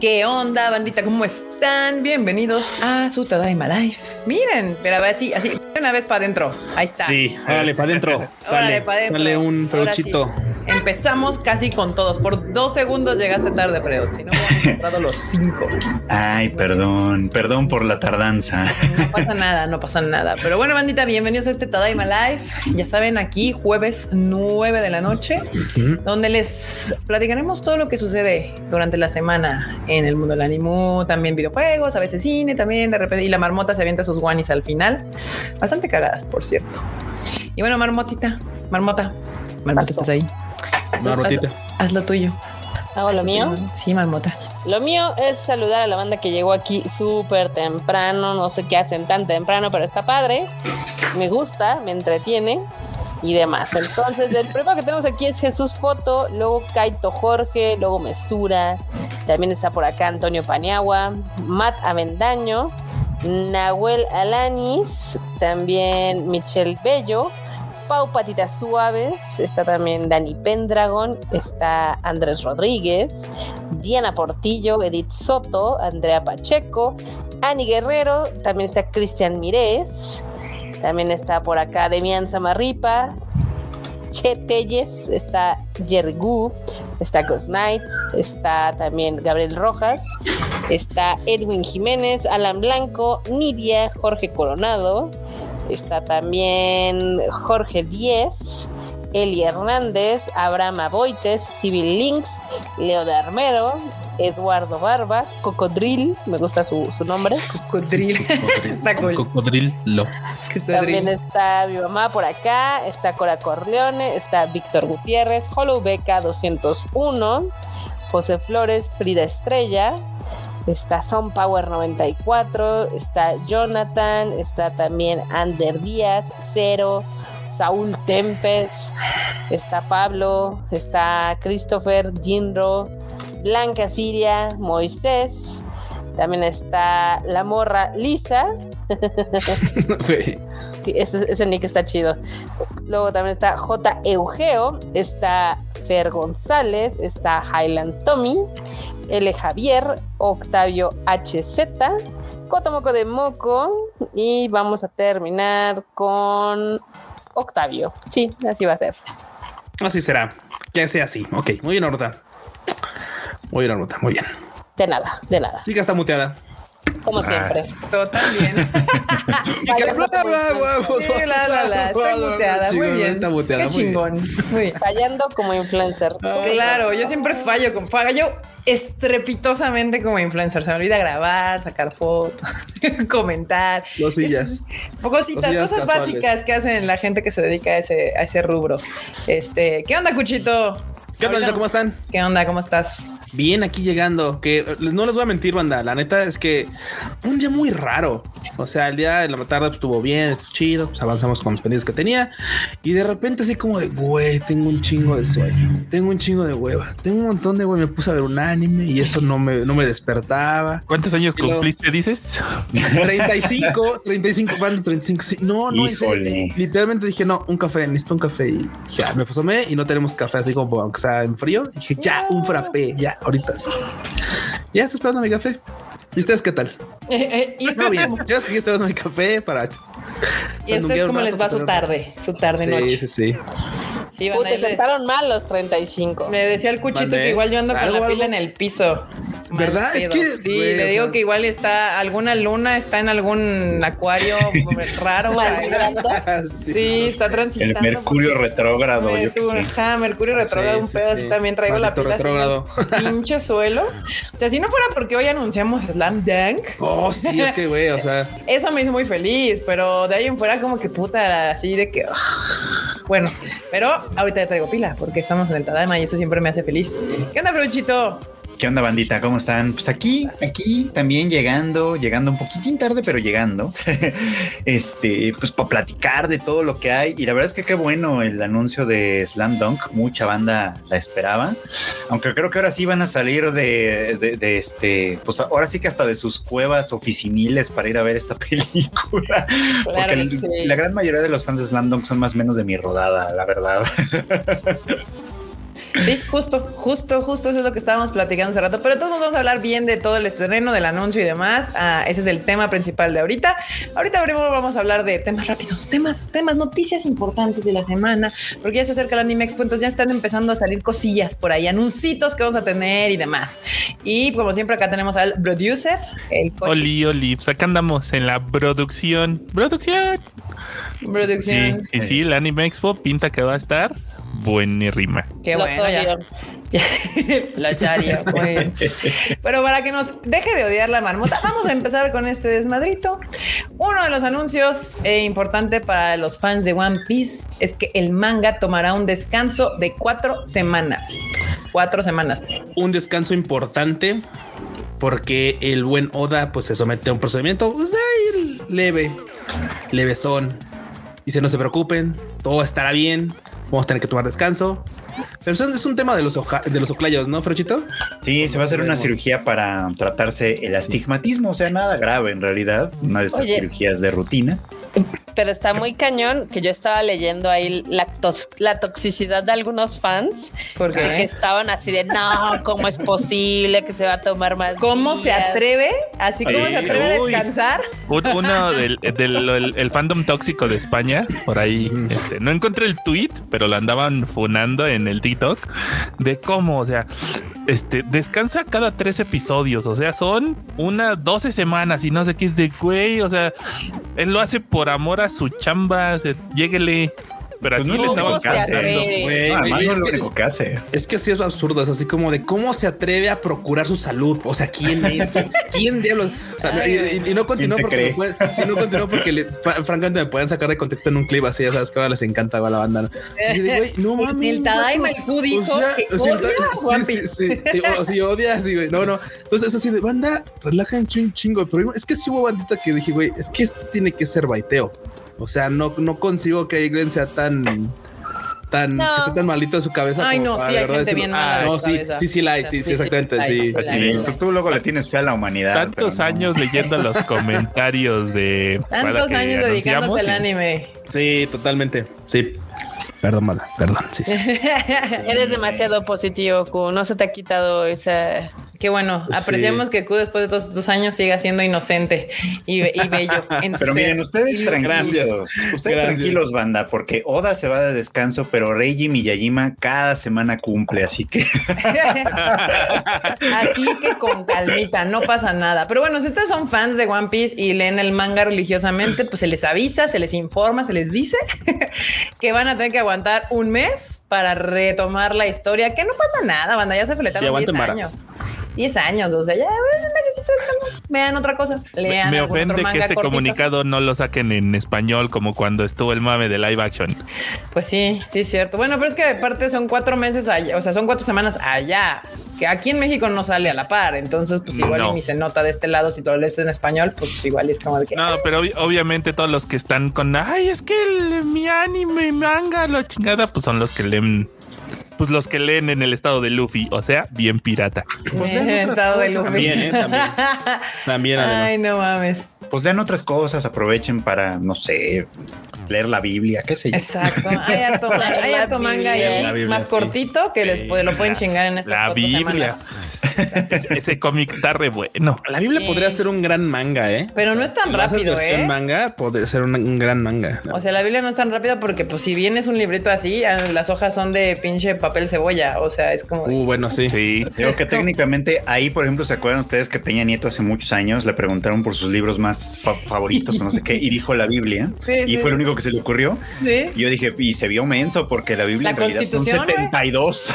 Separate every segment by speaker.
Speaker 1: ¿Qué onda, bandita? ¿Cómo están? Bienvenidos a su Tadaima Life. Miren, pero así, así, una vez para adentro. Ahí está.
Speaker 2: Sí, órale, para adentro. Sale, pa dentro. sale un feuchito.
Speaker 1: Empezamos casi con todos. Por dos segundos llegaste tarde, Freud. Si no, hubiéramos entrado los cinco.
Speaker 3: Ay, perdón, perdón por la tardanza.
Speaker 1: No pasa nada, no pasa nada. Pero bueno, bandita, bienvenidos a este Tadaima Life. Ya saben, aquí jueves 9 de la noche, donde les platicaremos todo lo que sucede durante la semana en el mundo del anime, también videojuegos, a veces cine, también de repente. Y la marmota se avienta sus guanis al final. Bastante cagadas, por cierto. Y bueno, marmotita, marmota, marmota, estás ahí.
Speaker 2: Marmotita.
Speaker 1: Haz, lo tuyo.
Speaker 4: ¿Hago lo mío?
Speaker 1: Sí, marmota.
Speaker 4: Lo mío es saludar a la banda que llegó aquí súper temprano. No sé qué hacen tan temprano, pero está padre. Me gusta, me entretiene y demás. Entonces, el primero que tenemos aquí es Jesús Foto, luego Kaito Jorge, luego Mesura, también está por acá Antonio Paniagua, Matt Avendaño, Nahuel Alanis, también Michelle Bello, Pau Patitas Suaves, está también Dani Pendragon, está Andrés Rodríguez, Diana Portillo, Edith Soto, Andrea Pacheco, Ani Guerrero, también está Cristian Mirés, también está por acá Demian Samarripa, Che Telles, está Yergu, está Ghost Knight, está también Gabriel Rojas, está Edwin Jiménez, Alan Blanco, Nidia, Jorge Coronado, está también Jorge Díez, Eli Hernández, Abraham Aboites, Civil Links, Leo de Armero, Eduardo Barba, Cocodril, me gusta su, nombre.
Speaker 1: Cocodril.
Speaker 2: está cool. Cocodril, lo.
Speaker 4: También está mi mamá por acá, está Cora Corleone, está Víctor Gutiérrez, Hollow Beca 201, José Flores, Frida Estrella, está Son Power 94, está Jonathan, está también Ander Díaz, Cero, Saúl Tempest, está Pablo, está Christopher, Jinro, Blanca Siria, Moisés, también está la morra Lisa. ese, nick está chido. Luego también está J. Eugeo, está Fer González, está Highland Tommy, L. Javier, Octavio HZ, Cotomoco de Moco y vamos a terminar con Octavio. Sí, así va a ser.
Speaker 2: Así será. Que sea así. Ok, muy bien, Horta. Muy bien, Horta. Muy bien.
Speaker 4: De nada, de nada.
Speaker 2: Chica está muteada.
Speaker 4: Como siempre.
Speaker 1: Todo también. y que Está muteada. Muy bien. Está muteada. Qué chingón. Muy bien.
Speaker 4: Fallando como influencer.
Speaker 1: Claro, yo siempre fallo con fallo estrepitosamente como influencer. Se me olvida grabar, sacar fotos, comentar.
Speaker 2: Losillas.
Speaker 1: Cositas, cosas básicas que hacen la gente que se dedica a ese, a ese rubro. Este, ¿qué onda, Cuchito?
Speaker 2: ¿Qué onda? ¿Cómo están?
Speaker 1: ¿Qué onda? ¿Cómo estás?
Speaker 2: Bien, aquí llegando. Que no les voy a mentir, banda. La neta es que un día muy raro. O sea, el día de la tarde pues, estuvo bien, estuvo chido. Pues avanzamos con los pendientes que tenía. Y de repente, así como de güey, tengo un chingo de sueño. Tengo un chingo de hueva. Tengo un montón de güey. Me puse a ver un anime y eso no me, no me despertaba.
Speaker 5: ¿Cuántos años cumpliste, dices?
Speaker 2: 35, 35, van 35. no, no, literalmente dije, no, un café, necesito un café. Y ya me asomé y no tenemos café así como aunque sea en frío. dije, ya, un frappé, ya ahorita sí. Ya estoy esperando mi café. ¿Y ustedes qué tal?
Speaker 1: Eh, eh,
Speaker 2: no, bien. Yo estoy esperando mi café para.
Speaker 1: ¿Y a ustedes cómo les va su tarde? Su tarde noche.
Speaker 2: Sí, sí, sí.
Speaker 4: Sí, te sentaron mal los 35.
Speaker 1: Me decía el cuchito que igual yo ando con la pila en el piso.
Speaker 2: ¿Verdad? Es que
Speaker 1: sí, le digo que igual está alguna luna, está en algún acuario raro. sí. está transitando.
Speaker 3: El Mercurio retrógrado.
Speaker 1: yo Mercurio retrógrado, un pedo así también traigo la pila retrógrado. pinche suelo. O sea, si no fuera porque hoy anunciamos Slam Dunk.
Speaker 2: Oh, sí, es que güey, o sea.
Speaker 1: Eso me hizo muy feliz, pero de ahí en fuera como que puta, así de que bueno, pero ahorita ya traigo pila porque estamos en el Tadaima y eso siempre me hace feliz. ¿Qué onda, Fruchito?
Speaker 3: ¿Qué onda, bandita? ¿Cómo están? Pues aquí, aquí también llegando, llegando un poquitín tarde, pero llegando. este, pues para platicar de todo lo que hay. Y la verdad es que qué bueno el anuncio de Slam Dunk. Mucha banda la esperaba. Aunque creo que ahora sí van a salir de, este, pues ahora sí que hasta de sus cuevas oficiniles para ir a ver esta película. Porque la gran mayoría de los fans de Slam Dunk son más o menos de mi rodada, la verdad.
Speaker 1: Sí, justo, justo, justo eso es lo que estábamos platicando hace rato. Pero todos vamos a hablar bien de todo el estreno, del anuncio y demás. Ah, ese es el tema principal de ahorita. Ahorita primero vamos a hablar de temas rápidos, temas, temas, noticias importantes de la semana, porque ya se acerca el Anime Expo, entonces ya están empezando a salir cosillas por ahí, anuncios que vamos a tener y demás. Y como siempre acá tenemos al producer, el coche.
Speaker 5: Oli, Oli, pues acá andamos en la producción. Producción. Sí,
Speaker 1: producción.
Speaker 5: y sí, el Anime Expo pinta que va a estar buenérrima.
Speaker 1: Qué
Speaker 4: Los
Speaker 1: bueno.
Speaker 4: odio.
Speaker 1: muy bien. Pero para que nos deje de odiar la marmota, vamos a empezar con este desmadrito. Uno de los anuncios eh, importante para los fans de One Piece es que el manga tomará un descanso de cuatro semanas. Cuatro semanas.
Speaker 2: Un descanso importante porque el buen Oda pues se somete a un procedimiento pues, ahí, leve, levesón. Dice no se preocupen, todo estará bien, vamos a tener que tomar descanso. Pero eso es un tema de los, oja- de los oclayos, ¿no, Frochito?
Speaker 3: Sí, se va a hacer una
Speaker 2: Vemos.
Speaker 3: cirugía para tratarse el astigmatismo, o sea, nada grave en realidad, una de esas
Speaker 4: Oye.
Speaker 3: cirugías de rutina.
Speaker 4: Pero está muy cañón que yo estaba leyendo ahí la, tos- la toxicidad de algunos fans.
Speaker 1: ¿Por qué?
Speaker 4: de Que estaban así de no, ¿cómo es posible que se va a tomar más?
Speaker 1: ¿Cómo se
Speaker 4: días?"
Speaker 1: atreve? Así como se atreve a descansar.
Speaker 5: Un- Uno del, del- el, el fandom tóxico de España, por ahí, este, no encontré el tweet, pero lo andaban funando en el TikTok de cómo, o sea, este, descansa cada tres episodios, o sea, son unas 12 semanas y no sé qué es de güey, o sea, él lo hace por amor a su chamba, o lléguele. Pero
Speaker 3: Pues
Speaker 5: así
Speaker 3: no
Speaker 5: le
Speaker 3: es
Speaker 5: estaban
Speaker 4: ¿Cómo se
Speaker 5: cansando.
Speaker 4: atreve?
Speaker 2: Güey,
Speaker 3: No, además
Speaker 2: güey,
Speaker 3: no
Speaker 2: es
Speaker 3: lo
Speaker 2: que-
Speaker 3: único que hace.
Speaker 2: Es que sí es absurdo, es así como de cómo se atreve a procurar su salud. O sea, ¿quién es? ¿Quién diablos? O sea, y, y- y no continúo
Speaker 3: se
Speaker 2: porque, pueden- sí, no continúo porque le- fra- francamente me pueden sacar de contexto en un clip así, ya sabes que ahora les encanta a la banda. ¿no? Así de, güey, no mames.
Speaker 1: El Tadaima, el Fu dijo que
Speaker 2: o sea,
Speaker 1: odia
Speaker 2: sí,
Speaker 1: One
Speaker 2: sí,
Speaker 1: Piece.
Speaker 2: sí, sí, o, sí, odia, sí, güey. No, no. Entonces es así de banda, relájense un chingo. Pero es que sí hubo bandita que dije, güey, es que esto tiene que ser baiteo. O sea, no, no consigo que Glenn sea tan tan
Speaker 4: No.
Speaker 2: que esté tan malito de su cabeza.
Speaker 1: Ay,
Speaker 2: como
Speaker 1: no, sí, hay gente bien mala
Speaker 2: Ah, no, sí, sí, sí la hay, sí, sí, exactamente, sí.
Speaker 3: tú, tú luego le tienes fe a la humanidad.
Speaker 5: Tantos
Speaker 3: no.
Speaker 5: años leyendo los comentarios de
Speaker 1: Tantos años dedicándote al anime.
Speaker 2: Sí, totalmente. Sí. Perdón, mala, perdón. Sí, sí.
Speaker 4: Eres demasiado positivo, Q. No se te ha quitado esa.
Speaker 1: Qué bueno.
Speaker 2: Sí.
Speaker 1: Apreciamos que Q después de todos estos años siga siendo inocente y, be- y bello.
Speaker 3: Pero
Speaker 1: ser.
Speaker 3: miren, ustedes tranquilos, ustedes
Speaker 2: Gracias.
Speaker 3: tranquilos, banda, porque Oda se va de descanso, pero Reiji Miyajima cada semana cumple, así que
Speaker 1: Así que con calmita, no pasa nada. Pero bueno, si ustedes son fans de One Piece y leen el manga religiosamente, pues se les avisa, se les informa, se les dice que van a tener que aguantar un mes para retomar la historia, que no pasa nada, banda, ya se
Speaker 2: Sí,
Speaker 1: fletaron 10
Speaker 2: aguanten vara.
Speaker 1: años. 10 años, o sea, ya bueno, necesito descanso. Vean otra cosa.
Speaker 5: Me,
Speaker 1: Lean
Speaker 5: me
Speaker 1: otro
Speaker 5: ofende que este
Speaker 1: cortito.
Speaker 5: comunicado no lo saquen en español como cuando estuvo el mame de live action.
Speaker 1: Pues sí, sí es cierto. Bueno, pero es que aparte son cuatro meses allá, o sea, son cuatro semanas allá. Que aquí en México no sale a la par, entonces pues igual
Speaker 5: No.
Speaker 1: y ni se nota de este lado si tú lo lees en español, pues igual es como el que
Speaker 5: No, pero obvi- obviamente todos los que están con, ay, es que el- mi anime, manga, la chingada, pues son los que leen, pues los que leen en el estado de Luffy, o sea, bien pirata.
Speaker 1: Eh, estado de Luffy.
Speaker 2: También, ¿eh? También. También, además.
Speaker 1: Ay, no mames.
Speaker 3: Pues lean otras cosas, aprovechen para, no sé, leer la Biblia, qué sé yo.
Speaker 1: Exacto. Hay harto, hay harto manga
Speaker 4: Biblia.
Speaker 1: ahí, más
Speaker 2: sí.
Speaker 1: cortito que
Speaker 5: Sí,
Speaker 1: les puede- lo pueden
Speaker 5: la-
Speaker 1: chingar en estas
Speaker 5: la Biblia. Ese, ese cómic está re bueno.
Speaker 2: La Biblia
Speaker 1: Sí.
Speaker 2: podría ser un gran manga, ¿eh?
Speaker 1: Pero no es tan rápido, ¿eh?
Speaker 2: manga podría ser un, un gran manga.
Speaker 1: O sea, la Biblia no es tan rápido porque, pues, si bien es un librito así, ah, las hojas son de pinche papel cebolla. O sea, es como. de-
Speaker 2: Uh, bueno, sí.
Speaker 5: Sí.
Speaker 3: Digo que técnicamente ahí, por ejemplo, ¿se acuerdan ustedes que Peña Nieto hace muchos años le preguntaron por sus libros más fa- favoritos o no sé qué y dijo la Biblia
Speaker 1: Sí,
Speaker 3: y
Speaker 1: sí.
Speaker 3: fue lo único que se le ocurrió?
Speaker 1: Sí.
Speaker 3: Y yo dije, y se vio menso porque la Biblia
Speaker 1: La
Speaker 3: en realidad son
Speaker 1: Constitución, güey.
Speaker 3: 72.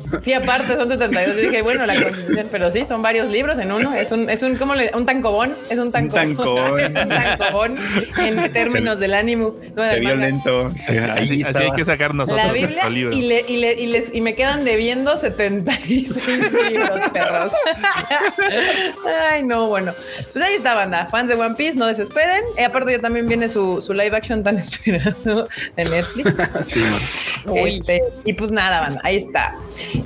Speaker 1: Sí, aparte son 72. Yo dije, bueno, la constitución, pero sí, son varios libros en uno. Es un, es un, ¿cómo le? Un tancobón. Es un tancobón.
Speaker 3: tancobón.
Speaker 1: es un tancobón en términos del ánimo. no,
Speaker 3: se
Speaker 1: del
Speaker 3: vio
Speaker 1: manga.
Speaker 3: lento.
Speaker 5: Así,
Speaker 3: Ahí
Speaker 5: así hay que sacar nosotros
Speaker 1: La Biblia y, le- y, le- y les- y me quedan debiendo 75 libros, perros. Ay, no, bueno. Pues ahí está, banda. Fans de One Piece, no desesperen. Y aparte ya también viene su, su live action tan esperado de Netflix.
Speaker 2: Sí, man.
Speaker 1: Este, y pues nada, banda, ahí está.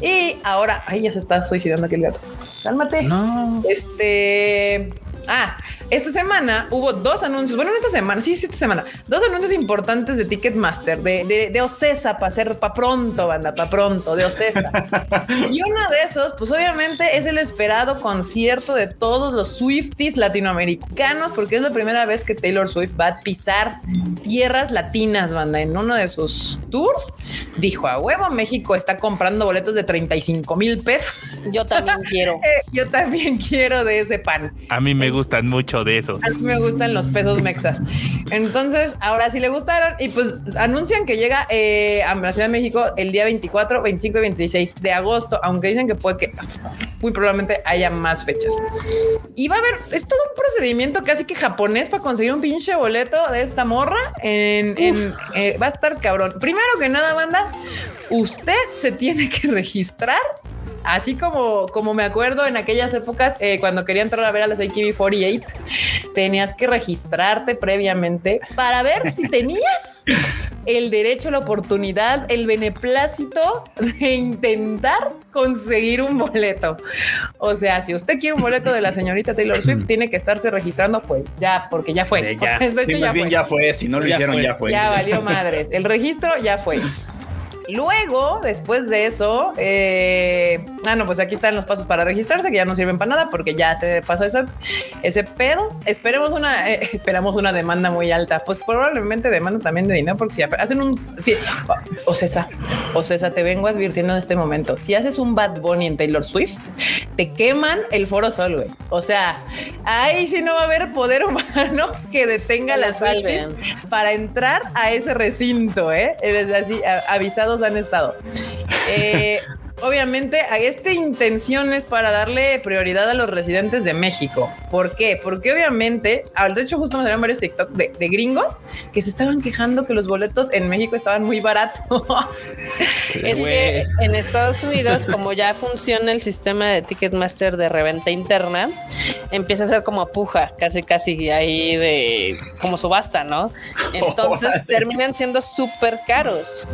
Speaker 1: Y ahora, ay, ya se está suicidando aquí el gato. Cálmate.
Speaker 2: No.
Speaker 1: Este, Ah, esta semana hubo dos anuncios. Bueno, no esta semana, sí, sí, esta semana. Dos anuncios importantes de Ticketmaster, de, de, de Ocesa, para hacer para pronto, banda, para pronto, de Ocesa. y uno de esos, pues obviamente es el esperado concierto de todos los Swifties latinoamericanos, porque es la primera vez que Taylor Swift va a pisar tierras latinas, banda, en uno de sus tours. Dijo a huevo, México está comprando boletos de 35 mil pesos.
Speaker 4: Yo también quiero.
Speaker 1: Eh, Yo también quiero de ese pan.
Speaker 5: A mí me gustan mucho de esos.
Speaker 1: A mí me gustan los pesos mexas. Entonces, ahora sí le gustaron y pues anuncian que llega eh, a la Ciudad de México el día 24, 25 y 26 de agosto, aunque dicen que puede que muy probablemente haya más fechas. Y va a haber, es todo un procedimiento casi que japonés para conseguir un pinche boleto de esta morra. En, en, eh, va a estar cabrón. Primero que nada, banda, usted se tiene que registrar así como, como me acuerdo en aquellas épocas eh, cuando quería entrar a ver a las AKB48, tenías que registrarte previamente para ver si tenías el derecho, la oportunidad, el beneplácito de intentar conseguir un boleto. O sea, si usted quiere un boleto de la señorita Taylor Swift, tiene que estarse registrando, pues ya, porque ya fue.
Speaker 3: Ya.
Speaker 1: O sea, de hecho,
Speaker 3: Sí,
Speaker 1: ya
Speaker 3: bien
Speaker 1: fue.
Speaker 3: ya fue. Si no lo
Speaker 2: Ya
Speaker 3: hicieron,
Speaker 2: fue.
Speaker 3: ya fue.
Speaker 1: Ya valió madres. El registro ya fue. Luego, después de eso, eh, ah, no, pues aquí están los pasos para registrarse, que ya no sirven para nada porque ya se pasó ese, ese pedo. Esperemos una, eh, esperamos una demanda muy alta. Pues probablemente demanda también de dinero porque si hacen un, si, o César, o César, te vengo advirtiendo en este momento. Si haces un Bad Bunny en Taylor Swift, te queman el foro sol, güey. O sea, ahí sí no va a haber poder humano que detenga
Speaker 4: Que
Speaker 1: las Swifties para entrar a ese recinto, ¿eh? Desde así, a- avisados han estado. Eh, obviamente, a esta intención es para darle prioridad a los residentes de México. ¿Por qué? Porque obviamente, ah, de hecho, justo me salieron varios TikToks de, de gringos que se estaban quejando que los boletos en México estaban muy baratos.
Speaker 4: Es que en Estados Unidos, como ya funciona el sistema de Ticketmaster de reventa interna, empieza a ser como puja, casi casi ahí de como subasta, ¿no? Entonces terminan siendo súper caros.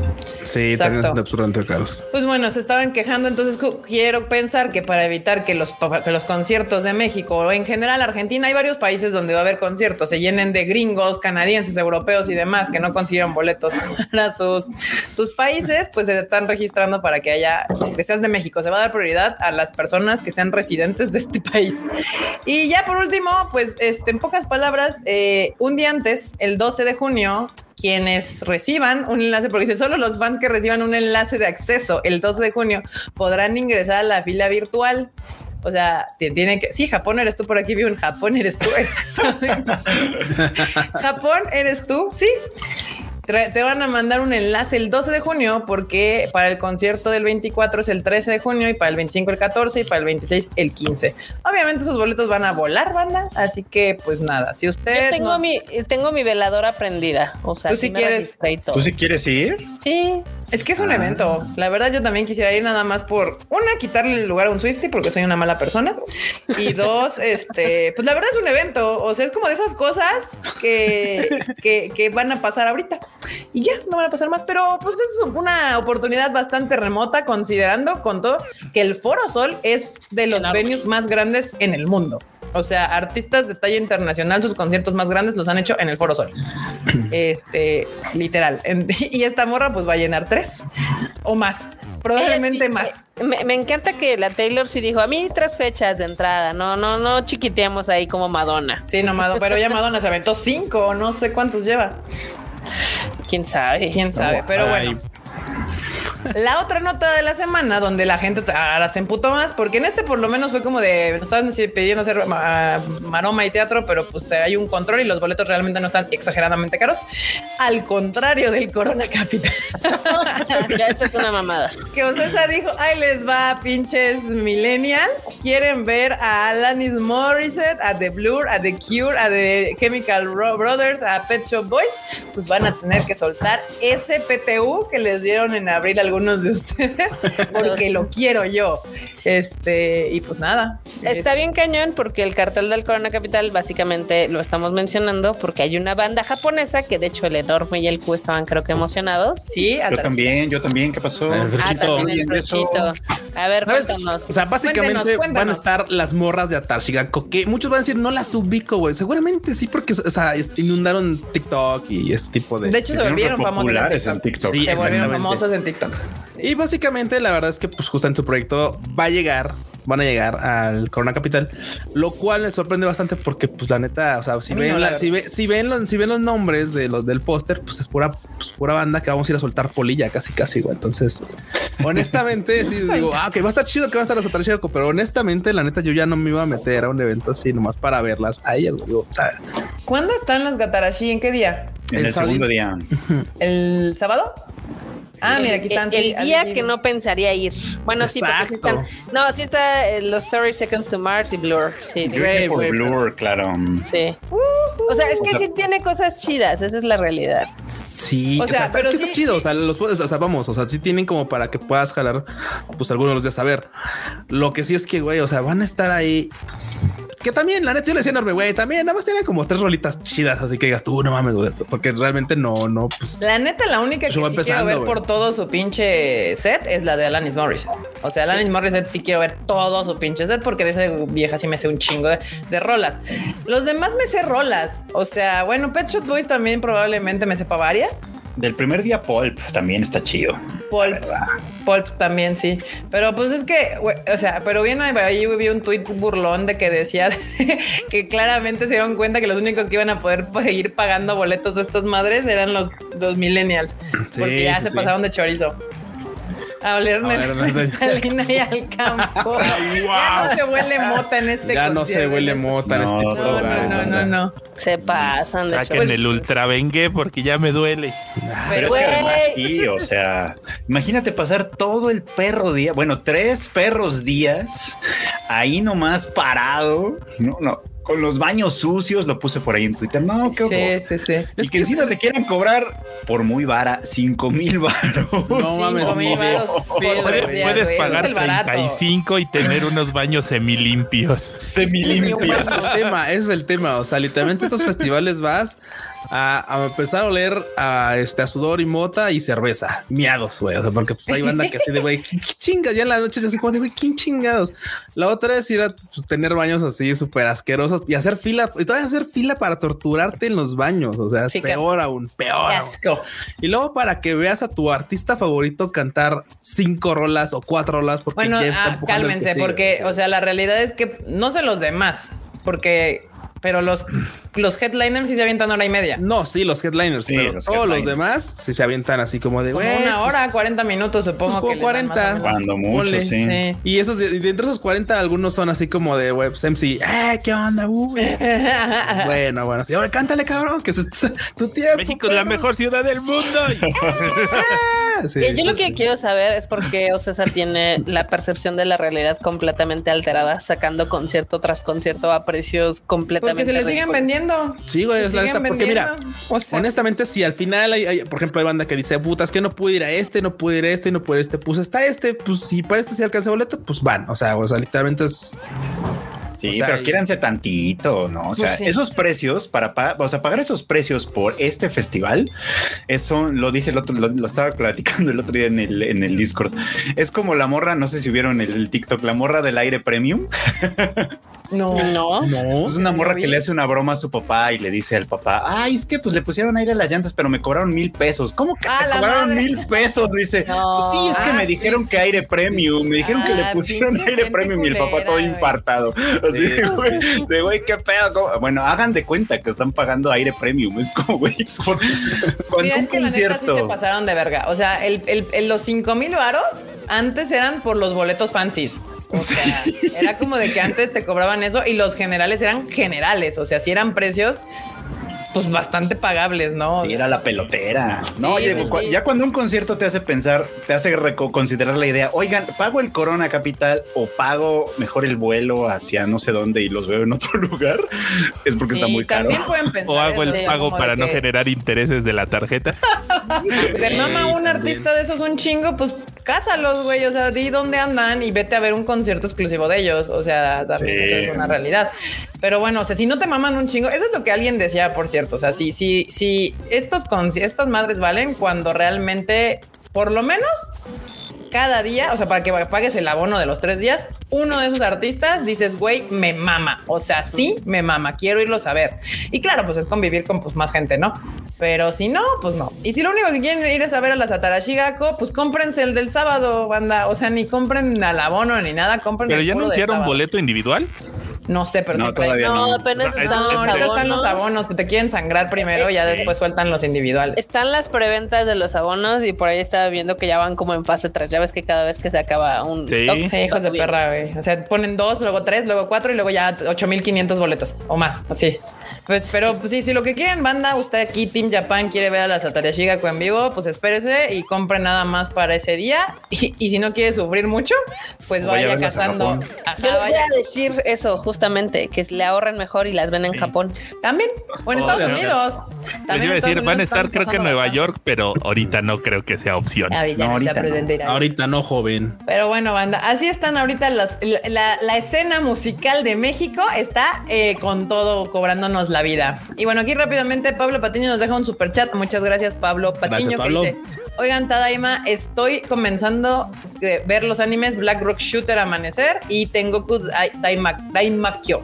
Speaker 2: Sí,
Speaker 1: Exacto.
Speaker 2: también son absurdamente caros.
Speaker 1: Pues bueno, se estaban quejando, entonces quiero pensar que para evitar que los, que los conciertos de México o en general Argentina, hay varios países donde va a haber conciertos, se llenen de gringos, canadienses, europeos y demás que no consiguieron boletos para sus, sus países, pues se están registrando para que haya, que seas de México, se va a dar prioridad a las personas que sean residentes de este país. Y ya por último, pues este, en pocas palabras, eh, un día antes, el 12 de junio, quienes reciban un enlace, porque dice solo los fans que reciban un enlace de acceso el 12 de junio podrán ingresar a la fila virtual. O sea, tiene que. Sí, Japón eres tú por aquí, vivo en Japón eres tú. Japón eres tú, sí. Te van a mandar un enlace el 12 de junio porque para el concierto del 24 es el 13 de junio y para el 25 el 14 y para el 26 el 15. Obviamente esos boletos van a volar, banda. Así que pues nada, si usted...
Speaker 4: Yo tengo
Speaker 1: no-
Speaker 4: mi tengo mi veladora prendida, o sea,
Speaker 1: Tú
Speaker 4: sí
Speaker 1: sí quieres.
Speaker 3: ¿Tú sí quieres ir?
Speaker 4: Sí,
Speaker 1: Es que es un
Speaker 3: Ah.
Speaker 1: evento. La verdad, yo también quisiera ir nada más por una, quitarle el lugar a un Swifty porque soy una mala persona. Y dos, este, pues la verdad es un evento. O sea, es como de esas cosas que, que, que van a pasar ahorita y ya no van a pasar más. Pero pues es una oportunidad bastante remota, considerando con todo que el Foro Sol es de los
Speaker 4: Enorme.
Speaker 1: venues más grandes en el mundo. O sea, artistas de talla internacional, sus conciertos más grandes los han hecho en el Foro Sol. Este, literal. Y esta morra pues va a llenar tres o más, probablemente
Speaker 4: sí,
Speaker 1: más.
Speaker 4: Me, me encanta que la Taylor sí dijo, a mí tres fechas de entrada, no, no, no chiquiteamos ahí como Madonna.
Speaker 1: Sí, no, Madonna, pero ya Madonna se aventó cinco, no sé cuántos lleva.
Speaker 4: ¿Quién sabe?
Speaker 1: Quién sabe, pero bueno. La otra nota de la semana donde la gente ahora se emputó más, porque en este por lo menos fue como de nos estaban pidiendo hacer ma- maroma y teatro, pero pues hay un control y los boletos realmente no están exageradamente caros. Al contrario del Corona Capital.
Speaker 4: Ya esa es una mamada.
Speaker 1: que Ocesa dijo, ahí les va, pinches millennials. Quieren ver a Alanis Morissette, a The Blur, a The Cure, a The Chemical Ro- Brothers, a Pet Shop Boys. Pues van a tener que soltar ese PTU que les dieron en abril al algunos de ustedes porque lo quiero yo. Este, y pues nada.
Speaker 4: Está bien cañón porque el cartel del Corona Capital básicamente lo estamos mencionando porque hay una banda japonesa que de hecho el enorme y el Q estaban creo que emocionados.
Speaker 1: Sí,
Speaker 3: Yo también, yo también. ¿Qué pasó?
Speaker 2: El
Speaker 4: Ah, también el. Ferchito. A ver, cuéntanos.
Speaker 2: O sea, básicamente van a estar las morras de Atarshigako, que muchos van a decir no las ubico, güey. Seguramente sí, porque o sea, inundaron TikTok y este tipo de.
Speaker 1: De hecho, se volvieron famosas
Speaker 3: populares
Speaker 1: en
Speaker 3: en
Speaker 1: TikTok.
Speaker 3: TikTok.
Speaker 2: Sí,
Speaker 1: Se volvieron
Speaker 2: exactamente.
Speaker 1: famosas en TikTok.
Speaker 2: Y básicamente, la verdad es que, pues, justo en su proyecto va llegar, van a llegar al Corona Capital, lo cual me sorprende bastante porque, pues, la neta, o sea, si
Speaker 1: A
Speaker 2: ven,
Speaker 1: no,
Speaker 2: la-
Speaker 1: la
Speaker 2: si, ve- si ven los, si ven los nombres de los del póster, pues es pura, pues, pura banda que vamos a ir a soltar polilla casi, casi, güey. Entonces, honestamente, sí digo, ah, que va a estar chido que va a estar las Atarshigako, pero honestamente, la neta, yo ya no me iba a meter a un evento así nomás para verlas a ellas, güey. Digo, O sea,
Speaker 1: ¿Cuándo están las Gatarashi? ¿En qué día?
Speaker 3: En
Speaker 2: El
Speaker 3: el segundo día.
Speaker 1: ¿El sábado? Ah, mira, aquí están.
Speaker 4: el, día que no pensaría ir. Bueno, sí, porque sí
Speaker 2: Exacto.
Speaker 4: están. No, sí está eh, los 30 Seconds to Mars y Blur. Sí,
Speaker 3: Yo dije por Blur, claro.
Speaker 4: sí. O sea, es que sí tiene cosas chidas, esa es la realidad.
Speaker 2: Sí,
Speaker 1: O
Speaker 2: o sea, está, es
Speaker 1: pero
Speaker 2: que está
Speaker 1: sí-
Speaker 2: chido. O sea, los puedes, o sea, vamos, o sea, sí tienen como para que puedas jalar, pues algunos de los días a ver. Lo que sí es que, güey, o sea, van a estar ahí. Que también, la neta, yo le decía enorme, güey, también nada más tienen como tres rolitas chidas, así que digas tú, no mames, güey, porque realmente no, no, pues.
Speaker 1: La neta, la única que
Speaker 2: Yo
Speaker 1: sí quiero ver por todo su pinche set es la de Alanis Morissette. O sea, Alanis Morissette sí quiero ver todo su pinche set porque de esa vieja sí me sé un chingo de, de rolas. Los demás me sé rolas. O sea, bueno, Pet Shop Boys también probablemente me sepa varias.
Speaker 3: Del primer día, Pulp también está chido.
Speaker 1: Pulp, Pulp también, sí. Pero pues es que, o sea, pero bien ahí vi un tuit burlón de que decía que claramente se dieron cuenta que los únicos que iban a poder seguir pagando boletos de estas madres eran los, los millennials.
Speaker 2: Sí,
Speaker 1: porque ya
Speaker 2: sí,
Speaker 1: se
Speaker 2: sí.
Speaker 1: pasaron de chorizo. A oler
Speaker 2: A oler
Speaker 1: naftalina y al campo. Ya no se huele mota en este
Speaker 2: ya no se huele mota en
Speaker 3: No,
Speaker 2: este programa.
Speaker 1: no, no, no, no.
Speaker 4: Se pasan de
Speaker 5: Saquen
Speaker 4: hecho.
Speaker 5: el ultra vengue porque ya me duele.
Speaker 3: Pero es que además sí, o sea, imagínate pasar todo el perro día, bueno, tres perros días ahí nomás parado, no, no, con los baños sucios, lo puse por ahí en Twitter, no, qué horror.
Speaker 1: Sí, sí, sí.
Speaker 3: Y que encima te quieran cobrar por muy vara, cinco mil varos.
Speaker 2: No mames,
Speaker 1: Cinco mil
Speaker 2: no.
Speaker 1: varos
Speaker 2: Puedes-
Speaker 5: Puedes pagar
Speaker 1: es el barato.
Speaker 5: 35 y tener unos baños semilimpios.
Speaker 3: Semilimpios.
Speaker 2: Ese es el tema, ese es el tema. O sea, literalmente estos festivales vas a, a empezar a oler a este a sudor y mota y cerveza, miados, güey. O sea, porque pues hay banda que así de güey, ¿qué chingas ya en la noche es así como de güey, ¿quién chingados? La otra es ir a pues, tener baños así súper asquerosos y hacer fila y todavía hacer fila para torturarte en los baños. O sea, es
Speaker 1: Sí,
Speaker 2: peor aún, peor. Aún. Y luego para que veas a tu artista favorito cantar cinco rolas o cuatro rolas, porque
Speaker 1: Bueno,
Speaker 2: ya está
Speaker 1: ah, cálmense,
Speaker 2: sigue,
Speaker 1: porque,
Speaker 2: sí.
Speaker 1: o sea, la realidad es que no sé los demás, porque, pero los, los headliners sí se avientan hora y media.
Speaker 2: No, sí, los headliners,
Speaker 3: Sí,
Speaker 2: pero
Speaker 3: los
Speaker 2: todos los demás sí se avientan así como de
Speaker 1: Como una hora, 40 minutos, supongo
Speaker 2: pues,
Speaker 1: que.
Speaker 2: como
Speaker 1: les dan
Speaker 2: 40.
Speaker 1: más o menos.
Speaker 3: Cuando mucho, sí.
Speaker 1: Sí.
Speaker 2: Y esos de, y de entre esos 40, algunos son así como de web MC. ¡Eh, qué onda! Bueno, bueno, sí. Ahora cántale, cabrón, que es tu tiempo.
Speaker 5: México es la mejor ciudad del mundo.
Speaker 2: Sí.
Speaker 4: Yo lo que quiero saber es por qué Ocesa tiene la percepción de la realidad completamente alterada, sacando concierto tras concierto a precios completamente
Speaker 1: Porque se le siguen vendiendo.
Speaker 2: Sí, güey, es la neta. Porque mira,
Speaker 1: vendiendo. O sea,
Speaker 2: honestamente, si al final hay, hay- por ejemplo, hay banda que dice, puta, es que no pude ir a este, no pude ir a este, no pude ir a este, pues está este, pues si para este se alcanza boleto, pues van. O sea, o sea, literalmente es.
Speaker 3: Sí,
Speaker 2: O sea,
Speaker 3: pero quiéranse tantito, ¿no? O sea,
Speaker 1: Pues sí.
Speaker 3: esos precios para pa- o sea, pagar esos precios por este festival, eso lo dije el otro, lo, lo estaba platicando el otro día en el, en el Discord. Es como la morra, no sé si vieron el, el TikTok, la morra del aire premium.
Speaker 1: no.
Speaker 4: No.
Speaker 2: No.
Speaker 3: Es una morra que le hace una broma a su papá y le dice al papá, ay, es que pues le pusieron aire a las llantas, pero me cobraron mil pesos. ¿Cómo que
Speaker 1: ¡A
Speaker 3: te cobraron
Speaker 1: madre!
Speaker 3: mil pesos? Dice,
Speaker 4: No.
Speaker 3: pues sí, es que
Speaker 2: Ah,
Speaker 3: me
Speaker 2: sí,
Speaker 3: dijeron
Speaker 2: sí,
Speaker 3: que aire premium, me dijeron que le
Speaker 1: Ah,
Speaker 3: pusieron aire premium y el papá todo infartado. Así,
Speaker 2: Sí,
Speaker 3: güey, de güey, qué pedo. ¿Cómo? Bueno, hagan de cuenta que están pagando aire premium. Es como, güey, cuando un concierto.
Speaker 1: se pasaron de verga. O sea, el, el- el- los 5 mil varos antes eran por los boletos fancies. O sea, era como de que antes te cobraban eso y los generales eran generales. O sea, si eran precios pues bastante pagables, ¿no?
Speaker 3: Y era la pelotera. No,
Speaker 1: Sí,
Speaker 3: oye,
Speaker 1: sí,
Speaker 3: cu-
Speaker 1: sí.
Speaker 3: ya cuando un concierto te hace pensar, te hace considerar la idea, oigan, pago el Corona Capital o pago mejor el vuelo hacia no sé dónde y los veo en otro lugar, es porque está muy caro.
Speaker 1: También pueden pensar
Speaker 5: O hago el pago para no
Speaker 1: que
Speaker 5: generar intereses de la tarjeta.
Speaker 1: Te mama un artista de esos un chingo, pues cásalos, güey. O sea, di dónde andan y vete a ver un concierto exclusivo de ellos. O sea, también es una realidad. Pero bueno, o sea, si no te maman un chingo, eso es lo que alguien decía, por cierto. O sea, si, si, si estos estas madres valen cuando realmente, por lo menos cada día, o sea, para que pagues el abono de los tres días, uno de esos artistas dices, güey, me mama. O sea, sí, me mama, quiero irlos a ver. Y claro, pues es convivir con pues, más gente, ¿no? Pero si no, pues no. Y si lo único que quieren ir es a ver a la Satarashigako, pues cómprense el del sábado, banda. O sea, ni compren al abono ni nada, compren
Speaker 5: Pero
Speaker 1: el
Speaker 5: ya anunciaron boleto individual.
Speaker 1: No sé, pero
Speaker 3: No,
Speaker 1: siempre hay-
Speaker 4: No,
Speaker 3: no.
Speaker 4: apenas están
Speaker 1: No,
Speaker 4: los
Speaker 1: ahorita están los
Speaker 4: abonos.
Speaker 1: abonos, te quieren sangrar primero, ya después sueltan los individuales.
Speaker 4: Están las preventas de los abonos y por ahí estaba viendo que ya van como en fase 3. Ya ves que cada vez que se acaba un
Speaker 5: Sí.
Speaker 4: stock,
Speaker 1: Sí,
Speaker 4: se
Speaker 1: hijos de perra, güey. O sea, ponen dos, luego tres, luego cuatro y luego ya 8500 boletos o más. Así. Pues, pero pues, sí, si lo que quieren, banda, usted aquí, Team Japan, quiere ver a la Satoru Shigaku en vivo, pues espérese y compre nada más para ese día. Y, y si no quiere sufrir mucho, pues
Speaker 3: Vaya
Speaker 1: cazando.
Speaker 3: Japón.
Speaker 1: Ajá,
Speaker 4: Yo les voy
Speaker 1: vaya.
Speaker 4: a decir eso justamente, que le ahorren mejor y las ven en Japón.
Speaker 1: También. O en
Speaker 5: Oh,
Speaker 1: Estados. Unidos.
Speaker 5: Les
Speaker 1: También
Speaker 5: iba a decir, van a estar creo que en Nueva. York, pero ahorita no creo que sea opción.
Speaker 1: Ahorita
Speaker 3: No, ahorita.
Speaker 2: Ahorita joven.
Speaker 1: Pero bueno, banda, así están ahorita las, la, la- la escena musical de México está eh, con todo cobrándonos la vida. Y bueno, aquí rápidamente Pablo Patiño nos deja un super chat. Muchas gracias, Pablo Patiño,
Speaker 2: Gracias, Pablo.
Speaker 1: que dice. Oigan, Tadaima, estoy comenzando a ver los animes Black Rock Shooter Amanecer y Tengoku Dai- Daima- Daimakyo.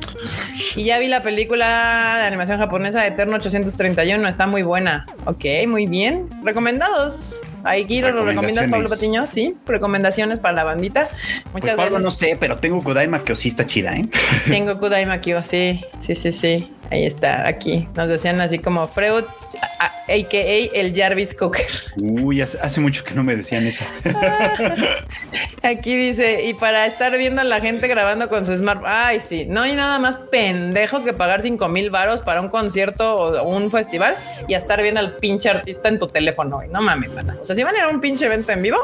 Speaker 1: Y ya vi la película de animación japonesa Eterno 831, está muy buena. Ok, muy bien. Recomendados. Aquí lo recomiendas, Pablo. Patiño. Sí, recomendaciones para la bandita.
Speaker 3: Pues
Speaker 1: Muchas
Speaker 3: Pablo, no sé, pero tengo Kodaima que sí está chida, ¿eh?
Speaker 1: Tengo Kudaimakyo, sí, sí, sí, sí. Ahí está, aquí. Nos decían así como Freud, a.k.a. el Jarvis Cocker.
Speaker 3: Uy, hace, hace mucho que no me decían eso.
Speaker 1: Aquí dice, y para estar viendo a la gente grabando con su smart, ay, sí, no hay nada más pendejo que pagar 5 mil varos para un concierto o un festival y a estar viendo al pinche artista en tu teléfono. No mames, pana. O sea, si van a ir a un pinche evento en vivo,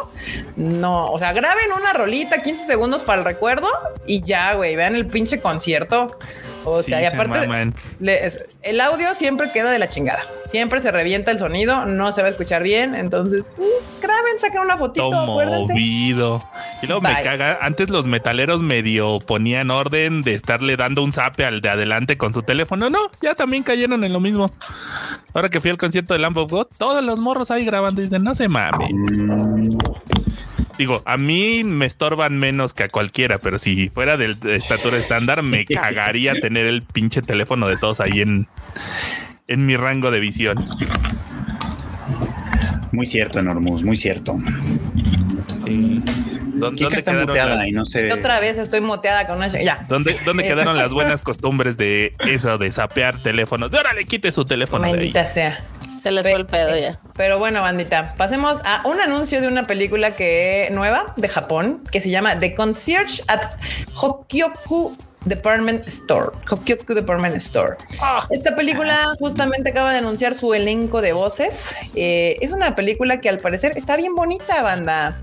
Speaker 1: no, o sea, graben una rolita, 15 segundos para el recuerdo y ya, güey, vean el pinche concierto. O
Speaker 5: Sí,
Speaker 1: sea, y aparte,
Speaker 5: maman.
Speaker 1: le- es- el audio siempre queda de la chingada. Siempre se revienta el sonido, no se va a escuchar bien. Entonces, mm, graben, saquen una fotito,
Speaker 5: Todo
Speaker 1: acuérdense.
Speaker 5: movido. Y luego me caga. Antes los metaleros medio ponían orden de estarle dando un zape al de adelante con su teléfono. No, ya también cayeron en lo mismo. Ahora que fui al concierto de Lamb of God, todos los morros ahí grabando y dicen, no se mames. Digo, a mí me estorban menos que a cualquiera, pero si fuera de de estatura estándar, me cagaría tener el pinche teléfono de todos ahí en, en mi rango de visión.
Speaker 3: Muy cierto, Enormus, muy cierto.
Speaker 5: Sí. ¿Dónde,
Speaker 3: Kika
Speaker 5: dónde
Speaker 3: está
Speaker 5: quedaron
Speaker 3: muteada
Speaker 5: las-
Speaker 3: y no se.
Speaker 1: Yo Otra vez estoy moteada con una... Ya.
Speaker 5: ¿Dónde, dónde quedaron las buenas costumbres de eso, de sapear teléfonos? De órale, quite su teléfono de ahí.
Speaker 1: Maldita sea.
Speaker 4: Se les fue el pedo ya.
Speaker 1: Pero bueno, bandita, pasemos a un anuncio de una película que nueva de Japón que se llama The Concierge at Hokyoku Department Store. Hokyoku Department Store. Esta película justamente acaba de anunciar su elenco de voces. Eh, es una película que al parecer está bien bonita, banda.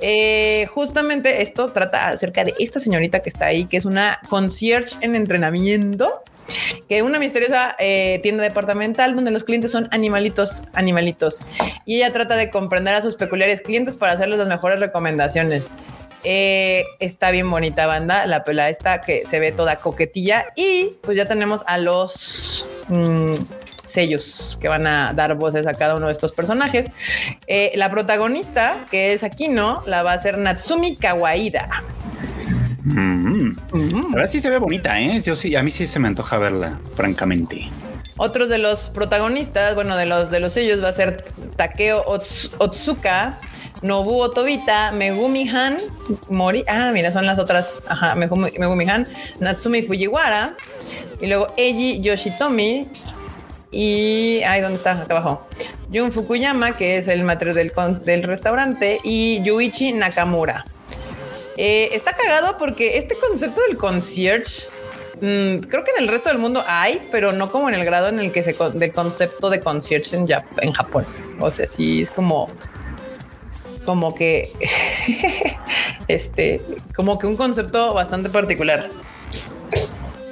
Speaker 1: Eh, justamente esto trata acerca de esta señorita que está ahí, que es una concierge en entrenamiento que una misteriosa eh, tienda departamental donde los clientes son animalitos, animalitos. Y ella trata de comprender a sus peculiares clientes para hacerles las mejores recomendaciones. Eh, está bien bonita banda, la pela esta que se ve toda coquetilla y pues ya tenemos a los mm, sellos que van a dar voces a cada uno de estos personajes. Eh, la protagonista, que es Aquino, la va a hacer Natsumi Kawaida.
Speaker 3: Mm.
Speaker 1: Mm.
Speaker 3: La verdad sí se ve bonita, ¿eh? Yo sí, a mí sí se me antoja verla, francamente.
Speaker 1: Otros de los protagonistas, bueno, de los de los sellos va a ser Takeo Ots- Otsuka, Nobu Otobita, Megumi Han, Mori. Ah, mira, son las otras. Ajá, Megumi, Han, Natsumi Fujiwara y luego Eiji Yoshitomi y ay, ¿dónde está? Acá abajo. Jun Fukuyama, que es el maestro del, del restaurante, y Yuichi Nakamura. Eh, está cagado porque este concepto del concierge mm, creo que en el resto del mundo hay, pero no como en el grado en el que se del concepto de concierge en, en Japón. O sea, sí es como como que este como que un concepto bastante particular.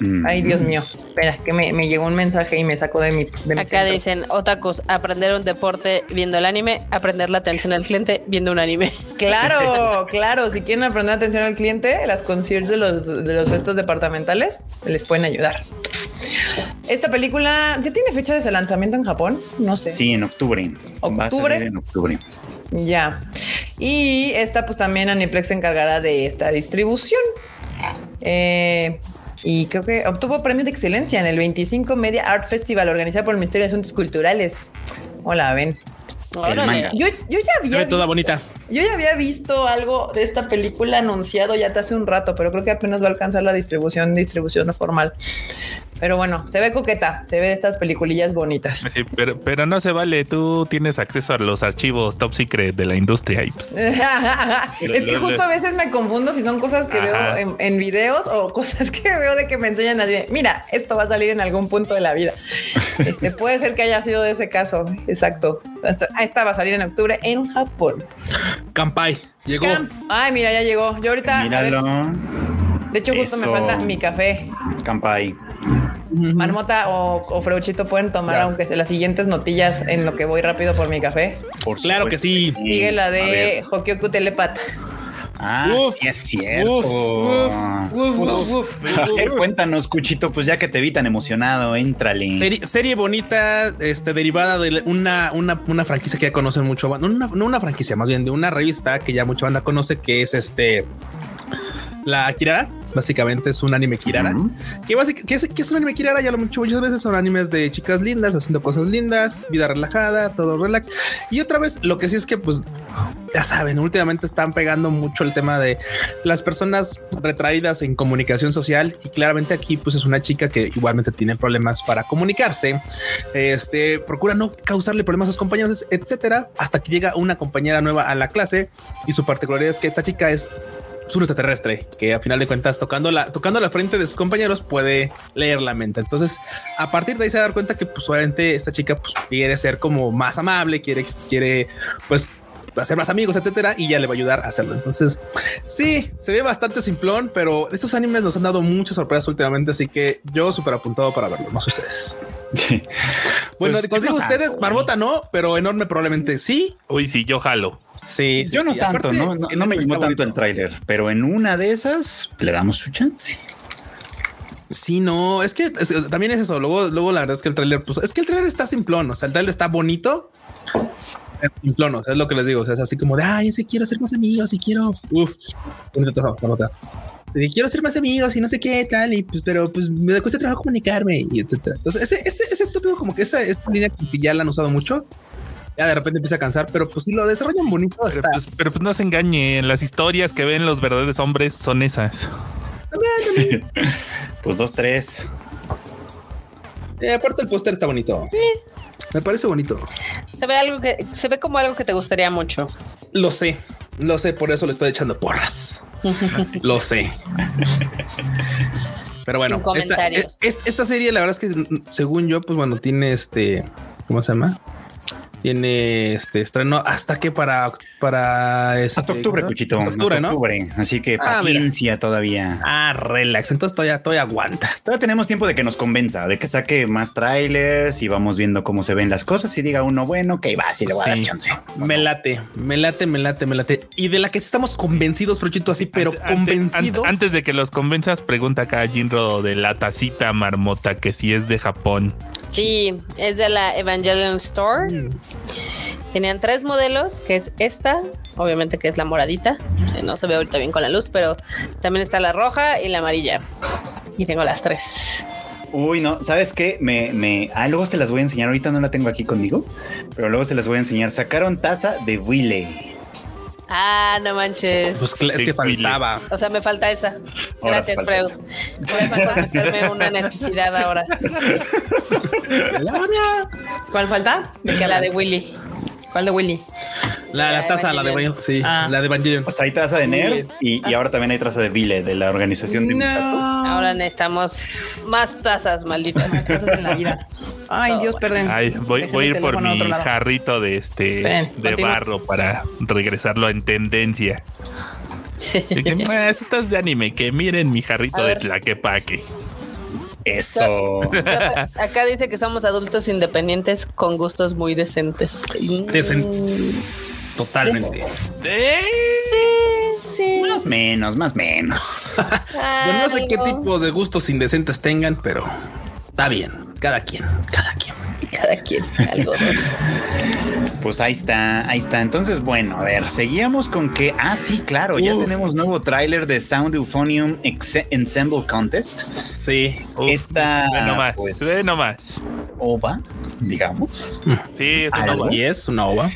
Speaker 3: Mm.
Speaker 1: Ay, Dios mío. Espera, que me, me llegó un mensaje y me sacó de mi. de mi
Speaker 4: Acá
Speaker 1: centro.
Speaker 4: dicen otakus, aprender un deporte viendo el anime, aprender la atención al cliente viendo un anime.
Speaker 1: Claro, claro. Si quieren aprender atención al cliente, las concierge de los, de los estos departamentales les pueden ayudar. Esta película ya tiene fecha de lanzamiento en Japón. No sé.
Speaker 3: Sí, en octubre. Va a
Speaker 1: ¿Octubre?
Speaker 3: salir en octubre.
Speaker 1: Ya. Y esta, pues también Aniplex se encargará de esta distribución. Eh, y creo que obtuvo premio de excelencia en el 25 Media Art Festival organizado por el Ministerio de Asuntos Culturales. Hola, ven. Yo, yo ya había
Speaker 2: ve toda
Speaker 1: visto-
Speaker 2: bonita.
Speaker 1: Yo ya había visto algo de esta película anunciado ya hace un rato, pero creo que apenas va a alcanzar la distribución, distribución formal. Pero bueno, se ve coqueta, se ve de estas peliculillas bonitas.
Speaker 5: Sí, pero, pero no se vale. Tú tienes acceso a los archivos top secret de la industria y pues,
Speaker 1: es que justo a veces me confundo si son cosas que
Speaker 5: Ajá.
Speaker 1: veo en, en videos o cosas que veo de que me enseñan así. de, Mira, esto va a salir en algún punto de la vida. Este puede ser que haya sido de ese caso. Exacto. Hasta- Esta va a salir en octubre en Japón.
Speaker 2: Kampai llegó.
Speaker 1: Camp- Ay, mira, ya llegó. Yo ahorita, a ver,
Speaker 3: Míralo.
Speaker 1: De hecho, justo me falta mi café.
Speaker 3: Campai.
Speaker 1: Marmota o, o Freuchito pueden tomar,
Speaker 2: Ya.
Speaker 1: aunque sea las siguientes notillas en lo que voy rápido por mi café.
Speaker 3: Por
Speaker 2: Claro que sí.
Speaker 1: Sigue la de. Hokyoku Telepat.
Speaker 3: Ah,
Speaker 2: Uf.
Speaker 3: sí es cierto.
Speaker 1: Uf, uf, uf.
Speaker 3: A ver, cuéntanos, Cuchito, pues ya que te vi tan emocionado, éntrale.
Speaker 2: Serie, serie bonita, este, derivada de una, una, una franquicia que ya conocen mucho, no una, no una franquicia, más bien de una revista que ya mucha banda conoce, que es este la Kirara. Básicamente es un anime Kirara. Que, es, que es un anime Kirara, ya lo mucho muchas veces son animes de chicas lindas haciendo cosas lindas, vida relajada, todo relax. Y otra vez, lo que sí es que, pues, ya saben, últimamente están pegando mucho el tema de las personas retraídas en comunicación social y claramente aquí pues es una chica que igualmente tiene problemas para comunicarse. Este procura no causarle problemas a sus compañeros, etcétera, hasta que llega una compañera nueva a la clase y su particularidad es que esta chica es un extraterrestre que a final de cuentas tocando la tocando la frente de sus compañeros puede leer la mente. Entonces, a partir de ahí se da cuenta que pues obviamente esta chica pues quiere ser como más amable, quiere quiere pues hacer más amigos, etcétera, y ya le va a ayudar a hacerlo. Entonces, sí, se ve bastante simplón, pero estos animes nos han dado muchas sorpresas últimamente, así que yo súper apuntado para verlo, no sé ustedes. Bueno,
Speaker 3: Pues,
Speaker 2: digo
Speaker 3: no
Speaker 2: ustedes,
Speaker 3: tanto,
Speaker 2: Barbota no, pero enorme probablemente sí.
Speaker 5: uy, sí, yo jalo.
Speaker 2: Sí, sí,
Speaker 3: Yo no
Speaker 2: sí.
Speaker 3: tanto,
Speaker 2: Aparte,
Speaker 3: no, no, no me llamó tanto el tráiler, pero en una de esas le damos su chance.
Speaker 2: Sí, no, es que es- también es eso. Luego, luego la verdad es que el tráiler, pues es que el tráiler está simplón, o sea, el tráiler está bonito. Es Simplón, o sea, es lo que les digo. O sea, es así como de ay, sí quiero ser más amigos y quiero. Uf, bonito todo, bonito. Y quiero ser más amigos y no sé qué tal, y pues, pero pues me cuesta trabajo comunicarme y etcétera. Entonces, ese, ese, ese tópico, como que esa, esa línea como que ya la han usado mucho. Ya de repente empieza a cansar, pero pues si lo desarrollan bonito,
Speaker 5: Pero
Speaker 2: está.
Speaker 5: pues, pero pues no se engañen. Las historias que ven los verdaderos hombres son esas.
Speaker 3: Pues dos, tres.
Speaker 2: Eh, aparte, el póster está bonito. Me parece bonito.
Speaker 4: Se ve algo que se ve como algo que te gustaría mucho.
Speaker 2: Lo sé, lo sé, por eso le estoy echando porras. lo sé. Pero bueno, esta,
Speaker 4: comentarios.
Speaker 2: es- esta serie, la verdad es que según yo, pues bueno, tiene este, ¿cómo se llama? Tiene este estreno hasta que para para este,
Speaker 3: Hasta octubre,
Speaker 2: ¿cómo se
Speaker 3: Cuchito.
Speaker 2: Hasta octubre,
Speaker 3: hasta
Speaker 2: ¿no?
Speaker 3: octubre. Así que
Speaker 2: Ah,
Speaker 3: paciencia todavía.
Speaker 2: Ah, relax. Entonces todavía, todavía aguanta.
Speaker 3: Todavía tenemos tiempo de que nos convenza, de que saque más trailers y vamos viendo cómo se ven las cosas y diga uno, bueno, que va, sí le voy a dar chance.
Speaker 2: Me late, me late, me late, me late. Y de la que sí estamos convencidos, Fruchito, así, pero convencidos.
Speaker 5: ante- Antes de que los convenzas, pregunta acá a Jinro de la tacita marmota que si es de Japón.
Speaker 4: Sí, es de la Evangelion Store. Tenían tres modelos, que es esta, obviamente que es la moradita. No se ve ahorita bien con la luz, pero también está la roja y la amarilla. Y tengo las tres.
Speaker 3: Uy, no, ¿sabes qué? Me, me, ah, luego se las voy a enseñar. Ahorita no la tengo aquí conmigo, pero luego se las voy a enseñar. Sacaron taza de Willy.
Speaker 4: Ah, no manches.
Speaker 2: Pues es que faltaba.
Speaker 4: O sea, me falta esa.
Speaker 3: Ahora
Speaker 4: Gracias,
Speaker 3: falta
Speaker 4: Freud. Voy a meterme una necesidad ahora.
Speaker 1: ¿Cuál falta?
Speaker 4: De que la de Willy.
Speaker 1: ¿Cuál de Willy?
Speaker 2: La, la taza, la de Evangelion. Sí,
Speaker 1: Ah.
Speaker 2: la de Evangelion.
Speaker 3: Pues hay traza de Nerd y, y ahora también hay traza de Vile, de la organización de Misato.
Speaker 4: Ahora necesitamos más tazas, malditas.
Speaker 1: cosas en la vida. Ay, Dios, perdón.
Speaker 5: Ay, voy, voy a ir por mi jarrito de este
Speaker 1: Ven,
Speaker 5: de
Speaker 1: continúa.
Speaker 5: barro para regresarlo en tendencia. Que, "Ah, esto es de anime, que miren mi jarrito
Speaker 4: A
Speaker 5: de tlaquepaque.
Speaker 3: Eso.
Speaker 4: Acá, acá dice que somos adultos independientes con gustos muy decentes.
Speaker 2: Decen- Totalmente.
Speaker 5: ¡Eh!
Speaker 4: Sí, sí.
Speaker 3: Más menos, más menos.
Speaker 2: Bueno, no sé qué tipos de gustos indecentes tengan, pero está bien. Cada quien, cada quien.
Speaker 4: Cada quien, algo.
Speaker 3: Pues ahí está, ahí está. Entonces, bueno, a ver, seguíamos con que, ah, sí, claro, ya tenemos nuevo tráiler de Sound Euphonium Exe- Ensemble Contest.
Speaker 2: Sí.
Speaker 5: Uf,
Speaker 3: Esta,
Speaker 5: ve nomás,
Speaker 3: pues-
Speaker 5: ve nomás.
Speaker 3: OVA, digamos,
Speaker 5: Sí, es una.
Speaker 2: Así es, una ova.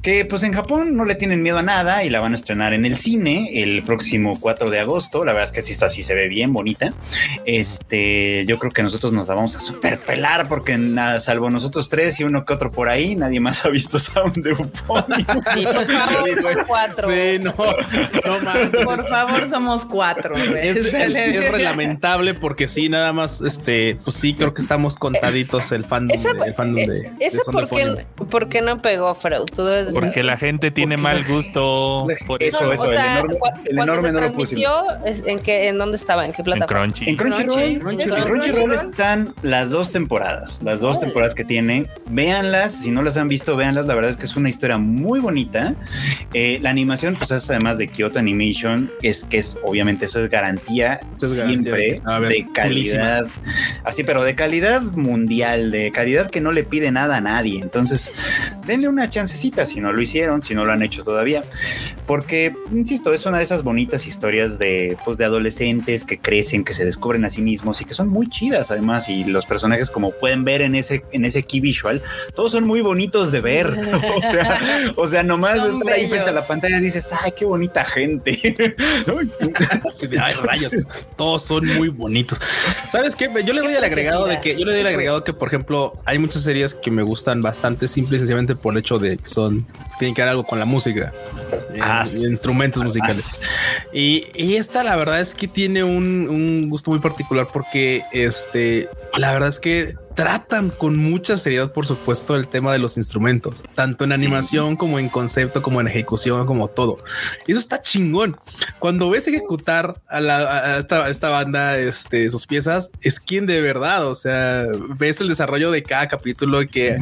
Speaker 3: que pues en Japón no le tienen miedo a nada y la van a estrenar en el cine el próximo 4 de agosto. La verdad es que sí está, sí se ve bien bonita. Este, yo creo que nosotros nos la vamos a super pelar porque nada, salvo nosotros tres y uno que otro por ahí, nadie más ha visto Sound.
Speaker 4: Sí, por favor,
Speaker 2: Sí, güey.
Speaker 4: son cuatro.
Speaker 2: Sí, no, no mames.
Speaker 1: Por favor, somos cuatro.
Speaker 2: Es, es re lamentable porque sí, nada más, este, pues sí, creo que estamos contaditos el fandom,
Speaker 4: Esa-
Speaker 2: de, el fandom de, de
Speaker 4: ¿Eso
Speaker 2: Son
Speaker 4: por
Speaker 2: de
Speaker 4: qué, por qué no pegó, Freud? Tú debes de
Speaker 5: Porque la gente tiene mal gusto. Por
Speaker 3: Eso,
Speaker 4: No,
Speaker 3: eso,
Speaker 4: o sea,
Speaker 3: el enorme, el enorme
Speaker 4: se
Speaker 3: no lo
Speaker 4: es- ¿en, qué, ¿en dónde estaba? ¿En qué
Speaker 5: En
Speaker 4: plataforma?
Speaker 5: Crunchy.
Speaker 3: En Crunchyroll,
Speaker 1: Crunchy,
Speaker 3: Crunchyroll,
Speaker 1: Crunchyroll.
Speaker 3: Crunchyroll están las dos temporadas, las dos temporadas que tiene. Véanlas, si no las han visto, véanlas. La verdad es que es una historia muy bonita. Eh, la animación, pues es además de Kyoto Animation, es que es obviamente eso es garantía
Speaker 2: Eso es garantía de
Speaker 3: siempre
Speaker 2: ver
Speaker 3: de calidad, así, pero de calidad mundial, de calidad que no le pide nada a nadie. Entonces, denle una chancecita si no lo hicieron, si no lo han hecho todavía, porque insisto, es una de esas bonitas historias de, pues, de adolescentes que crecen, que se descubren a sí mismos y que son muy chidas además. Y los personajes, como pueden ver en ese, en ese key visual, todos son muy bonitos de ver. o sea, o sea, nomás
Speaker 1: Son
Speaker 3: estar ahí frente a la
Speaker 1: bellos.
Speaker 3: pantalla y dices, ay, qué bonita gente.
Speaker 2: Ay, rayos, todos son muy bonitos. ¿Sabes qué? Yo le doy el agregado de que yo le doy el agregado que, por ejemplo, hay muchas series que me gustan bastante simple y sencillamente por el hecho de que son tienen que ver algo con la música y instrumentos musicales. Y, y esta, la verdad es que tiene un, un gusto muy particular porque este, la verdad es que tratan con mucha seriedad, por supuesto, el tema de los instrumentos, tanto en animación como en concepto, como en ejecución, como todo. Y eso está chingón. Cuando ves ejecutar a, la, a esta, a esta banda, este, sus piezas, es quien de verdad, o sea, ves el desarrollo de cada capítulo que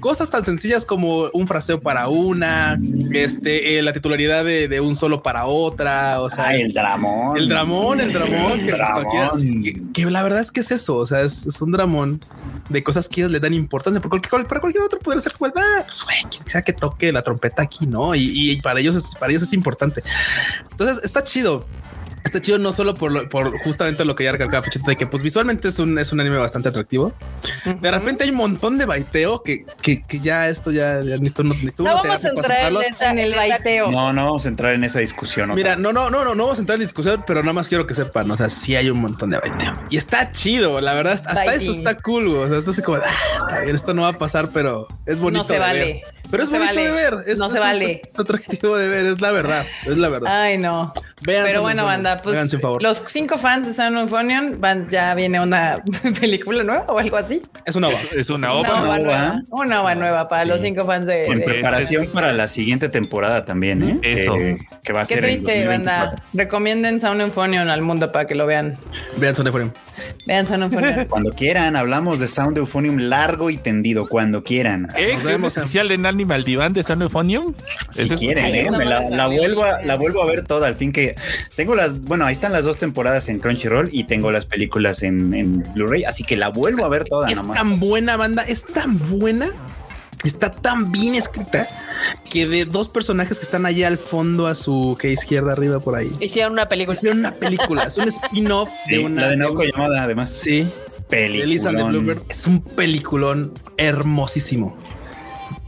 Speaker 2: cosas tan sencillas como un fraseo para una, este, eh, la titularidad de, de un solo para otra, o sea,
Speaker 3: el dramón.
Speaker 2: el dramón, el dramón, que, pues,
Speaker 3: Dramón.
Speaker 2: cualquiera- que, que la verdad es que es eso, o sea, es, es un dramón de cosas que ellos le dan importancia, porque para cualquier otro podría ser como, ah, pues, quien sea que toque la trompeta aquí, ¿no? Y, y para ellos es, para ellos es importante. Entonces, está chido. Está chido no solo por, lo- por justamente lo que ya recalcaba Fichito, de que pues visualmente es un, es un anime bastante atractivo. De repente hay un montón de baiteo que, que, que ya esto ya, ya necesito, necesito
Speaker 4: No
Speaker 2: una
Speaker 4: vamos a entrar en esa,
Speaker 1: En el baiteo.
Speaker 3: No, no vamos a entrar en esa discusión.
Speaker 2: Mira,
Speaker 3: vez.
Speaker 2: no, no, no, no, no vamos a entrar en discusión, pero nada más quiero que sepan, o sea, sí hay un montón de baiteo. Y está chido, la verdad, hasta eso está cool, o sea, esto así como, ah, está bien, esto no va a pasar, pero es bonito
Speaker 1: No se
Speaker 2: de
Speaker 1: vale.
Speaker 2: ver. Pero es
Speaker 1: No se
Speaker 2: bonito
Speaker 1: vale.
Speaker 2: de ver, es,
Speaker 1: No se
Speaker 2: es-
Speaker 1: vale.
Speaker 2: es- es atractivo de ver, es la verdad, es la verdad.
Speaker 1: Ay, no.
Speaker 2: Véanselo,
Speaker 1: Pero bueno,
Speaker 2: bueno,
Speaker 1: pues
Speaker 2: háganse un favor.
Speaker 1: los cinco fans de Sound of Onion van, ya viene una película nueva o algo así.
Speaker 2: Es una ova.
Speaker 5: Es una
Speaker 1: ova
Speaker 3: ova.
Speaker 1: nueva. Una ova nueva para los cinco fans de.
Speaker 3: En
Speaker 1: de-
Speaker 3: preparación para la siguiente temporada también, ¿eh?
Speaker 5: Eso.
Speaker 3: Que, que va a
Speaker 1: Qué
Speaker 3: ser en
Speaker 1: triste,
Speaker 3: 2024.
Speaker 1: banda. Recomienden Sound of Onion al mundo para que lo vean.
Speaker 2: Vean Son Euphoria.
Speaker 1: Vean Sound of Onion.
Speaker 3: Cuando quieran, hablamos de Sound Euphonium largo y tendido, cuando quieran.
Speaker 5: ¿Qué?
Speaker 2: Nos
Speaker 5: ¿Qué
Speaker 2: vemos.
Speaker 5: especial en Animal Divan de San Euphonium?
Speaker 3: Si quieren, ¿eh? Me la, vuelvo a, la vuelvo a ver toda, al fin que tengo las, bueno, ahí están las dos temporadas en Crunchyroll y tengo las películas en, en Blu-ray, así que la vuelvo a ver toda
Speaker 2: Es
Speaker 3: nomás.
Speaker 2: tan buena banda, es tan buena, está tan bien escrita que de dos personajes que están allá al fondo a su que izquierda arriba por ahí.
Speaker 4: Hicieron una película.
Speaker 2: Hicieron una película, es un spin-off de una
Speaker 3: la de Naoko Yamada, además.
Speaker 2: Sí,
Speaker 3: Película.
Speaker 2: Elisa de Bluebird es un peliculón hermosísimo.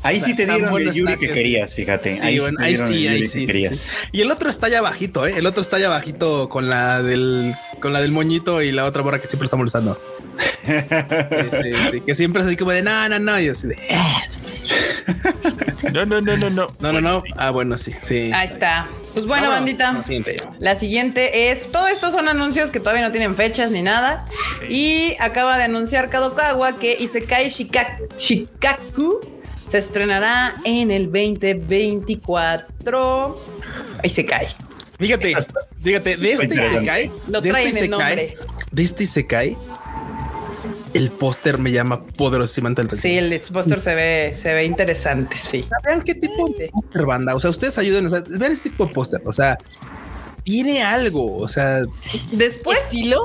Speaker 3: Ahí sí te dieron
Speaker 2: bueno
Speaker 3: el Yuri que
Speaker 2: que-
Speaker 3: querías, fíjate.
Speaker 2: Sí,
Speaker 3: ahí,
Speaker 2: bueno,
Speaker 3: sí
Speaker 2: ahí sí, ahí
Speaker 3: Yuri
Speaker 2: sí,
Speaker 3: que
Speaker 2: sí,
Speaker 3: querías.
Speaker 2: sí. Y el otro está allá bajito, ¿eh? El otro está allá bajito con la del con la del moñito y la otra borra que siempre está molestando. Sí, sí, sí, que siempre es así como de no, no, no. Y así de "Eh".
Speaker 5: No, no, no, no, no.
Speaker 2: No, no, no. Ah, bueno, sí, sí.
Speaker 1: Ahí está. Pues bueno,
Speaker 2: Vámonos
Speaker 1: bandita.
Speaker 2: la siguiente.
Speaker 1: La siguiente es, todo esto son anuncios que todavía no tienen fechas ni nada. Y acaba de anunciar Kadokawa que Isekai Shika- Shikaku se estrenará en el 2024. Isekai.
Speaker 2: Fíjate, fíjate, de este
Speaker 3: interesante.
Speaker 2: Isekai,
Speaker 1: Lo
Speaker 2: de
Speaker 1: traen
Speaker 2: este
Speaker 1: el nombre.
Speaker 2: de este Isekai, el póster me llama poderosamente el
Speaker 1: Sí, el póster se ve, se ve interesante, sí.
Speaker 2: Vean qué tipo de póster, banda. O sea, ustedes ayuden. O sea, vean este tipo de póster. O sea, tiene algo. O sea,
Speaker 1: Después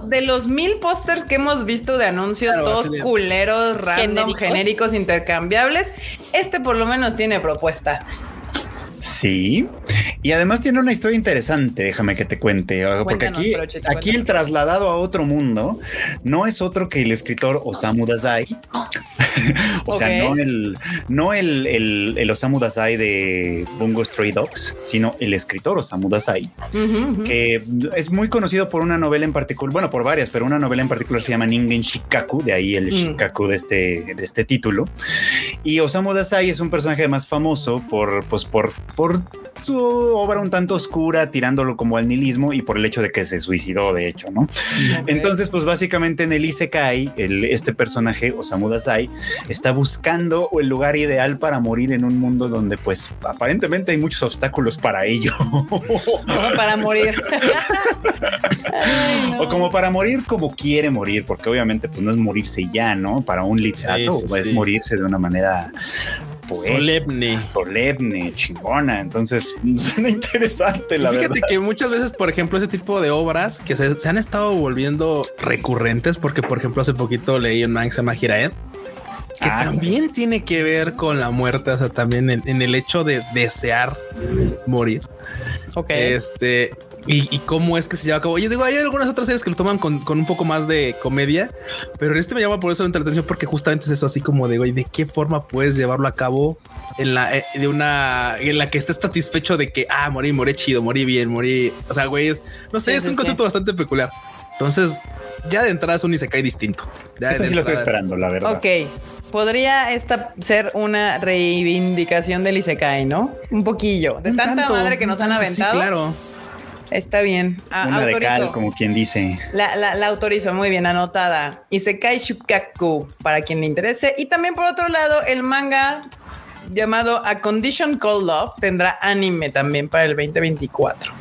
Speaker 1: de los mil pósters que hemos visto de anuncios,
Speaker 2: Claro,
Speaker 1: todos culeros, random,
Speaker 4: Genéricos.
Speaker 1: genéricos, intercambiables, este por lo menos tiene propuesta.
Speaker 3: Sí, y además tiene una historia interesante, déjame que te cuente, porque
Speaker 1: Cuéntanos,
Speaker 3: aquí, aquí el trasladado a otro mundo no es otro que el escritor Osamu Dazai, o sea, no el no el, el, el Osamu Dazai de Bungo Stray Dogs, sino el escritor Osamu Dazai, que es muy conocido por una novela en particular, bueno, por varias, pero una novela en particular se llama Ningen Shikaku, de ahí el
Speaker 1: Mm.
Speaker 3: Shikaku de este, de este título. Y Osamu Dazai es un personaje más famoso por, pues, por, por su obra un tanto oscura, tirándolo como al nihilismo y por el hecho de que se suicidó, de hecho, ¿no? Entonces, pues básicamente en el Isekai, el, este personaje, Osamu Dazai, está buscando el lugar ideal para morir en un mundo donde, pues, aparentemente hay muchos obstáculos para ello.
Speaker 1: Como para morir. Ay, no.
Speaker 3: O como para morir como quiere morir, porque obviamente pues no es morirse ya, ¿no? Para un
Speaker 2: Sí, sí,
Speaker 3: es morirse de una manera poética,
Speaker 2: solemne.
Speaker 3: solemne, chingona. Entonces suena interesante, la
Speaker 2: Fíjate
Speaker 3: verdad.
Speaker 2: que muchas veces, por ejemplo, ese tipo de obras que se, se han estado volviendo recurrentes, porque por ejemplo hace poquito leí un manga que se llama Hiraed, que
Speaker 3: Ah,
Speaker 2: también tiene que ver con la muerte, o sea, también en, en el hecho de desear morir.
Speaker 1: Ok.
Speaker 2: Este, y, y cómo es que se lleva a cabo. Yo digo, hay algunas otras series que lo toman con, con un poco más de comedia, pero en este me llama por eso la entretención, porque justamente es eso así como de, güey, ¿de qué forma puedes llevarlo a cabo en la, eh, de una, en la que estés satisfecho de que, ah, morí, morí chido, morí bien, morí. O sea, güey, es, no sé,
Speaker 1: Sí,
Speaker 2: es
Speaker 1: sí,
Speaker 2: un concepto bastante peculiar. Entonces, ya de entrada es un Isekai distinto. Ya
Speaker 3: Este
Speaker 2: de
Speaker 3: sí lo estoy
Speaker 2: es-
Speaker 3: esperando, la verdad.
Speaker 1: Ok. Podría esta ser una reivindicación del Isekai, ¿no? Un poquillo. De
Speaker 2: Un
Speaker 1: tanta
Speaker 2: tanto,
Speaker 1: madre que nos han aventado.
Speaker 2: Sí, claro.
Speaker 1: Está bien. Ah,
Speaker 3: Una de cal, como quien dice.
Speaker 1: La, la, la autorizo, muy bien anotada. Isekai Shukaku, para quien le interese. Y también por otro lado, el manga llamado A Condition Called Love tendrá anime también para el 2024.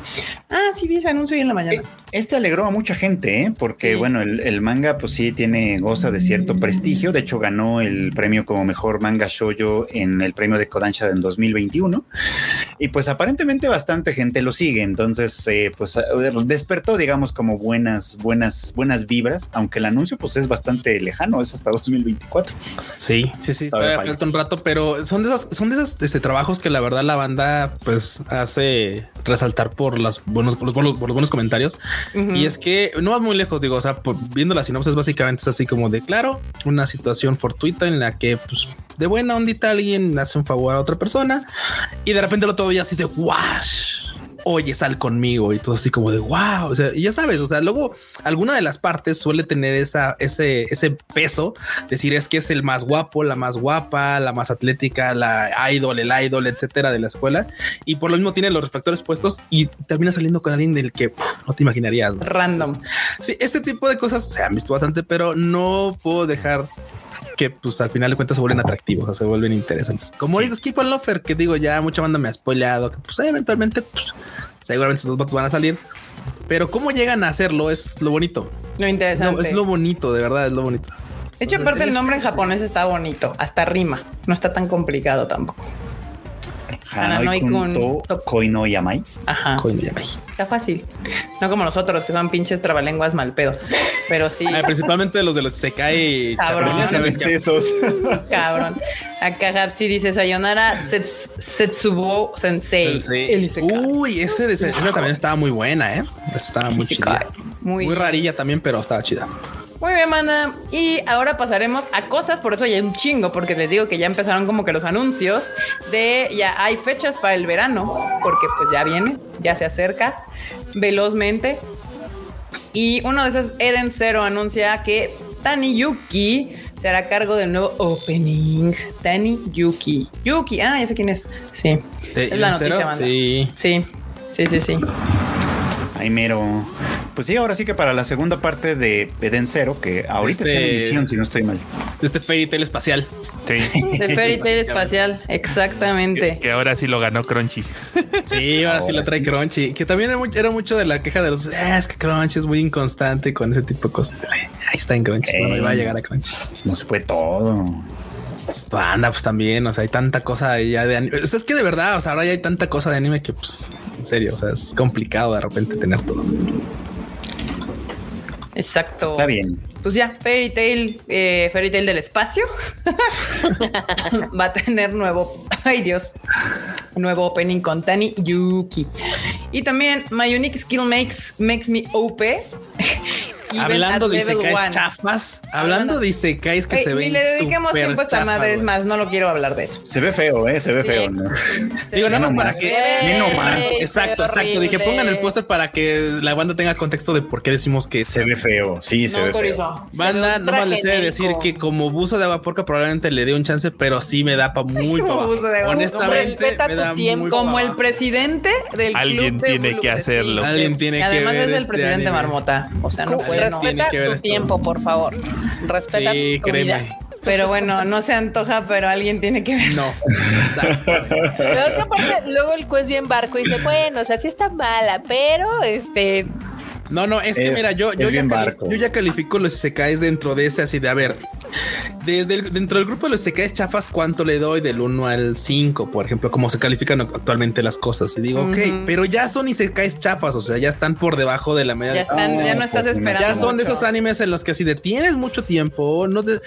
Speaker 1: Ah, sí, vi ese anuncio hoy en la mañana.
Speaker 3: Este alegró a mucha gente, ¿eh? porque
Speaker 1: Sí.
Speaker 3: bueno, el, el manga pues sí tiene, goza de cierto prestigio. De hecho, ganó el premio como mejor manga shoujo en el premio de Kodansha en 2021. Y pues aparentemente bastante gente lo sigue. Entonces, eh, pues despertó, digamos, como buenas, buenas, buenas vibras, aunque el anuncio pues es bastante lejano, es hasta 2024.
Speaker 2: Sí, sí, sí,
Speaker 3: Todavía falta
Speaker 2: un rato, pero son de esas, son de esos este, trabajos que la verdad la banda pues hace resaltar por los buenos, por los, buenos- por los buenos comentarios. Y es que no vas muy lejos, digo, o sea, por- viendo la sinopsis básicamente es así como de claro, una situación fortuita en la que pues de buena ondita alguien hace un favor a otra persona y de repente el otro día así de wash. Oye, sal conmigo y todo así como de wow. O sea, y ya sabes, o sea, luego alguna de las partes suele tener esa, ese, ese peso. Decir es que es el más guapo, la más guapa, la más atlética, la idol, el idol, etcétera de la escuela. Y por lo mismo tiene los reflectores puestos y termina saliendo con alguien del que uf, no te imaginarías. ¿no?
Speaker 1: Random.
Speaker 2: Entonces, sí, este tipo de cosas se han visto bastante, pero no puedo dejar que pues al final de cuentas se vuelven atractivos, o sea, se vuelven interesantes. Como ahorita Skip and Lofer, que digo, ya mucha banda me ha spoileado, que pues eventualmente pues, seguramente esos dos vatos van a salir. Pero cómo llegan a hacerlo es lo bonito.
Speaker 1: Lo
Speaker 2: No,
Speaker 1: interesante.
Speaker 2: es lo bonito, de verdad, es lo bonito.
Speaker 1: de hecho, aparte el nombre en japonés está bonito, hasta rima. No está tan complicado tampoco. Hananoi
Speaker 3: Hanoi
Speaker 1: kun
Speaker 3: kun to
Speaker 1: to-
Speaker 3: koi no yamai.
Speaker 1: Ajá.
Speaker 2: Coño, ya me-
Speaker 1: Está fácil. No como nosotros, que son pinches trabalenguas mal pedo. Pero sí,
Speaker 2: Ah, principalmente los de los se cae
Speaker 1: Cabrón.
Speaker 3: Esos.
Speaker 1: cabrón. Acá Hapsi dice Sayonara Sets- Setsubo Sensei. El.
Speaker 2: Uy, ese, de esa también estaba muy buena, eh. Estaba muy chida.
Speaker 1: Muy,
Speaker 2: Muy rarilla también, pero estaba chida.
Speaker 1: Muy bien, mana. Y ahora pasaremos a cosas, por eso ya hay un chingo, porque les digo que ya empezaron como que los anuncios de ya hay fechas para el verano, porque pues ya viene, ya se acerca velozmente. Y uno de esos, Eden Zero, anuncia que Tani Yuki será cargo del nuevo opening. Tani Yuki. Yuki, ah, ya sé quién es. Sí,
Speaker 2: ¿De
Speaker 1: es la noticia, banda.
Speaker 2: Sí.
Speaker 1: Sí, sí, sí, sí.
Speaker 3: Ay, mero. Pues sí, ahora sí que para la segunda parte de Eden Zero, que ahorita
Speaker 2: Este-
Speaker 3: está en emisión, si no estoy mal.
Speaker 2: Este Fairy Tail espacial.
Speaker 5: Sí.
Speaker 1: De Fairy Tail espacial, exactamente.
Speaker 5: que ahora sí lo ganó Crunchy.
Speaker 2: Sí, ahora sí lo trae
Speaker 3: sí.
Speaker 2: Crunchy. Que también era mucho, era mucho de la queja de los. "Ah, es que Crunchy es muy inconstante con ese tipo de cosas. Ahí está en Crunchy.
Speaker 3: Ok.
Speaker 2: Bueno, iba a llegar a Crunchy.
Speaker 3: No se fue todo.
Speaker 2: Pues, Anda, pues también. O sea, hay tanta cosa ya de anime. O sea, es que de verdad, o sea, ahora ya hay tanta cosa de anime que, pues, en serio, o sea, es complicado de repente tener todo.
Speaker 1: Exacto.
Speaker 3: Está bien.
Speaker 1: Pues ya, Fairy Tail, eh, Fairy Tail del espacio va a tener nuevo, ay Dios, nuevo opening con Tani Yuki. Y también My Unique Skill Makes, makes Me OP. even
Speaker 2: hablando de Isekais
Speaker 1: one.
Speaker 2: chafas,
Speaker 1: Hablando-
Speaker 2: hablando de Isekais que
Speaker 1: Ey,
Speaker 2: se ven
Speaker 1: le dediquemos tiempo a esta madre, es más, no lo quiero hablar de eso.
Speaker 3: Se ve feo, ¿eh? Se ve
Speaker 4: Sí.
Speaker 3: feo. ¿no?
Speaker 2: Digo, nada más para que.
Speaker 3: Menos mal.
Speaker 2: Exacto, exacto. Dije, pongan el póster para que la banda tenga contexto de por qué decimos que
Speaker 3: Se ve feo. Sí, se
Speaker 1: No
Speaker 3: ve feo.
Speaker 2: Banda, no más les he de decir que como buzo de agua porca probablemente le dé un chance, pero sí me da pa muy
Speaker 1: Como
Speaker 2: pa' abajo.
Speaker 1: buzo de agua.
Speaker 2: Honestamente,
Speaker 4: Respeta
Speaker 2: me
Speaker 4: tu
Speaker 2: da
Speaker 4: tiempo.
Speaker 2: muy
Speaker 1: Como el presidente del
Speaker 5: Alguien
Speaker 1: club de
Speaker 5: tiene que hacerlo.
Speaker 2: Alguien tiene
Speaker 1: Y
Speaker 2: que
Speaker 1: además es el
Speaker 2: este
Speaker 1: presidente. Marmota. O sea, no puede,
Speaker 4: Respeta tu
Speaker 2: esto.
Speaker 4: tiempo, por favor. Respeta
Speaker 2: Sí,
Speaker 4: tu vida.
Speaker 2: créeme.
Speaker 1: Pero bueno, no se antoja, pero alguien tiene que ver.
Speaker 2: No, exacto.
Speaker 4: Pero es que aparte, luego el juez bien barco y dice, bueno, o sea, sí está mala, pero este,
Speaker 2: No, no, es que
Speaker 3: Es-
Speaker 2: mira, yo, yo, ya
Speaker 3: barco.
Speaker 2: yo ya califico los Isekais dentro de ese así de, a ver, desde el- dentro del grupo de los Isekais chafas, ¿cuánto le doy del 1 al 5? Por ejemplo, como se califican actualmente las cosas. Y digo, ok,
Speaker 1: Ujú.
Speaker 2: pero ya son Isekais chafas, o sea, ya están por debajo de la media.
Speaker 1: Ya están, ya no estás
Speaker 3: pues,
Speaker 1: esperando.
Speaker 2: ya son de esos animes en los que así de tienes mucho tiempo, no te...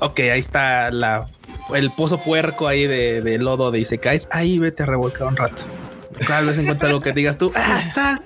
Speaker 2: Ok, ahí está la el pozo puerco ahí de, de lodo de Isekais. Ahí vete a revolcar un rato. Tal vez encuentres algo que digas tú. Ah, está,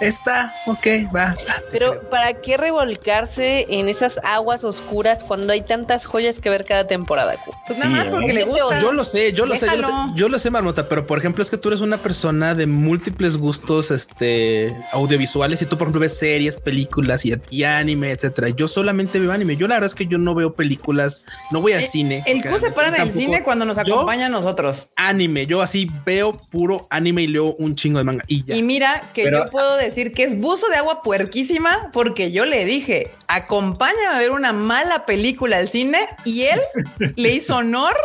Speaker 2: está, ok, va.
Speaker 4: pero ¿para qué revolcarse en esas aguas oscuras cuando hay tantas joyas que ver cada temporada?
Speaker 1: Pues
Speaker 3: Sí,
Speaker 1: nada más
Speaker 3: ¿eh?
Speaker 1: porque le gusta.
Speaker 2: Yo lo sé, yo lo sé, yo lo sé,
Speaker 1: Déjalo.
Speaker 2: yo lo sé, Marmota, pero por ejemplo, es que tú eres una persona de múltiples gustos este, audiovisuales y tú, por ejemplo, ves series, películas y, y anime, etcétera. Yo solamente veo anime. Yo la verdad es que yo no veo películas, no voy al cine.
Speaker 1: El Q se para en el cine cuando nos
Speaker 2: Yo,
Speaker 1: acompaña a nosotros.
Speaker 2: Anime, yo así veo puro anime y leo un chingo de manga y ya.
Speaker 1: Y mira que
Speaker 3: Pero-
Speaker 1: yo puedo decir que es buzo de agua puerquísima porque yo le dije, acompáñame a ver una mala película al cine y él le hizo honor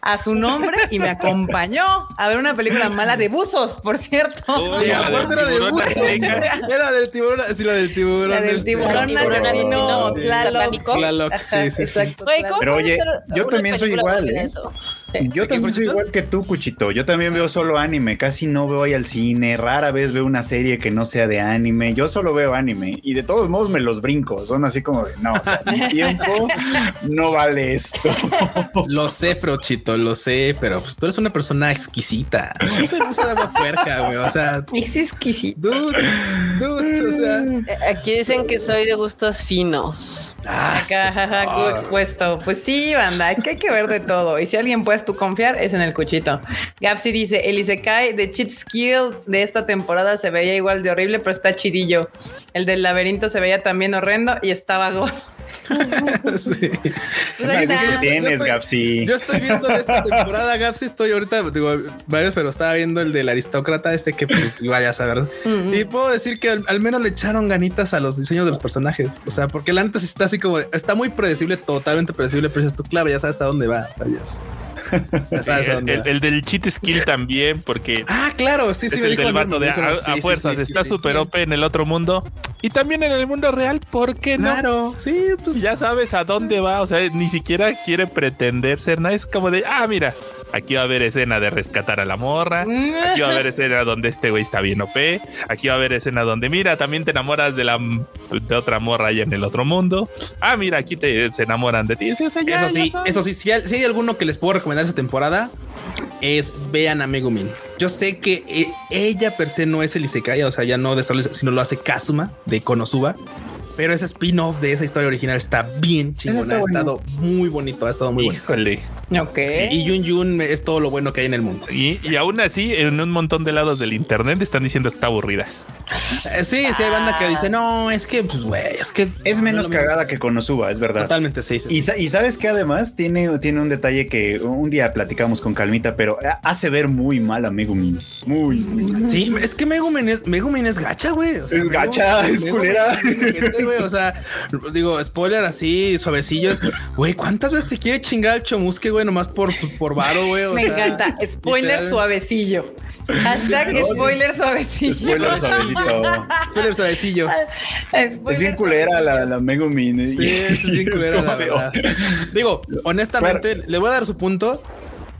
Speaker 1: a su nombre y me acompañó a ver una película mala de buzos, por cierto.
Speaker 5: La
Speaker 2: era de del tiburón, sí, la del tiburón.
Speaker 1: La del
Speaker 2: este.
Speaker 1: tiburón
Speaker 4: Tiburón
Speaker 1: asesino,
Speaker 4: asesino,
Speaker 1: Tlaloc.
Speaker 4: satánico.
Speaker 2: Tlaloc,
Speaker 1: Ajá,
Speaker 2: sí, sí, sí.
Speaker 1: exacto.
Speaker 4: Güey,
Speaker 1: Tlaloc.
Speaker 4: ¿cómo
Speaker 3: Pero oye, yo también soy igual, ¿eh?
Speaker 4: eso?
Speaker 3: Yo también soy igual que tú, Cuchito. Yo también veo solo anime. Casi no veo ahí al cine. Rara vez veo una serie que no sea de anime. Yo solo veo anime. Y de todos modos me los brinco. Son así como de, no, o sea, mi tiempo no vale esto.
Speaker 2: Lo sé, Frochito, lo sé, pero pues tú eres una persona exquisita. No te gusta de agua puerca, güey. O sea,
Speaker 1: Es exquisito.
Speaker 2: dude, dude, o sea.
Speaker 4: Eh, Aquí dicen que soy de gustos finos.
Speaker 2: ah,
Speaker 1: Acá,
Speaker 2: ah,
Speaker 1: expuesto. Pues sí, banda, es que hay que ver de todo. Y si alguien tú confiar, es en el cuchito. Gapsi dice: El Isekai de Cheat Skill de esta temporada se veía igual de horrible, pero está chidillo. El del laberinto se veía también horrendo y estaba gordo.
Speaker 2: Sí.
Speaker 1: Pues ahí
Speaker 3: Así
Speaker 1: está.
Speaker 3: que tienes, Gapsi.
Speaker 2: Yo estoy viendo de esta temporada, Gapsi. Estoy ahorita, digo, varios, pero estaba viendo el del aristócrata, este que pues vaya a saber. Y puedo decir que al, al menos le echaron ganitas a los diseños de los personajes. O sea, porque la neta sí está así como de- está muy predecible, totalmente predecible, pero dices tú, claro, ya sabes a dónde va. O sea, ya, es- ya sabes a
Speaker 5: El,
Speaker 2: dónde
Speaker 5: el-
Speaker 2: va.
Speaker 5: el del cheat skill también, porque
Speaker 2: Ah, claro, sí, sí,
Speaker 5: es
Speaker 2: me
Speaker 5: el
Speaker 2: dijo
Speaker 5: vato de
Speaker 2: dijo,
Speaker 5: a,
Speaker 2: sí,
Speaker 5: a fuerzas.
Speaker 2: sí, sí,
Speaker 5: está
Speaker 2: sí.
Speaker 5: súper OP en el otro mundo y también en el mundo real. ¿Por qué no?
Speaker 2: Claro, sí, pues
Speaker 5: Ya sabes a dónde va. O sea, ni siquiera quiere pretender ser nada. Es como de, ah, mira, aquí va a haber escena de rescatar a la morra. Aquí va a haber escena donde este güey está bien OP. Aquí va a haber escena donde, mira, también te enamoras de la de otra morra allá en el otro mundo. Ah, mira, aquí te se enamoran de ti. O sea, ya-
Speaker 2: Eso sí, eso sí, si hay, si hay alguno que les puedo recomendar esta temporada, es vean a Megumin. Yo sé que eh, ella per se no es el Isekai, o sea, ya no de sino lo hace Kazuma de Konosuba. Pero ese spin-off de esa historia original está bien chingona.
Speaker 3: está
Speaker 2: ha
Speaker 3: bueno.
Speaker 2: estado muy bonito, ha estado muy bonito.
Speaker 5: Híjole.
Speaker 1: Ok.
Speaker 2: Y Yun Yun es todo lo bueno que hay en el mundo.
Speaker 5: Y, y aún así, en un montón de lados del internet están diciendo que está aburrida.
Speaker 2: Eh, Sí, sí, hay banda que dice, no, es que, pues, güey, es que
Speaker 3: Es
Speaker 2: no
Speaker 3: menos
Speaker 2: lo mismo".
Speaker 3: cagada que Konosuba, es verdad.
Speaker 2: Totalmente, sí. sí,
Speaker 3: Y,
Speaker 2: sí.
Speaker 3: sa- y sabes que además tiene, tiene un detalle que un día platicamos con Calmita, pero hace ver muy mal a Megumin. Muy, muy mal.
Speaker 2: Sí, es que Megumin es, Megumin es gacha, güey. O sea,
Speaker 3: Es
Speaker 2: Megumin-
Speaker 3: gacha, es culera.
Speaker 2: O sea, digo, spoiler así, suavecillo. es, Güey, ¿cuántas veces se quiere chingar al chomusque, güey? Nomás por, pues, por varo, güey.
Speaker 1: Me
Speaker 2: sea,
Speaker 1: encanta. Spoiler
Speaker 2: literal.
Speaker 1: suavecillo. Hashtag spoiler suavecillo.
Speaker 3: Spoiler suavecito.
Speaker 2: Spoiler suavecillo.
Speaker 3: Es bien culera la, la Megumin.
Speaker 2: Sí, eso es bien culera,
Speaker 3: como
Speaker 2: la
Speaker 3: de-
Speaker 2: verdad. Digo, honestamente, le voy a dar su punto.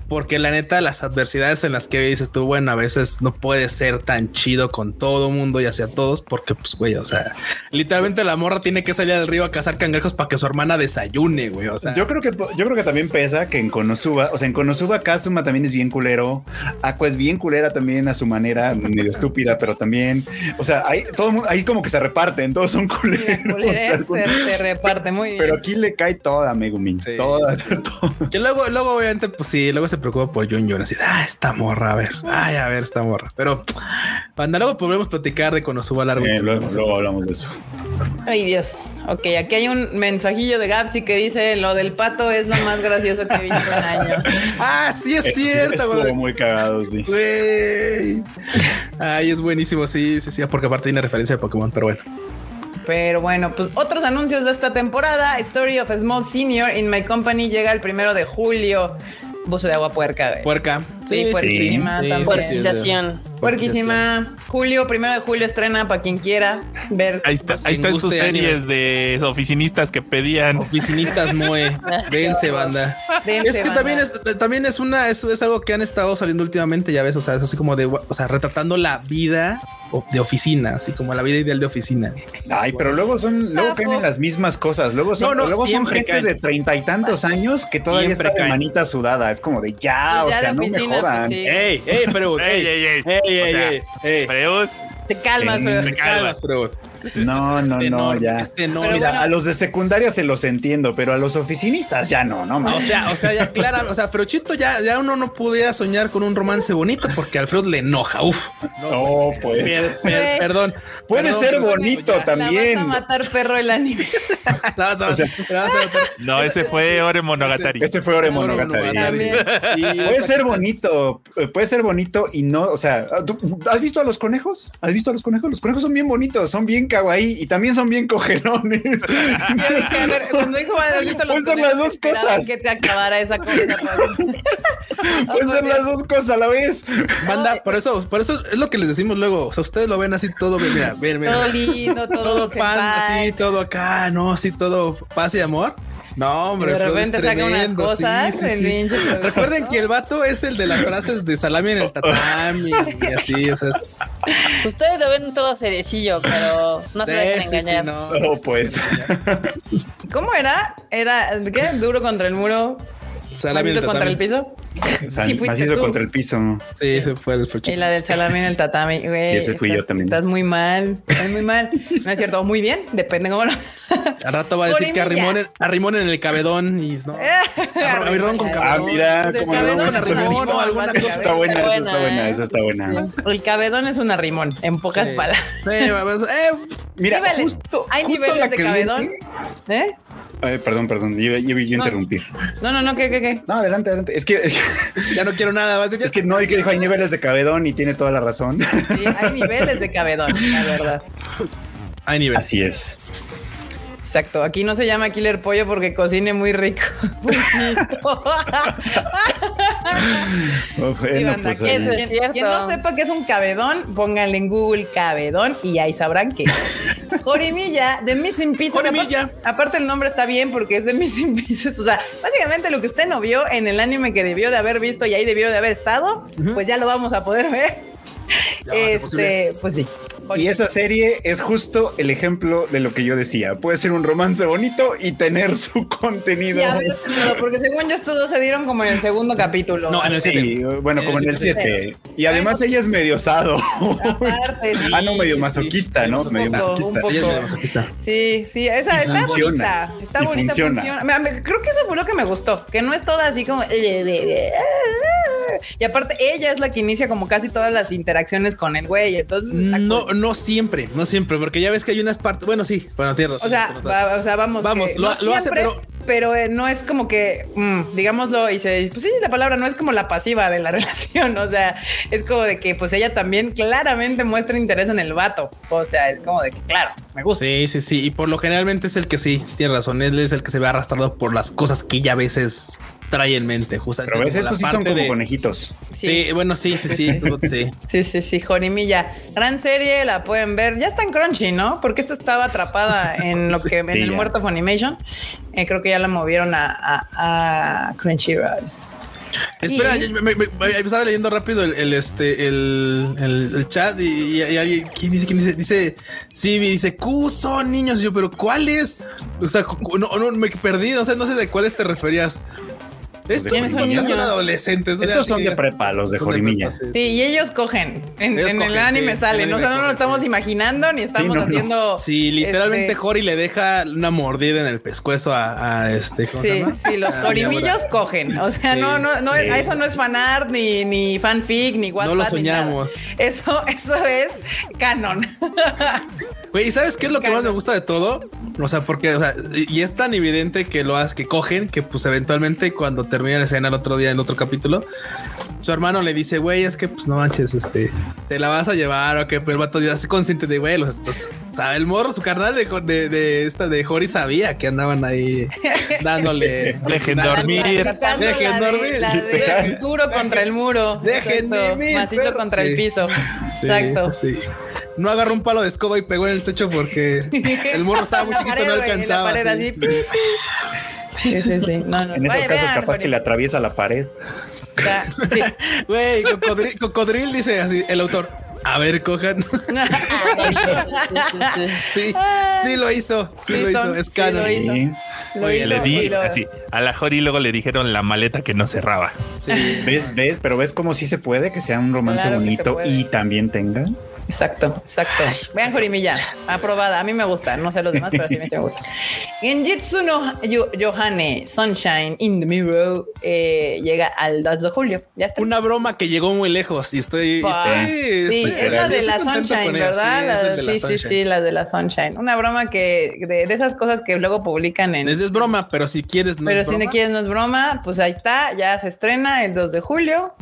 Speaker 2: Porque la neta, las adversidades en las que dices tú, bueno, a veces no puede ser tan chido con todo mundo y hacia todos, porque, pues, güey, o sea, literalmente la morra tiene que salir al río a cazar cangrejos para que su hermana desayune, güey. O sea,
Speaker 3: Yo creo que yo creo que también pesa que en Konosuba, o sea, en Konosuba Kazuma también es bien culero, Aqua es bien culera también a su manera, medio estúpida, pero también, o sea, hay todo mundo, ahí como que se reparten, todos son culeros. O sea,
Speaker 1: se, se reparte muy bien.
Speaker 3: pero aquí le cae toda a Megumin,
Speaker 2: Sí.
Speaker 3: toda, toda.
Speaker 2: que luego, luego, obviamente, pues sí, luego se preocupa por Jun Jun, así, ah, esta morra, a ver, ay, a ver, esta morra. Pero, banda, luego podremos platicar de Konosuba largo.
Speaker 3: Eh, luego, luego hablamos de eso.
Speaker 1: Ay, Dios. Ok, aquí hay un mensajillo de Gapsi que dice: Lo del pato es lo más gracioso que he visto en años.
Speaker 2: Ah, sí, es cierto,
Speaker 3: estuvo
Speaker 2: güey.
Speaker 3: muy cagado, sí.
Speaker 2: Güey. Ay, es buenísimo, sí, sí, sí, porque aparte tiene referencia de Pokémon, pero bueno.
Speaker 1: Pero bueno, pues otros anuncios de esta temporada: Story of a Small Senior in My Company llega el primero de julio. Buzo de agua puerca, güey.
Speaker 2: Puerca.
Speaker 1: Sí, puerquísima
Speaker 2: sí,
Speaker 4: Puerquización.
Speaker 1: Puerquísima. Julio, primero de julio estrena para quien quiera ver.
Speaker 5: Ahí, está, ahí están sus series de oficinistas que pedían.
Speaker 2: Oficinistas Moe, dense banda.
Speaker 1: Dense,
Speaker 2: es que
Speaker 1: banda.
Speaker 2: también es también es una es, es algo que han estado saliendo últimamente, ya ves, o sea, es así como de, o sea, retratando la vida de oficina, así como la vida ideal de oficina. Entonces,
Speaker 3: Ay, pero luego son, luego caen en las mismas cosas. Luego son,
Speaker 2: No, no,
Speaker 3: luego son gente
Speaker 2: caen.
Speaker 3: de treinta y tantos años que todavía
Speaker 2: Siempre
Speaker 3: está de manita sudada. Es como de ya,
Speaker 1: Pues
Speaker 3: o sea,
Speaker 1: de
Speaker 3: no me
Speaker 1: sí.
Speaker 2: Ey, ey, pero
Speaker 5: Ey, ey, ey.
Speaker 2: ey.
Speaker 5: Freud,
Speaker 1: Te calmas, pero.
Speaker 5: te calmas.
Speaker 2: pero
Speaker 3: No, no,
Speaker 2: este
Speaker 3: no, ya.
Speaker 2: este.
Speaker 1: Pero
Speaker 3: Mira,
Speaker 1: bueno.
Speaker 3: a los de secundaria se los entiendo, pero a los oficinistas ya no, no
Speaker 2: O sea, o sea, ya clara, o sea, pero Chito ya, ya uno no pudiera soñar con un romance bonito porque a Alfredo le enoja. Uf.
Speaker 3: No, pues.
Speaker 2: Per- per- perdón.
Speaker 3: Puede
Speaker 2: Perdón,
Speaker 3: ser bonito
Speaker 2: ya.
Speaker 3: también.
Speaker 1: La vas a matar perro el anime.
Speaker 2: La vas a-
Speaker 3: O sea,
Speaker 2: la vas a matar.
Speaker 5: No, ese fue Ore Monogatari.
Speaker 3: Ese fue Ore Monogatari.
Speaker 2: Y
Speaker 3: Puede ser bonito, eh, puede ser bonito y no, o sea, ¿tú- ¿has visto a los conejos? ¿Has visto a los conejos? Los conejos son bien bonitos, son bien kawaii y también son bien cogerones.
Speaker 1: Yo dije, a ver, cuando dijo
Speaker 3: Pueden ser las dos cosas.
Speaker 1: que te acabara esa cosa. pues.
Speaker 3: Pueden ser las dos cosas a la vez.
Speaker 2: Banda, por eso, por eso es lo que les decimos luego. O sea, ustedes lo ven así todo bien, mira, ven, mira.
Speaker 1: Todo lindo, todo,
Speaker 2: todo pan, así, todo acá, no, así todo paz y amor. No, hombre,
Speaker 1: Y de repente saca unas
Speaker 2: sí,
Speaker 1: cosas,
Speaker 2: sí, sí. Recuerden que el vato es el de las frases de salami en el tatami y así, o sea, es
Speaker 4: Ustedes lo ven todo cerecillo, pero no se dejen
Speaker 2: sí, sí,
Speaker 4: engañar.
Speaker 2: no.
Speaker 3: Oh, pues.
Speaker 1: ¿Cómo era? Era, ¿qué? Duro contra el muro,
Speaker 2: Salami en el
Speaker 1: contra el
Speaker 2: tatami.
Speaker 1: Piso.
Speaker 3: Sal-
Speaker 1: Sí,
Speaker 3: macizo
Speaker 1: tú.
Speaker 3: contra el piso.
Speaker 2: Sí, ese fue el
Speaker 1: Y
Speaker 2: fuchito.
Speaker 1: la del salami en el tatami, güey.
Speaker 3: Sí, ese fui
Speaker 1: estás-
Speaker 3: yo también.
Speaker 1: Estás muy mal, estás muy mal. No es cierto, muy bien, depende cómo lo...
Speaker 2: Al rato va a decir que
Speaker 1: Jorimilla.
Speaker 2: arrimón en, arrimón en el cabedón y no. Abrirón con
Speaker 3: Ah,
Speaker 2: cabedón.
Speaker 3: mira,
Speaker 1: Pues el
Speaker 3: cómo no,
Speaker 1: es
Speaker 3: está
Speaker 1: una
Speaker 3: buena.
Speaker 1: rimón,
Speaker 2: alguna
Speaker 3: Esa está buena, esa está buena,
Speaker 4: ¿eh?
Speaker 3: esa está buena.
Speaker 1: El cabedón es un arrimón, en pocas
Speaker 2: Sí.
Speaker 1: palabras.
Speaker 2: Sí, vamos, eh,
Speaker 3: Mira,
Speaker 1: Niveles.
Speaker 3: justo,
Speaker 1: Hay
Speaker 3: justo
Speaker 1: niveles
Speaker 3: la
Speaker 1: de cabedón. ¿Eh?
Speaker 3: Ay, perdón, perdón, yo, yo, yo
Speaker 1: No.
Speaker 3: interrumpir.
Speaker 1: No, no, no, ¿qué, qué, qué?
Speaker 3: No, adelante, adelante. Es que,
Speaker 2: ya no quiero nada. Va a decir,
Speaker 3: es que no, hay que dijo, hay niveles de cabedón y tiene toda la razón.
Speaker 1: Sí, hay niveles de cabedón, la verdad.
Speaker 2: hay nivel.
Speaker 3: Así es.
Speaker 1: Exacto, aquí no se llama Killer Pollo porque cocine muy rico. Sí,
Speaker 3: bueno,
Speaker 1: banda,
Speaker 3: pues,
Speaker 1: quien,
Speaker 4: eso
Speaker 3: ahí.
Speaker 4: es
Speaker 1: quien-
Speaker 4: cierto.
Speaker 1: quien no sepa qué es un cabedón, pónganle en Google cabedón y ahí sabrán que Jorimilla de Missing Pieces.
Speaker 2: Jorimilla.
Speaker 1: Aparte, aparte el nombre está bien porque es de Missing Pieces. O sea, básicamente lo que usted no vio en el anime que debió de haber visto y ahí debió de haber estado, pues ya lo vamos a poder ver.
Speaker 2: Ya va a ser posible.
Speaker 1: Este, pues sí.
Speaker 3: Y esa serie es justo el ejemplo de lo que yo decía. Puede ser un romance bonito y tener su contenido.
Speaker 1: Ya ves, pero porque según yo estos dos se dieron como en el segundo capítulo.
Speaker 2: No, en el
Speaker 3: Sí,
Speaker 2: siete.
Speaker 3: bueno, como en el 7. Y además ella es medio osado.
Speaker 1: Aparte, sí.
Speaker 3: ah, no, medio
Speaker 2: sí, sí.
Speaker 3: masoquista, ¿no?
Speaker 1: Un
Speaker 3: Medio
Speaker 1: poco,
Speaker 3: masoquista.
Speaker 1: un poco.
Speaker 2: Ella es medio masoquista.
Speaker 1: Sí, sí, esa
Speaker 3: Y
Speaker 1: está
Speaker 3: funciona.
Speaker 1: bonita. Está
Speaker 3: Y
Speaker 1: bonita,
Speaker 3: funciona.
Speaker 1: Creo que eso fue lo que me gustó, que no es toda así como. Y aparte, ella es la que inicia como casi todas las interacciones con el güey. Entonces,
Speaker 2: No,
Speaker 1: cool.
Speaker 2: no siempre, no siempre, porque ya ves que hay unas partes. Bueno, sí, bueno, tienes razón,
Speaker 1: O sea, va- o sea, vamos.
Speaker 2: Vamos,
Speaker 1: que
Speaker 2: lo-
Speaker 1: no
Speaker 2: lo hace,
Speaker 1: siempre,
Speaker 2: pero-
Speaker 1: pero eh, no es como que, mm, digámoslo, y se, pues sí, la palabra no es como la pasiva de la relación. O sea, es como de que, pues ella también claramente muestra interés en el vato. O sea, es como de que, claro, me gusta.
Speaker 2: Sí, sí, sí. Y por lo generalmente es el que sí tiene razón. Él es el que se ve arrastrado por las cosas que ella a veces trae en mente. Justamente.
Speaker 3: Pero ves, estos sí son como
Speaker 2: de-
Speaker 3: conejitos.
Speaker 2: Sí. bueno, sí, sí, sí. esto- sí.
Speaker 1: Sí, sí, sí, Jorimilla. Gran serie, la pueden ver. Ya está en Crunchy, ¿no? Porque esta estaba atrapada en lo que en
Speaker 3: Sí,
Speaker 1: el
Speaker 3: ya.
Speaker 1: muerto Funimation. Eh, creo que ya la movieron a, a, a Crunchyroll.
Speaker 2: Espera,
Speaker 1: Y-
Speaker 2: yo- me, me- me- estaba leyendo rápido el, el, este el, el- el chat y, y- y alguien ¿quién dice quién dice dice sí dice son niños y yo pero cuáles o sea no, no me perdí no sé no sé de cuáles te referías estos
Speaker 3: ¿Quiénes son
Speaker 2: adolescentes
Speaker 3: Estos son
Speaker 2: sí,
Speaker 3: de prepa, los de Jorimilla.
Speaker 2: sí.
Speaker 1: Sí, y ellos cogen. En,
Speaker 2: Ellos
Speaker 1: en el anime
Speaker 2: sí.
Speaker 1: salen. O sea, no lo estamos
Speaker 2: sí.
Speaker 1: imaginando ni estamos
Speaker 3: no, no.
Speaker 1: haciendo.
Speaker 2: Sí, literalmente
Speaker 1: este,
Speaker 2: Hori le deja una mordida en el pescuezo a, a este ¿cómo se
Speaker 1: Sí,
Speaker 2: llama?
Speaker 1: sí, los
Speaker 2: A
Speaker 1: jorimillos cogen. O sea,
Speaker 2: Sí.
Speaker 1: no, no, no, es-
Speaker 3: Sí.
Speaker 1: eso no es fanart, ni, ni fanfic, ni Wattpad.
Speaker 2: No lo soñamos.
Speaker 1: Eso, eso es canon.
Speaker 2: Güey, ¿y sabes qué es lo que más me gusta de todo? O sea, porque, o sea, y es tan evidente que lo hace, que cogen, que pues eventualmente cuando termina la escena el otro día, el otro capítulo, su hermano le dice, güey, es que pues no manches, este, te la vas a llevar o que pues el vato ya se consciente de, güey, los estos, sabe, el morro, su carnal de, de, de esta de Hori sabía que andaban ahí dándole.
Speaker 5: Dejen dormir.
Speaker 2: Dejen
Speaker 1: la de-
Speaker 2: dormir.
Speaker 1: La de duro contra el muro.
Speaker 2: Dejen vivir,
Speaker 1: Macizo
Speaker 2: perro.
Speaker 1: contra
Speaker 2: Sí.
Speaker 1: el piso.
Speaker 2: Sí,
Speaker 1: Exacto.
Speaker 2: Sí. No agarró un palo de escoba y pegó en el techo porque el morro estaba muy
Speaker 1: En
Speaker 2: chiquito,
Speaker 1: pared,
Speaker 2: no
Speaker 1: en la
Speaker 2: alcanzaba.
Speaker 1: pared,
Speaker 2: sí.
Speaker 1: así. pi, pi. Sí, sí, sí. No, no.
Speaker 3: En esos
Speaker 1: Vaya,
Speaker 3: casos,
Speaker 1: vean,
Speaker 3: capaz que le atraviesa la pared.
Speaker 1: Sí.
Speaker 2: Güey, cocodril, cocodril dice así, el autor. A ver, cojan. sí, sí lo hizo. Sí,
Speaker 1: Sí
Speaker 2: lo hizo.
Speaker 1: son,
Speaker 2: Es
Speaker 1: sí lo hizo.
Speaker 3: Sí.
Speaker 1: Lo
Speaker 5: Oye,
Speaker 1: hizo
Speaker 5: le di,
Speaker 1: y lo-
Speaker 5: o sea, sí, a la Jori luego le dijeron la maleta que no cerraba.
Speaker 3: ¿Ves, ves, pero ves cómo sí se puede que sea un romance
Speaker 1: Claro
Speaker 3: bonito y también tenga.
Speaker 1: Exacto, exacto. Vean Jorimilla, aprobada. A mí me gusta, no sé los demás, pero sí me, sí me gusta. Genjitsu no Yo- Yohane Sunshine in the Mirror eh, llega al 2 de julio. Ya está.
Speaker 2: Una broma que llegó muy lejos y estoy. Estoy-
Speaker 1: Sí,
Speaker 2: estoy-
Speaker 1: es la
Speaker 2: sí,
Speaker 1: de la Sunshine. ¿verdad?
Speaker 2: Sí,
Speaker 1: La- sí, sí,
Speaker 2: Sunshine.
Speaker 1: sí, la de la Sunshine. Una broma que de, de esas cosas que luego publican en.
Speaker 2: Es, es broma, pero si quieres, no
Speaker 1: pero
Speaker 2: es
Speaker 1: si no quieres, no es broma. Pues ahí está, ya se estrena el 2 de julio.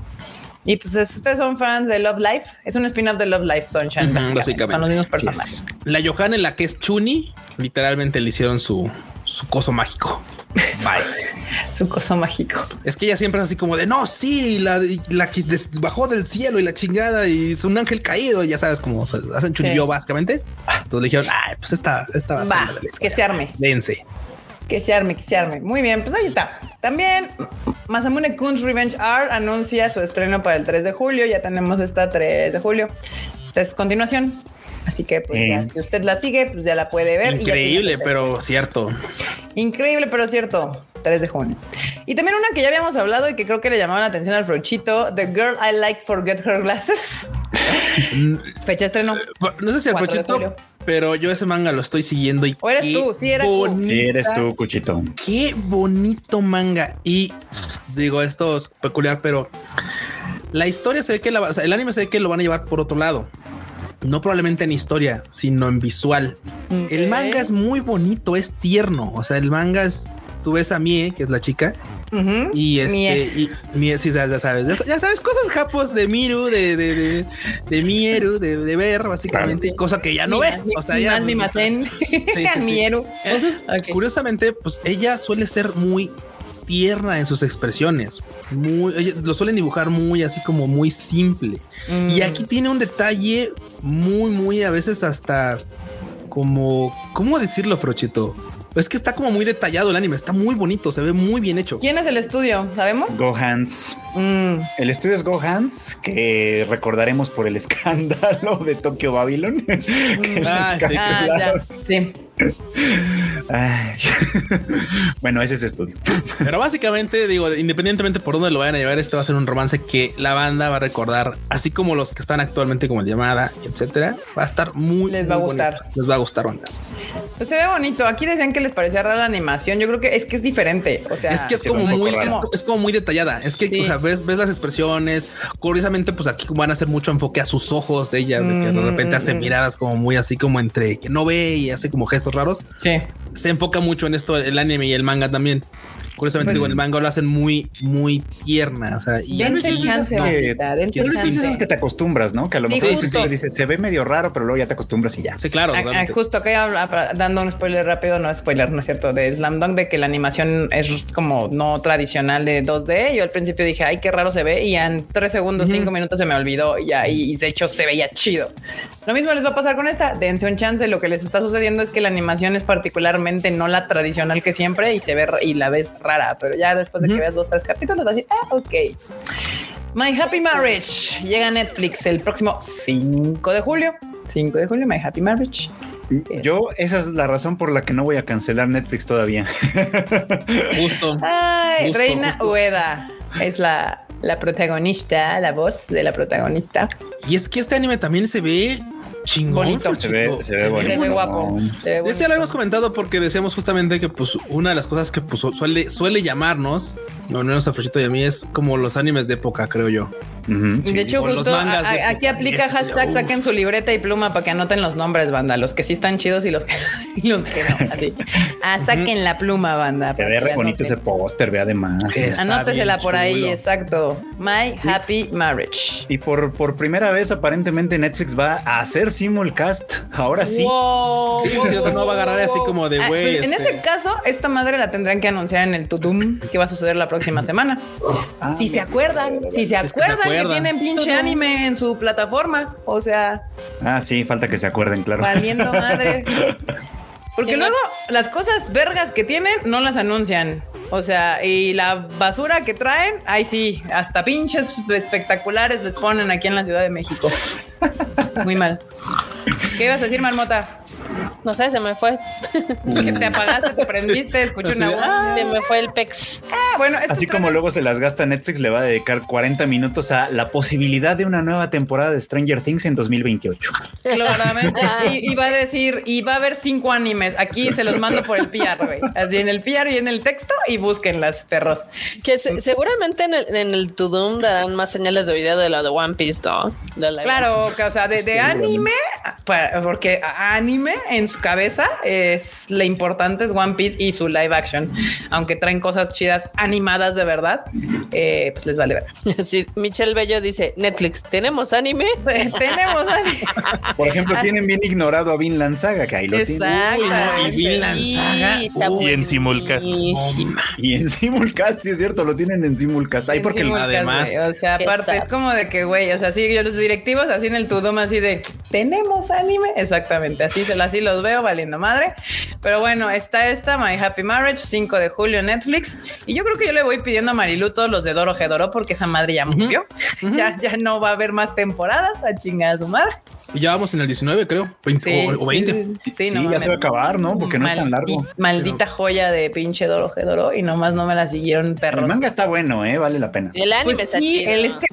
Speaker 1: Y pues es- ustedes son fans de Love Life. Es un spin-off de Love Life Sunshine,
Speaker 2: Ujú,
Speaker 1: básicamente.
Speaker 2: básicamente.
Speaker 1: Son los mismos
Speaker 3: es.
Speaker 1: personajes.
Speaker 2: La Johanna, la que es Chuni, literalmente le hicieron su, su coso mágico. Bye.
Speaker 1: Es un coso mágico.
Speaker 2: Es que ella siempre es así como de no, sí, la, la que bajó del cielo y la chingada y es un ángel caído. Ya sabes cómo hacen chunibyo
Speaker 1: Sí.
Speaker 2: básicamente. Entonces le dijeron, ay, pues esta, esta va a ser
Speaker 1: Va,
Speaker 2: la
Speaker 1: que se arme.
Speaker 2: Dense.
Speaker 1: Que se arme, que se arme. Muy bien, pues ahí está. También Masamune Kun's Revenge Art anuncia su estreno para el 3 de julio. Ya tenemos esta 3 de julio. Es continuación. Así que, pues, ya,
Speaker 3: Eh.
Speaker 1: si usted la sigue, pues ya la puede ver.
Speaker 2: Increíble, pero cierto.
Speaker 1: Increíble, pero cierto. 3 de junio. Y también una que ya habíamos hablado y que creo que le llamaba la atención al Frochito: The Girl I Like Forget Her Glasses. Fecha de estreno.
Speaker 2: No sé si el
Speaker 1: 4 de
Speaker 2: proyecto,
Speaker 1: julio.
Speaker 2: pero yo ese manga lo estoy siguiendo y
Speaker 1: ¿O eres
Speaker 2: qué
Speaker 1: tú? Sí, eres tú.
Speaker 3: Si eres tú, Cuchito.
Speaker 2: Qué bonito manga. Y digo, esto es peculiar, pero la historia se ve que la, o sea, el anime se ve que lo van a llevar por otro lado. No probablemente en historia, sino en visual. El manga es muy bonito, es tierno. O sea, el manga es. Tú ves a Mie, que es la chica, y este,
Speaker 1: Mie.
Speaker 2: y Mie, sí, ya, sabes, ya, ya sabes, cosas japos de Miru, de, de, de, de Mieru, de, de ver, básicamente, y cosa que ya no ve. O sea, ya.
Speaker 1: más
Speaker 2: pues,
Speaker 1: en
Speaker 2: sí, sí.
Speaker 1: Mieru.
Speaker 2: Entonces, curiosamente, pues ella suele ser muy tierna en sus expresiones. Muy, lo suelen dibujar muy así como muy simple.
Speaker 1: Mm.
Speaker 2: Y aquí tiene un detalle muy, muy a veces hasta como, ¿cómo decirlo, Frochito? Es que está como muy detallado el anime, está muy bonito, se ve muy bien hecho.
Speaker 1: ¿Quién es el estudio? ¿Sabemos?
Speaker 3: Gohans.
Speaker 1: Mm,
Speaker 3: El estudio es Gohans, que recordaremos por el escándalo de Tokyo Babylon. que
Speaker 2: Ah, sí,
Speaker 1: ah, ya.
Speaker 3: cancelaron.
Speaker 1: Sí.
Speaker 3: Bueno, ese es estudio.
Speaker 2: Pero básicamente, digo, independientemente por dónde lo vayan a llevar, este va a ser un romance que la banda va a recordar, así como los que están actualmente como el llamada, etcétera. Va a estar muy
Speaker 1: Les va a gustar.
Speaker 2: bonito. Les va a gustar, banda.
Speaker 1: Pues se ve bonito. Aquí decían que les parecía rara la animación. Yo creo que es que es diferente. O sea,
Speaker 2: es que es como muy,
Speaker 3: rara.
Speaker 2: es, es como muy detallada. Es que
Speaker 1: Sí.
Speaker 2: o sea, ves, ves las expresiones. Curiosamente, pues aquí van a hacer mucho enfoque a sus ojos de ella, de que de
Speaker 1: Mm,
Speaker 2: repente hace
Speaker 1: mm.
Speaker 2: miradas como muy así como entre que no ve y hace como gestos raros.
Speaker 1: sí.
Speaker 2: Se enfoca mucho en esto el anime y el manga también. Curiosamente,
Speaker 1: Pues-
Speaker 2: digo, el manga lo hacen muy, muy tierna. O sea, y
Speaker 1: Dense
Speaker 3: veces
Speaker 1: chance,
Speaker 3: que- te acostumbras, ¿no? Que a lo mejor sí, sí, dices, se ve medio raro, pero luego ya te acostumbras y ya.
Speaker 2: sí, claro.
Speaker 1: Ah, ah,
Speaker 2: totalmente.
Speaker 1: justo acá habla- dando un spoiler rápido, no spoiler, no es cierto, de Slam Dunk, de que la animación es como no tradicional de 2D. Yo al principio dije, ay, qué raro se ve, y en tres segundos, cinco minutos se me olvidó y ya, y de hecho se veía chido. Lo mismo les va a pasar con esta, dense un chance. Lo que les está sucediendo es que la animación es particularmente no la tradicional que siempre y se ve y la ves rara, pero ya después de que veas dos, tres capítulos, vas a decir, ah, ok. My Happy Marriage llega a Netflix el próximo 5 de julio. 5 de julio, My Happy Marriage.
Speaker 3: Yo, esa es la razón por la que no voy a cancelar Netflix todavía.
Speaker 2: Justo.
Speaker 1: Ay,
Speaker 2: Justo,
Speaker 1: Reina
Speaker 2: justo.
Speaker 1: Ueda es la, la protagonista, la voz de la protagonista.
Speaker 2: Y es que este anime también se ve chingón.
Speaker 1: Bonito.
Speaker 3: Se ve, se ve bonito.
Speaker 1: Se ve guapo. Se ve
Speaker 2: Ya
Speaker 1: bonito.
Speaker 2: sí, ya lo habíamos comentado porque decíamos justamente que pues una de las cosas que pues, suele, suele llamarnos, no, no menos a Frechito y a mí, es como los animes de época, creo yo.
Speaker 1: De hecho, justo a-
Speaker 2: de-
Speaker 1: aquí aplica
Speaker 2: Este,
Speaker 1: hashtag
Speaker 2: uf.
Speaker 1: saquen su libreta y pluma para que anoten los nombres, banda. Los que sí están chidos y los que, y los que no. Así. Ah, saquen la pluma, banda.
Speaker 3: Se ve re bonito ese póster, ve además.
Speaker 2: Está
Speaker 1: Anótesela por ahí, exacto. My Happy Marriage.
Speaker 3: Y por, por primera vez, aparentemente, Netflix va a hacer simulcast. Ahora sí.
Speaker 1: Wow,
Speaker 2: Sí,
Speaker 1: wow,
Speaker 2: sí, no va a agarrar así como de,
Speaker 1: Ah,
Speaker 2: güey,
Speaker 1: En
Speaker 2: este-
Speaker 1: ese caso, esta madre la tendrán que anunciar en el Tudum que va a suceder la próxima semana.
Speaker 3: Ah,
Speaker 1: si se acuerdan, si se
Speaker 2: Es que se
Speaker 1: acuerdan que, tienen pinche anime en su plataforma, o sea,
Speaker 3: Ah, sí, falta que se acuerden, claro.
Speaker 1: valiendo madre. Porque
Speaker 4: Sí, no-
Speaker 1: luego las cosas vergas que tienen no las anuncian. O sea, y la basura que traen, ay sí, hasta pinches espectaculares les ponen aquí en la Ciudad de México. Muy mal. ¿Qué ibas a decir, Marmota?
Speaker 4: No sé, se me fue.
Speaker 1: Que te apagaste, te prendiste, escuché una voz.
Speaker 4: Se me fue el pex.
Speaker 1: Ah, bueno,
Speaker 3: Así como luego se las gasta Netflix, le va a dedicar 40 minutos a la posibilidad de una nueva temporada de Stranger Things en 2028.
Speaker 1: Claramente. Y, y va a decir, y va a haber cinco animes. Aquí se los mando por el PR, güey. Así en el PR y en el texto y búsquenlas, perros.
Speaker 4: Que se- seguramente en el, en el Tudum darán más señales de video de lo de One Piece, ¿no? De la-
Speaker 1: Claro, que, o sea, de, de anime, para- porque anime en su cabeza es la importante es One Piece y su live action. Aunque traen cosas chidas animadas de verdad, eh, pues les vale ver.
Speaker 4: Sí, Michelle Bello dice, Netflix, ¿tenemos anime?
Speaker 1: Tenemos anime.
Speaker 3: Por ejemplo, tienen bien ignorado a Vinland Saga, que ahí lo tienen.
Speaker 1: Exacto.
Speaker 2: Uy, no, y Vinland
Speaker 4: Sí,
Speaker 2: Saga.
Speaker 4: está
Speaker 2: Uy,
Speaker 5: Y en simulcast.
Speaker 4: buenísima.
Speaker 3: Y en simulcast, sí es cierto, lo tienen en simulcast. Ahí porque el-
Speaker 1: simulcast,
Speaker 2: además-
Speaker 1: güey. o sea, aparte es como de que, güey, o sea, sí, yo los directivos así en el Tudum así de tenemos anime. Exactamente, así se así los veo valiendo madre. Pero bueno, está esta My Happy Marriage, 5 de julio en Netflix. Y yo creo que yo le voy pidiendo a Marilu todos los de Doro Gedoro porque esa madre ya murió. ya, ya no va a haber más temporadas a chingar a su madre.
Speaker 2: Y ya vamos en el 19, creo. 20
Speaker 1: Sí,
Speaker 2: o, o 20.
Speaker 1: sí, sí, sí,
Speaker 3: Sí,
Speaker 1: no
Speaker 3: ya se va a acabar, ¿no? Porque no es tan largo.
Speaker 1: Maldi- Maldita joya de pinche Doro Gedoro y nomás no me la siguieron perros.
Speaker 3: El manga está bueno, ¿eh? Vale la pena.
Speaker 4: El anime
Speaker 1: Pues
Speaker 4: está
Speaker 1: sí,
Speaker 4: chido.
Speaker 1: el- es que,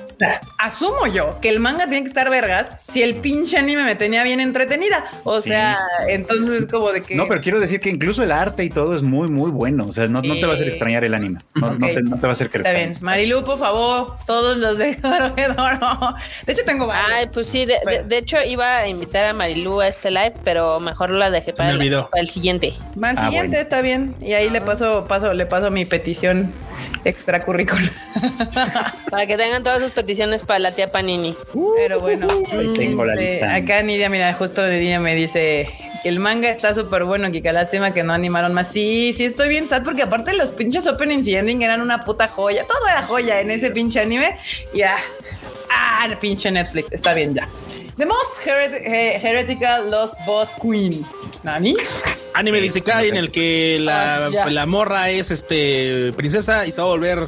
Speaker 1: asumo yo que el manga tiene que estar vergas si el pinche anime me tenía bien entretenida. O
Speaker 3: Sí.
Speaker 1: sea, entonces como de que.
Speaker 3: No, pero quiero decir que incluso el arte y todo es muy, muy bueno. O sea, no, no te va a hacer extrañar el anime. No, no te, no te va a hacer lo
Speaker 1: Está bien. Marilu, por favor, todos los de Doro. De hecho, tengo varios.
Speaker 4: Ay, pues sí, de, de-
Speaker 1: Bueno.
Speaker 4: de hecho iba a invitar a Marilu a este live, pero mejor la dejé para,
Speaker 2: me
Speaker 4: el-
Speaker 2: olvidó.
Speaker 4: para el siguiente.
Speaker 3: Ah,
Speaker 1: siguiente
Speaker 3: bueno.
Speaker 1: está bien. Y ahí le paso, paso, le paso mi petición extracurricular.
Speaker 4: Para que tengan todas sus peticiones para la tía Panini.
Speaker 1: Pero bueno.
Speaker 3: Ahí tengo la
Speaker 1: este,
Speaker 3: lista.
Speaker 1: Acá Nidia, mira, justo Nidia me dice el manga está súper bueno, Kika. Lástima que no animaron más. Sí, sí, estoy bien sad porque aparte los pinches openings y ending eran una puta joya. Todo era joya en ese pinche anime. Y ah, ah, pinche Netflix. Está bien ya. The Most Heret- He- Heretical Lost Boss Queen. ¿Nani?
Speaker 2: Anime dice en el que la,
Speaker 4: Ah,
Speaker 2: la morra es este princesa y se va a volver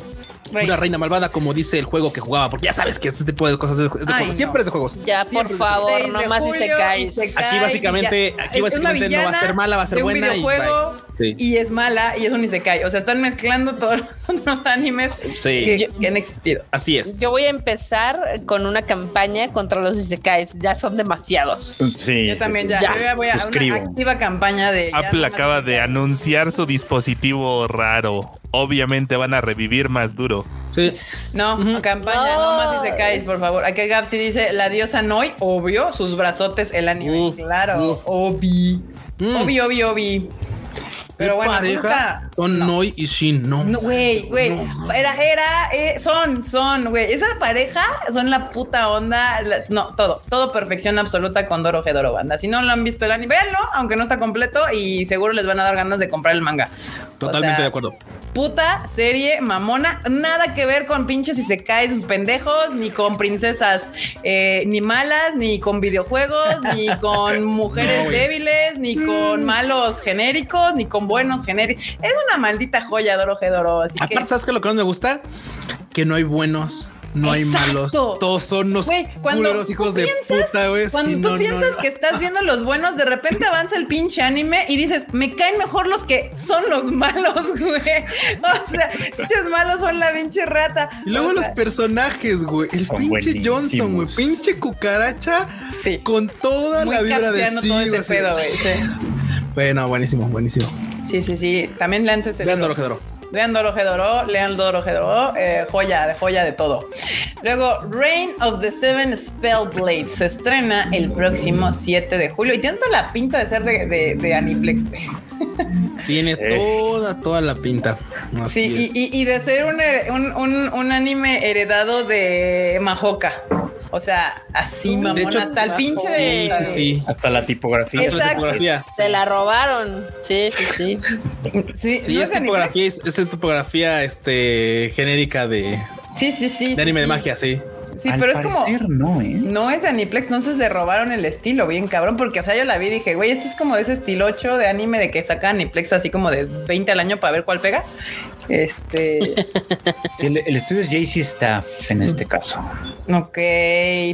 Speaker 1: Rey.
Speaker 2: una reina malvada, como dice el juego que jugaba, porque ya sabes que este tipo de cosas es, es de
Speaker 1: Ay,
Speaker 2: juegos.
Speaker 1: no.
Speaker 2: Siempre es de juegos.
Speaker 4: Ya,
Speaker 2: Siempre
Speaker 4: por favor, nomás
Speaker 1: julio,
Speaker 4: Isekais.
Speaker 1: Isekai,
Speaker 2: Aquí básicamente- aquí
Speaker 1: es
Speaker 2: básicamente no va a ser mala, va a ser
Speaker 1: de un
Speaker 2: buena y
Speaker 1: videojuego
Speaker 2: bye. Sí.
Speaker 1: y es mala y es un isekai. O sea, están mezclando todos los otros animes
Speaker 2: Sí.
Speaker 1: que, que han existido.
Speaker 2: Así es.
Speaker 4: Yo voy a empezar con una campaña contra los isekais. Ya son demasiados.
Speaker 3: Sí.
Speaker 1: Yo también
Speaker 3: sí,
Speaker 1: ya,
Speaker 3: sí.
Speaker 4: Ya.
Speaker 1: yo ya voy a
Speaker 3: Suscribo.
Speaker 1: una activa campaña de.
Speaker 5: Apple acaba de anunciar su dispositivo raro. Obviamente van a revivir más duro.
Speaker 2: Sí.
Speaker 1: No, campaña, no,
Speaker 4: No.
Speaker 1: más isekais, por favor. Aquí Gapsi dice la diosa Noi, obvio, sus brazotes, el anime. Claro,
Speaker 2: uf.
Speaker 1: obi.
Speaker 2: Mm.
Speaker 1: Obi, obi, obi. Pero
Speaker 2: ¿Qué
Speaker 1: bueno,
Speaker 2: pareja
Speaker 1: nunca-
Speaker 2: son
Speaker 1: no.
Speaker 2: Noi y Shin, no.
Speaker 1: No, güey, güey. Era, era, eh, son, son, güey. Esa pareja son la puta onda. la- no, todo, todo perfección absoluta con Doro Gedoro Banda. Si no lo han visto el anime, véanlo, aunque no está completo y seguro les van a dar ganas de comprar el manga.
Speaker 2: Totalmente
Speaker 1: O sea,
Speaker 2: de acuerdo.
Speaker 1: Puta serie mamona, nada que ver con pinches y se caen sus pendejos, ni con princesas eh, ni malas, ni con videojuegos, ni con mujeres
Speaker 2: güey.
Speaker 1: débiles, ni con malos genéricos, ni con buenos genéricos. Es una maldita joya Doro Gedoro. Así que
Speaker 2: Aparte, ¿sabes qué lo que más me gusta? Que no hay buenos, no hay
Speaker 1: Exacto.
Speaker 2: malos. Todos son culeros
Speaker 1: tú
Speaker 2: hijos de
Speaker 1: piensas-
Speaker 2: puta, güey.
Speaker 1: Cuando
Speaker 2: Sí,
Speaker 1: tú
Speaker 2: no,
Speaker 1: piensas
Speaker 2: no.
Speaker 1: que estás viendo los buenos, de repente avanza el pinche anime y dices, me caen mejor los que son los malos, güey. O sea, pinches malos son la pinche rata.
Speaker 2: Y luego
Speaker 1: O
Speaker 2: los personajes, güey. El pinche Johnson, güey. Pinche cucaracha
Speaker 1: Sí.
Speaker 2: con toda
Speaker 1: Muy
Speaker 2: la vibra de sí,
Speaker 1: todo ese pedo,
Speaker 2: sí. Bueno, buenísimo, buenísimo.
Speaker 1: Sí, sí, sí. También lean ese
Speaker 2: Vean
Speaker 1: libro.
Speaker 2: Doro Gedoro.
Speaker 1: Lean Doro Gedoro, lean Doro eh, joya, de joya de todo. Luego, Reign of the Seven Spellblades se estrena el próximo 7 de julio y tiene toda la pinta de ser de, de, de Aniplex.
Speaker 2: Tiene
Speaker 3: Eh.
Speaker 2: toda, toda la pinta. Así
Speaker 1: Sí, y, y- y de ser un, her- un, un- un anime heredado de Mahoka. O sea, así, mamón,
Speaker 2: De hecho,
Speaker 1: hasta el pinche
Speaker 2: Sí,
Speaker 1: de-
Speaker 2: sí, sí.
Speaker 3: Hasta la tipografía.
Speaker 1: Exacto.
Speaker 2: La tipografía.
Speaker 4: Se la robaron. Sí, sí, sí.
Speaker 1: Sí,
Speaker 2: Sí,
Speaker 1: ¿no
Speaker 2: es tipografía, es, es tipografía este, genérica de?
Speaker 1: Sí, sí, sí.
Speaker 2: de anime
Speaker 1: sí,
Speaker 2: de magia, sí.
Speaker 1: Sí,
Speaker 3: Al
Speaker 1: pero es como.
Speaker 3: no, ¿eh?
Speaker 1: No es de Aniplex, entonces le robaron el estilo, bien cabrón, porque o sea, yo la vi y dije, güey, este es como de ese estilo 8 de anime de que saca Aniplex así como de 20 al año para ver cuál pega. Este,
Speaker 3: Sí, el, el estudio es JC Staff en este caso.
Speaker 1: ok,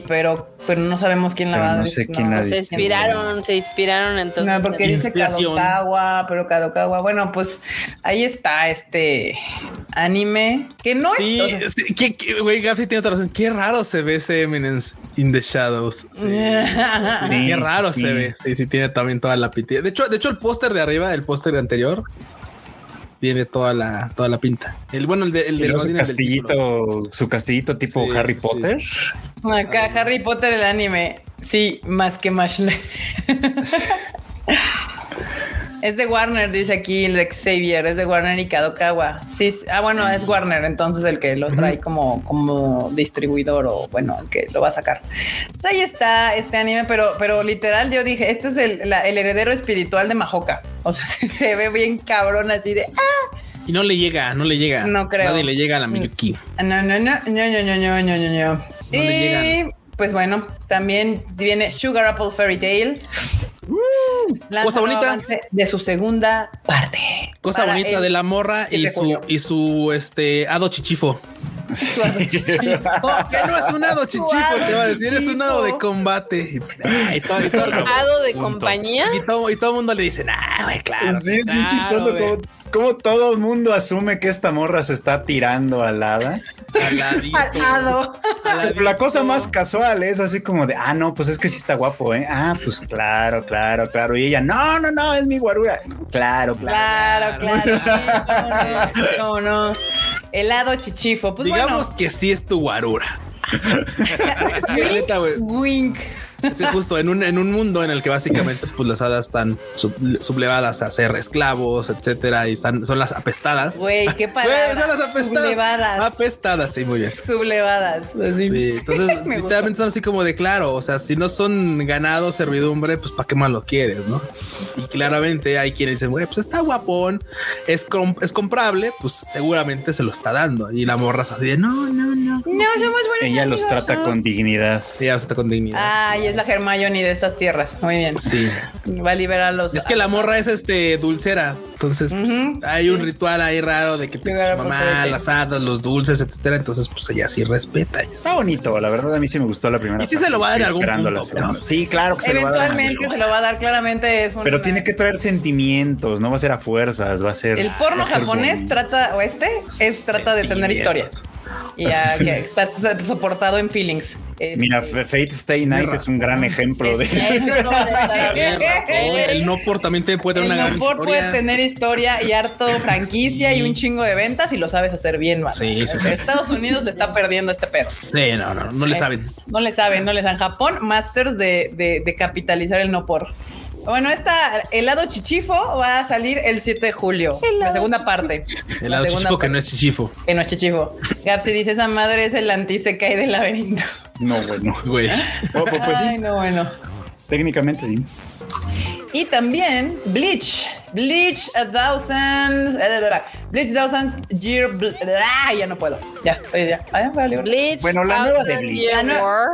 Speaker 1: pero, pero no sabemos quién la
Speaker 3: Pero
Speaker 1: va a
Speaker 3: no sé quién la
Speaker 4: Se inspiraron, se inspiraron entonces.
Speaker 1: No, porque
Speaker 4: en-
Speaker 1: dice. Kadokawa, pero Kadokawa, bueno, pues ahí está este anime que no
Speaker 2: sí,
Speaker 1: es. o sea,
Speaker 2: sí, que- que- güey, Gapsi tiene otra razón. Qué raro se ve ese Eminence in the Shadows. Sí.
Speaker 3: Sí,
Speaker 2: Qué raro
Speaker 3: sí,
Speaker 2: se ve. Sí, sí, tiene también toda la pinta. De hecho, de hecho, el póster de arriba, el póster anterior, tiene toda la, toda la pinta. El bueno, el, de, el del
Speaker 3: su
Speaker 2: del
Speaker 3: castillito, su castillito tipo
Speaker 2: Sí,
Speaker 3: Harry
Speaker 2: sí, sí.
Speaker 3: Potter.
Speaker 1: Acá Harry Potter el anime. Sí, más que Mashle. Es de Warner, dice aquí el de Xavier, es de Warner y Kadokawa. Sí, ah, bueno, es Warner, entonces el que lo trae como, como distribuidor o bueno, el que lo va a sacar. Pues ahí está este anime, pero, pero literal yo dije, este es el, la- el heredero espiritual de Mahoka. O sea, se ve bien cabrón así de, ah,
Speaker 2: Y no le llega, no le llega.
Speaker 1: No creo.
Speaker 2: Nadie le llega a la Miyuki.
Speaker 1: No, no, no, no, no, no, no, no, no, no,
Speaker 2: le
Speaker 1: y
Speaker 2: llegan.
Speaker 1: pues bueno, también viene Sugar Apple Fairy Tale.
Speaker 2: Cosa bonita.
Speaker 1: De su segunda parte.
Speaker 2: Cosa bonita de la morra y
Speaker 1: 7 de
Speaker 2: su, y su este hado chichifo. Que no es un hado chichifo, te va a decir, es un hado de combate. Ay, todo- y todo-
Speaker 4: Hado de
Speaker 5: Punto.
Speaker 4: compañía.
Speaker 2: y todo, y todo el mundo le dice, nah, güey, claro.
Speaker 3: sí, es bien
Speaker 2: claro,
Speaker 3: chistoso
Speaker 2: güey".
Speaker 3: como, como todo el mundo asume que esta morra se está tirando al hada.
Speaker 1: Al hado.
Speaker 3: La cosa más casual es así como de, ah, no, pues es que sí está guapo, ¿eh? Ah, pues claro, claro, claro. Y ella, no, no, no, es mi guarura. Claro, claro.
Speaker 1: Claro, claro. Sí, cómo no, sí, cómo no. Helado chichifo. Pues
Speaker 2: Digamos
Speaker 1: bueno.
Speaker 2: que sí es tu guarura. es que neta, güey.
Speaker 1: Wink.
Speaker 2: Sí, justo en un, en un mundo en el que básicamente pues las hadas están sub- sublevadas a ser esclavos, etcétera, y están, son las apestadas.
Speaker 1: Güey, qué palabra.
Speaker 2: son las apestadas.
Speaker 1: Sublevadas.
Speaker 2: Apestadas, sí, muy bien.
Speaker 1: Sublevadas. así.
Speaker 2: Sí, entonces
Speaker 1: Me
Speaker 2: literalmente son así como de claro, o sea, si no son ganado, servidumbre, pues para qué más lo quieres, ¿no? Y claramente hay quienes dicen, güey, pues está guapón, es, com- es comprable, pues seguramente se lo está dando. Y la morra es así de no, no, no.
Speaker 1: No, somos buenos
Speaker 3: Ella los trata
Speaker 1: ¿no?
Speaker 3: con dignidad.
Speaker 2: Y ya está con dignidad.
Speaker 1: Ay, es la Hermione de estas tierras. Muy bien.
Speaker 2: Sí.
Speaker 1: Va a liberar a los.
Speaker 2: Es que la morra es este dulcera. Entonces pues, hay un ritual ahí raro de que te, su mamá, las hadas, los dulces, etcétera. Entonces, pues ella sí respeta.
Speaker 3: Está bonito, la verdad a mí sí me gustó la primera.
Speaker 2: Y sí se lo va a dar en algún punto, pero-
Speaker 3: Sí, claro que se lo va a dar.
Speaker 1: Eventualmente se lo va a dar. Claramente es un.
Speaker 3: Pero tiene que traer sentimientos, no va a ser a fuerzas, va a ser.
Speaker 1: El porno japonés trata, o este, es trata de tener historias. Y ya que está soportado en feelings. Este,
Speaker 3: Mira, F- Fate Stay Night es un gran ejemplo de.
Speaker 4: Eso no
Speaker 2: El no por también te puede tener
Speaker 1: el
Speaker 2: una gran
Speaker 1: no por puede
Speaker 2: historia.
Speaker 1: tener historia y harto franquicia y un chingo de ventas y lo sabes hacer bien, man.
Speaker 2: Sí, sí, sí.
Speaker 1: Estados Unidos le está perdiendo este perro.
Speaker 2: Sí, no, no, no le saben.
Speaker 1: No le saben, no le saben. Japón, masters de, de- de capitalizar el no por. Bueno, esta helado chichifo va a salir el 7 de julio. La segunda parte.
Speaker 2: El
Speaker 1: La
Speaker 2: chichifo que
Speaker 1: parte.
Speaker 2: no es chichifo.
Speaker 1: Que no es chichifo. Gapsi dice: Esa madre es el anti-Sekai del laberinto.
Speaker 3: No, bueno.
Speaker 2: Güey.
Speaker 3: Oh, pues, pues
Speaker 1: Ay,
Speaker 3: sí,
Speaker 1: no, bueno.
Speaker 3: técnicamente sí.
Speaker 1: Y también Bleach. Bleach a thousand. eh, Bleach thousands year. bl- Ah, ya no puedo. Ya, estoy ya. Ah, vale.
Speaker 4: Bleach.
Speaker 3: Bueno, la nueva de
Speaker 4: Thousand
Speaker 3: Bleach.
Speaker 4: Year War.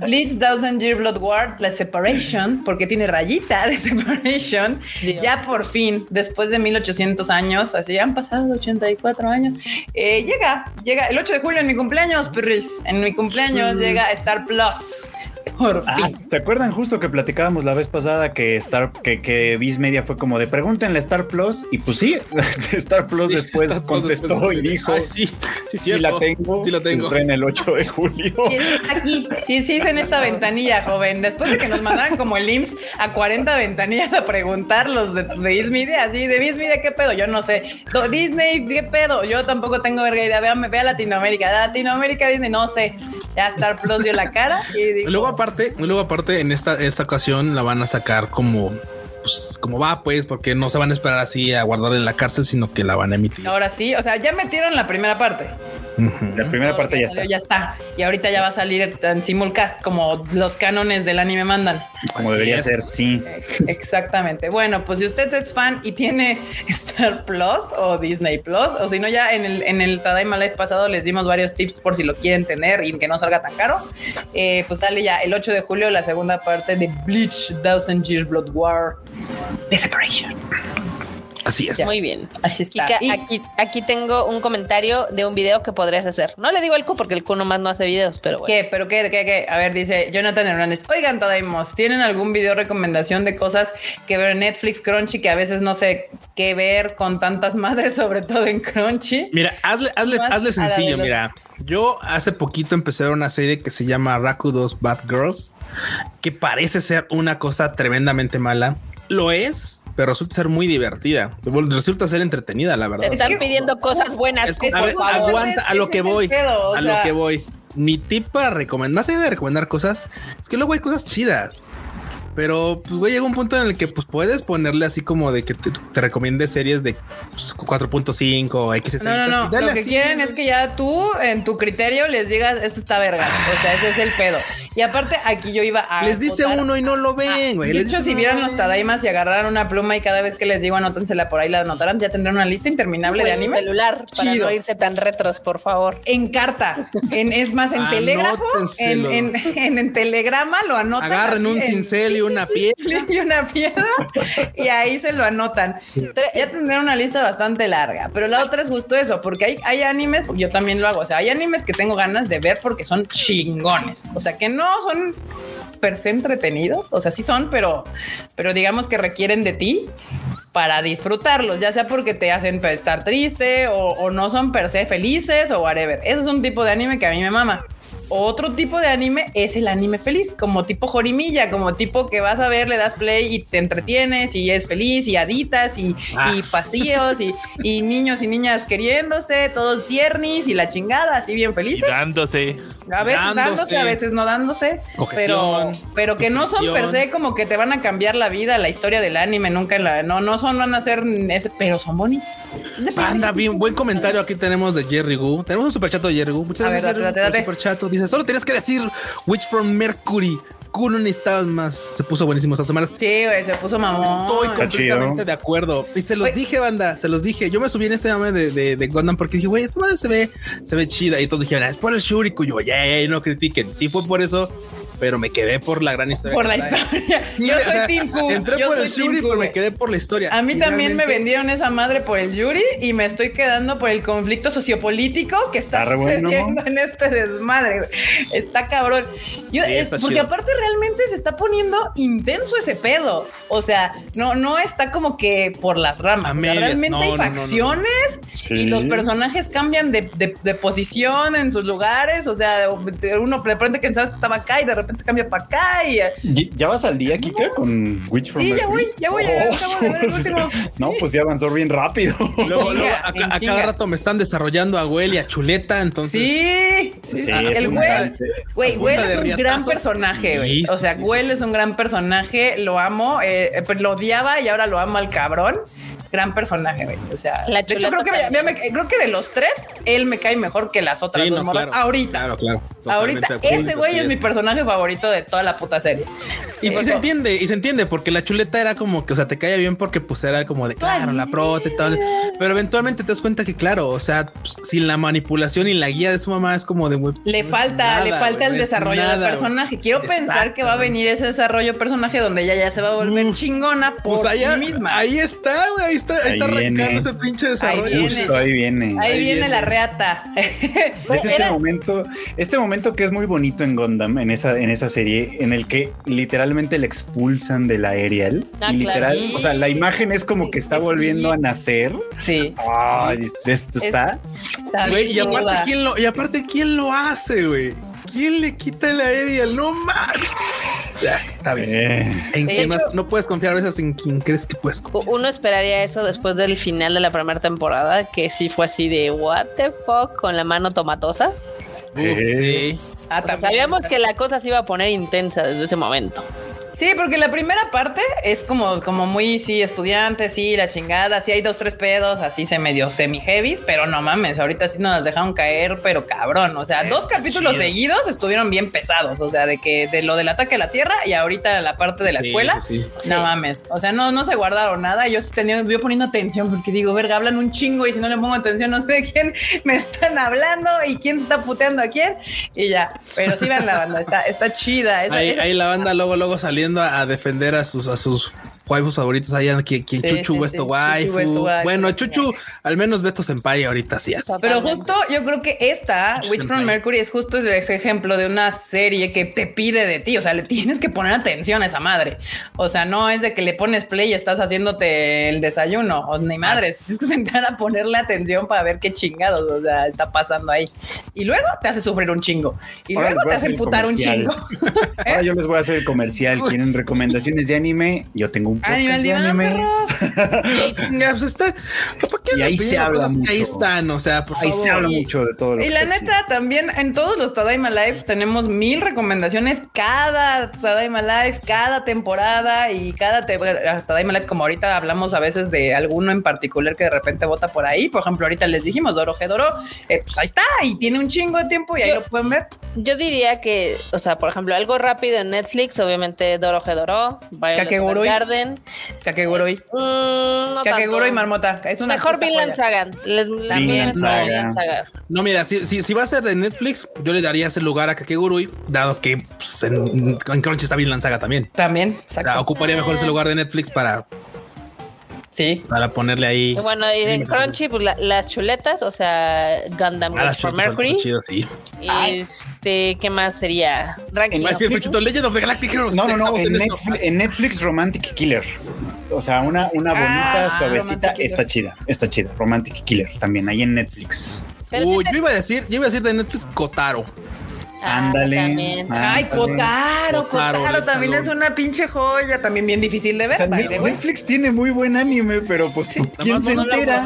Speaker 1: Bleach Thousand Year Blood War, la Separation, porque tiene rayita de Separation.
Speaker 4: Dios.
Speaker 1: Ya por fin, después de 1800 años, así han pasado 84 años, eh, llega, llega el 8 de julio en mi cumpleaños, perris. En mi cumpleaños llega Star Plus. Por
Speaker 3: Ah,
Speaker 1: fin.
Speaker 3: ¿se acuerdan justo que platicábamos la vez pasada que Star, que, que Viz Media fue como de pregúntenle a Star Plus? Y pues sí, Star Plus
Speaker 2: Sí,
Speaker 3: después
Speaker 2: Star Plus
Speaker 3: contestó
Speaker 2: después
Speaker 3: y dijo:
Speaker 2: Ay, sí, sí,
Speaker 3: Sí, la tengo.
Speaker 2: Sí,
Speaker 3: Se
Speaker 2: tengo.
Speaker 3: estrena el 8 de julio.
Speaker 1: Sí, sí, está aquí. Sí, sí, es en esta ventanilla, joven. Después de que nos mandaran como el IMSS a 40 ventanillas a preguntar los de, de Ismedia, así, de Ismedia, ¿qué pedo? Yo no sé. Do- Disney, ¿qué pedo? Yo tampoco tengo verga idea. Véame, ve a Latinoamérica. Latinoamérica, Disney, no sé. Ya Star Plus dio la cara y
Speaker 2: luego aparte, luego aparte en esta, esta ocasión la van a sacar como pues como va pues porque no se van a esperar así a guardar en la cárcel sino que la van a emitir.
Speaker 1: ahora sí, o sea, ya metieron la primera parte.
Speaker 3: La primera
Speaker 1: Todo
Speaker 3: parte ya
Speaker 1: salió
Speaker 3: está.
Speaker 1: Ya está. Y ahorita ya va a salir en simulcast como los cánones del anime mandan.
Speaker 3: Como
Speaker 2: Así
Speaker 3: debería
Speaker 2: es.
Speaker 3: ser, sí.
Speaker 1: Exactamente. Bueno, pues si usted es fan y tiene Star Plus o Disney Plus, o si no, ya en el, en el Tadaima Live pasado les dimos varios tips por si lo quieren tener y que no salga tan caro. Eh, pues sale ya el 8 de julio la segunda parte de Bleach Thousand Years Blood War The Separation.
Speaker 2: Así es.
Speaker 4: Muy bien.
Speaker 1: Así está.
Speaker 4: Kika,
Speaker 1: Y-
Speaker 4: aquí, aquí tengo un comentario de un video que podrías hacer. No le digo al Q porque el Q nomás no hace videos, pero bueno.
Speaker 1: ¿Qué? ¿Pero qué? ¿Qué? ¿Qué? A ver, dice Jonathan Hernández. Oigan, Tadaimos, ¿tienen algún video recomendación de cosas que ver en Netflix, Crunchy, que a veces no sé qué ver con tantas madres, sobre todo en Crunchy?
Speaker 2: Mira, hazle, hazle, hazle sencillo. Mira, yo hace poquito empecé a ver una serie que se llama Raku 2 Bad Girls, que parece ser una cosa tremendamente mala. Lo es, pero resulta ser muy divertida. Resulta ser entretenida, la
Speaker 4: Te
Speaker 2: verdad.
Speaker 4: están
Speaker 1: que-
Speaker 4: pidiendo cosas buenas.
Speaker 2: Es- a ver, aguanta, a lo que voy,
Speaker 1: pedo,
Speaker 2: a lo que voy. Mi tip para recomendar, más allá de recomendar cosas, es que luego hay cosas chidas. Pero pues güey, llega un punto en el que pues puedes ponerle así como de que te, te recomiende series de pues, 4.5 o X
Speaker 1: No, no, no.
Speaker 2: dale
Speaker 1: Lo que
Speaker 2: así,
Speaker 1: quieren es que ya tú, en tu criterio, les digas, esto está verga. O sea, ese es el pedo. Y aparte, aquí yo iba a.
Speaker 2: les dice uno y no lo ven,
Speaker 1: Ah,
Speaker 2: güey.
Speaker 1: de
Speaker 2: Les
Speaker 1: hecho,
Speaker 2: dice
Speaker 1: si vieran los
Speaker 2: lo
Speaker 1: Tadaimas y agarraran una pluma y cada vez que les digo anótensela por ahí, la anotarán, ya tendrán una lista interminable de animes.
Speaker 4: celular para
Speaker 1: chidos.
Speaker 4: no irse tan retros, por favor.
Speaker 1: En carta, en, es más, en telégrafo, en,
Speaker 2: Anótenselo.
Speaker 1: en, en, en telegrama lo anotan.
Speaker 2: Agarren
Speaker 1: así
Speaker 2: un cincel y una piedra.
Speaker 1: y una piedra y ahí se lo anotan. Ya tendrán una lista bastante larga, pero la otra es justo eso, porque hay, hay animes, porque yo también lo hago, o sea, hay animes que tengo ganas de ver porque son chingones, o sea, que no son per se entretenidos, o sea, sí son, pero, pero digamos que requieren de ti para disfrutarlos, ya sea porque te hacen pues, estar triste o, o no son per se felices o whatever. Ese es un tipo de anime que a mí me mama. Otro tipo de anime es el anime feliz, como tipo Jorimilla, como tipo que vas a ver, le das play y te entretienes y es feliz y haditas y,
Speaker 2: Ah.
Speaker 1: y pasillos y, y niños y niñas queriéndose, todos tiernis y la chingada, así bien
Speaker 5: Y
Speaker 1: felices.
Speaker 5: dándose.
Speaker 1: A veces dándose,
Speaker 2: dándose.
Speaker 1: a veces no dándose, pero, pero que no son per se como que te van a cambiar la vida, la historia del anime, nunca en la, no, no son, van a ser ese, pero son bonitos.
Speaker 2: Anda bien, buen comentario aquí tenemos de Jerry Gu. Tenemos un superchato de Jerry Gu. Muchas
Speaker 1: A ver,
Speaker 2: gracias,
Speaker 1: date,
Speaker 2: Jerry,
Speaker 1: date.
Speaker 2: superchato. Dice, solo tienes que decir Witch from Mercury. No necesitabas más. Se puso buenísimo estas semanas.
Speaker 1: Sí, güey, se puso mamón.
Speaker 2: Estoy
Speaker 3: Está
Speaker 2: completamente
Speaker 3: chido.
Speaker 2: de acuerdo. Y se los dije, banda, se los dije. Yo me subí en este mame de, de, de Gundam porque dije, güey, esa madre se ve, se ve chida. Y todos dijeron, "Ah, es por el Shuriku. Yo, ya, ya, no critiquen. Si fue por eso, pero me quedé por la gran historia.
Speaker 1: Por la historia. Yo
Speaker 2: O
Speaker 1: soy
Speaker 2: sea,
Speaker 1: Team Q.
Speaker 2: Entré
Speaker 1: Yo
Speaker 2: por
Speaker 1: soy
Speaker 2: el
Speaker 1: Q,
Speaker 2: pero me quedé por la historia.
Speaker 1: A mí
Speaker 2: Y
Speaker 1: también me
Speaker 2: realmente-
Speaker 1: vendieron esa madre por el Yuri y me estoy quedando por el conflicto sociopolítico que está
Speaker 3: Está re bueno.
Speaker 1: sucediendo en este desmadre. Está cabrón. Yo,
Speaker 2: Sí,
Speaker 1: es-
Speaker 2: está
Speaker 1: porque
Speaker 2: chido.
Speaker 1: aparte realmente se está poniendo intenso ese pedo. O sea, no, no está como que por las ramas. O sea, realmente
Speaker 2: No,
Speaker 1: hay
Speaker 2: no, no, no.
Speaker 1: facciones
Speaker 3: Sí.
Speaker 1: y los personajes cambian de, de- de posición en sus lugares. O sea, uno de repente que sabes que estaba acá y de repente se cambia para acá y
Speaker 3: ¿Y- ¿Ya vas al día, Kika, con Witch from
Speaker 1: Sí, ya voy, ya voy,
Speaker 3: Oh,
Speaker 1: acabo de ver el último.
Speaker 3: No,
Speaker 1: Sí.
Speaker 3: pues ya avanzó bien rápido.
Speaker 2: Luego, luego a, a cada rato me están desarrollando a Well y a Chuleta, entonces.
Speaker 1: Sí, sí,
Speaker 3: Sí,
Speaker 1: el
Speaker 3: un
Speaker 1: güey,
Speaker 2: punta
Speaker 1: es un gran personaje, güey.
Speaker 2: Sí,
Speaker 1: O sea,
Speaker 2: sí.
Speaker 1: Güey es un gran personaje, lo amo, eh, eh, pues lo odiaba y ahora lo amo al cabrón. Gran personaje, güey. O sea,
Speaker 4: La
Speaker 1: de hecho, creo que,
Speaker 4: chuleta
Speaker 1: me- me- creo que de los tres, él me cae mejor que las otras
Speaker 2: Sí,
Speaker 1: dos
Speaker 2: no,
Speaker 1: morras.
Speaker 2: claro.
Speaker 1: Ahorita.
Speaker 2: Claro, claro.
Speaker 1: Ahorita, ese güey
Speaker 2: sí
Speaker 1: es mi personaje favorito de toda la puta serie.
Speaker 2: Y pues se entiende, y se entiende, porque la chuleta era como que, o sea, te caía bien porque pues era como de, claro, la prota y todo. Pero eventualmente te das cuenta que, claro, o sea, pues, sin la manipulación y la guía de su mamá es como de, güey, pues,
Speaker 1: Le
Speaker 2: no
Speaker 1: falta, le falta el
Speaker 2: no
Speaker 1: desarrollo
Speaker 2: nada,
Speaker 1: del personaje. Quiero pensar que va a venir ese desarrollo de personaje donde ella ya se va a volver
Speaker 2: Uf.
Speaker 1: chingona por
Speaker 2: Pues allá,
Speaker 1: sí misma.
Speaker 2: ahí está, güey, está, ahí,
Speaker 3: Ahí
Speaker 2: está arrancando
Speaker 3: viene.
Speaker 2: ese pinche desarrollo.
Speaker 1: viene.
Speaker 3: Justo ahí viene.
Speaker 1: Ahí,
Speaker 2: Ahí
Speaker 1: viene,
Speaker 2: viene.
Speaker 1: la reata.
Speaker 3: Es este
Speaker 4: Era-
Speaker 3: momento, este momento que es muy bonito en Gundam, en esa, en esa serie, en el que literalmente le expulsan de la Ariel.
Speaker 4: Ah,
Speaker 3: y literal,
Speaker 1: claro.
Speaker 3: o sea, la imagen es como que está volviendo a nacer.
Speaker 1: sí.
Speaker 3: Ay, esto
Speaker 1: Es-
Speaker 3: está.
Speaker 1: está
Speaker 2: Güey, y aparte. ¿quién lo, y aparte, ¿quién lo hace, güey? ¿Quién le quita la aérea? No más. Está bien.
Speaker 3: Eh,
Speaker 2: ¿En
Speaker 1: De
Speaker 2: quién
Speaker 1: hecho-
Speaker 2: más? No puedes confiar a veces en quien crees que puedes confiar.
Speaker 4: Uno esperaría eso después del final de la primera temporada, que sí fue así de what the fuck con la mano tomatosa.
Speaker 2: Uf,
Speaker 3: Eh.
Speaker 2: sí.
Speaker 1: Ah,
Speaker 4: O sea,
Speaker 1: también.
Speaker 4: sabíamos que la cosa se iba a poner intensa desde ese momento.
Speaker 1: Sí, porque la primera parte es como, como muy, sí, estudiante, sí, la chingada, sí hay dos, tres pedos, así se medio semi-heavies, pero no mames, ahorita sí nos dejaron caer, pero cabrón, o sea, dos capítulos
Speaker 2: chido.
Speaker 1: seguidos estuvieron bien pesados, o sea, de que de lo del ataque a la Tierra y ahorita la parte de la
Speaker 2: Sí,
Speaker 1: escuela,
Speaker 2: sí.
Speaker 1: no mames, o sea, no, no se guardaron nada, yo sí tenía, yo poniendo atención porque digo, verga, hablan un chingo y si no le pongo atención no sé de quién me están hablando y quién se está puteando a quién y ya, pero sí vean la banda, está, está chida. esa-
Speaker 2: Ahí,
Speaker 1: esa-
Speaker 2: ahí la banda luego, luego saliendo a, defender a sus, a sus waifus favoritos. Allá quien, quien
Speaker 1: Sí,
Speaker 2: Chuchu
Speaker 1: sí,
Speaker 2: Westo
Speaker 1: sí.
Speaker 2: waifu.
Speaker 1: Chuchu.
Speaker 2: Bueno, Chuchu, al menos Besto Senpai ahorita sí hace.
Speaker 1: Pero justo yo creo que esta Witch from. Mercury es justo ese ejemplo de una serie que te pide de ti. O sea, le tienes que poner atención a esa madre. O sea, no es de que le pones play y estás haciéndote el desayuno o ni madre. Tienes que sentar a ponerle atención para ver qué chingados, o sea, está pasando ahí. Y luego te hace sufrir un chingo y
Speaker 3: Ahora
Speaker 1: luego te hace putar un chingo. ¿Eh?
Speaker 3: Ahora yo les voy a hacer el comercial. ¿Quieren recomendaciones de anime? Yo tengo un podcast
Speaker 1: Anime al
Speaker 3: de
Speaker 1: diván,
Speaker 3: anime.
Speaker 2: pues está. ¿Para qué
Speaker 3: Y ahí se habla
Speaker 2: que ahí
Speaker 3: mucho.
Speaker 2: están? O sea, por
Speaker 3: Ahí
Speaker 2: favor.
Speaker 3: se habla mucho de todo lo
Speaker 1: Y
Speaker 3: que
Speaker 1: la neta, también en todos los Tadaima Lives tenemos mil recomendaciones cada Tadaima Live, cada temporada y cada te- Tadaima Live, como ahorita hablamos a veces de alguno en particular que de repente vota por ahí. Por ejemplo, ahorita les dijimos Doro Gedoro, eh, pues ahí está y tiene un chingo de tiempo y ahí
Speaker 4: Yo-
Speaker 1: lo pueden ver.
Speaker 4: Yo diría que, o sea, por ejemplo, algo rápido en Netflix, obviamente Doro Hedoro, Violet
Speaker 1: Kakegurui.
Speaker 4: Garden.
Speaker 1: Kakegurui,
Speaker 4: Mm, no
Speaker 1: Kakegurui. Marmota. Es una
Speaker 4: Mejor Vinland
Speaker 1: joya.
Speaker 4: Saga. Les, la
Speaker 1: Vinland
Speaker 4: mía es
Speaker 3: Saga.
Speaker 4: Vinland Saga.
Speaker 2: No, mira, si, si, si va a ser de Netflix, yo le daría ese lugar a Kakegurui, dado que pues, en, en Crunchy está bien Saga también.
Speaker 1: También,
Speaker 2: O sea,
Speaker 1: exacto.
Speaker 2: ocuparía mejor ese lugar de Netflix para,
Speaker 1: Sí.
Speaker 2: para ponerle ahí.
Speaker 4: Y bueno, y en Crunchy, pues la- las chuletas, o sea, Gundam
Speaker 2: Ah, las
Speaker 4: Witch for
Speaker 2: chuletas son-
Speaker 4: Mercury.
Speaker 2: chidas, sí.
Speaker 4: Este, ¿qué más sería? Ranking.
Speaker 2: A
Speaker 4: of.
Speaker 2: Pechito, Legend of the Galactic Heroes.
Speaker 3: No, no, no. En. Netflix, en Netflix, Romantic Killer. O sea, una, una bonita,
Speaker 1: Ah,
Speaker 3: suavecita.
Speaker 1: Romantic Killer.
Speaker 3: Está chida. Está chida. Romantic Killer también ahí en Netflix.
Speaker 2: Uy,
Speaker 4: te-
Speaker 2: yo iba a decir, yo iba a decir de Netflix Kotaro.
Speaker 4: Ah,
Speaker 3: Ándale.
Speaker 4: también.
Speaker 3: Ah,
Speaker 1: Ay. Kotaro,
Speaker 2: Kotaro,
Speaker 1: Kotaro también es una pinche joya, también bien difícil de
Speaker 3: O
Speaker 1: ver.
Speaker 3: sea. Netflix tiene muy buen anime, pero pues ¿quién
Speaker 2: Nada
Speaker 3: se
Speaker 2: no
Speaker 3: entera?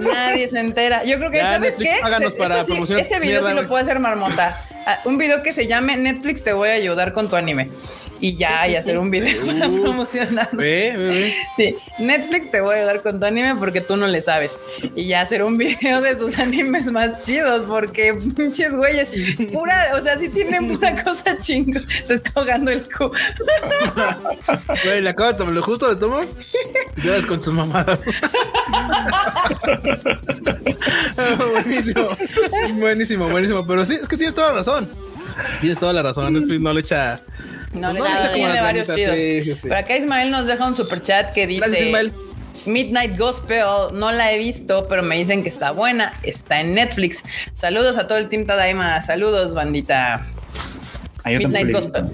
Speaker 1: Nadie se entera. Yo creo que,
Speaker 2: Ya,
Speaker 1: ¿sabes
Speaker 2: Netflix,
Speaker 1: qué?
Speaker 2: para
Speaker 1: sí,
Speaker 2: promocionar
Speaker 1: ese video
Speaker 2: mierda,
Speaker 1: sí lo puede hacer Marmota. Ah, un video que se llame Netflix te voy a ayudar con tu anime. Y ya,
Speaker 4: Sí, sí,
Speaker 1: y hacer
Speaker 4: sí.
Speaker 1: un video para
Speaker 2: Uh.
Speaker 1: promocionar.
Speaker 2: Ve, ve, ve.
Speaker 1: Sí, Netflix te voy a ayudar con tu anime porque tú no le sabes. Y ya hacer un video de sus animes más chidos porque pinches güeyes, pura, o sea, sí tienen pura cosa chingo. Se está ahogando el cu.
Speaker 2: Güey, le acabo de tomar lo justo de tomo. Ya ves con tus mamadas. buenísimo. Buenísimo, buenísimo. Pero sí, es que tiene toda la razón. Tienes toda la razón. Netflix no le echa.
Speaker 1: No,
Speaker 2: pues
Speaker 1: le
Speaker 2: no le
Speaker 1: echa
Speaker 2: como
Speaker 1: tiene varios chidos.
Speaker 2: sí, sí, sí.
Speaker 1: Pero acá Ismael nos deja un super chat que dice
Speaker 2: Gracias, Ismael.
Speaker 1: Midnight Gospel, no la he visto, pero me dicen que está buena, está en Netflix. Saludos a todo el Team Tadaima, saludos, bandita. Midnight Gospel.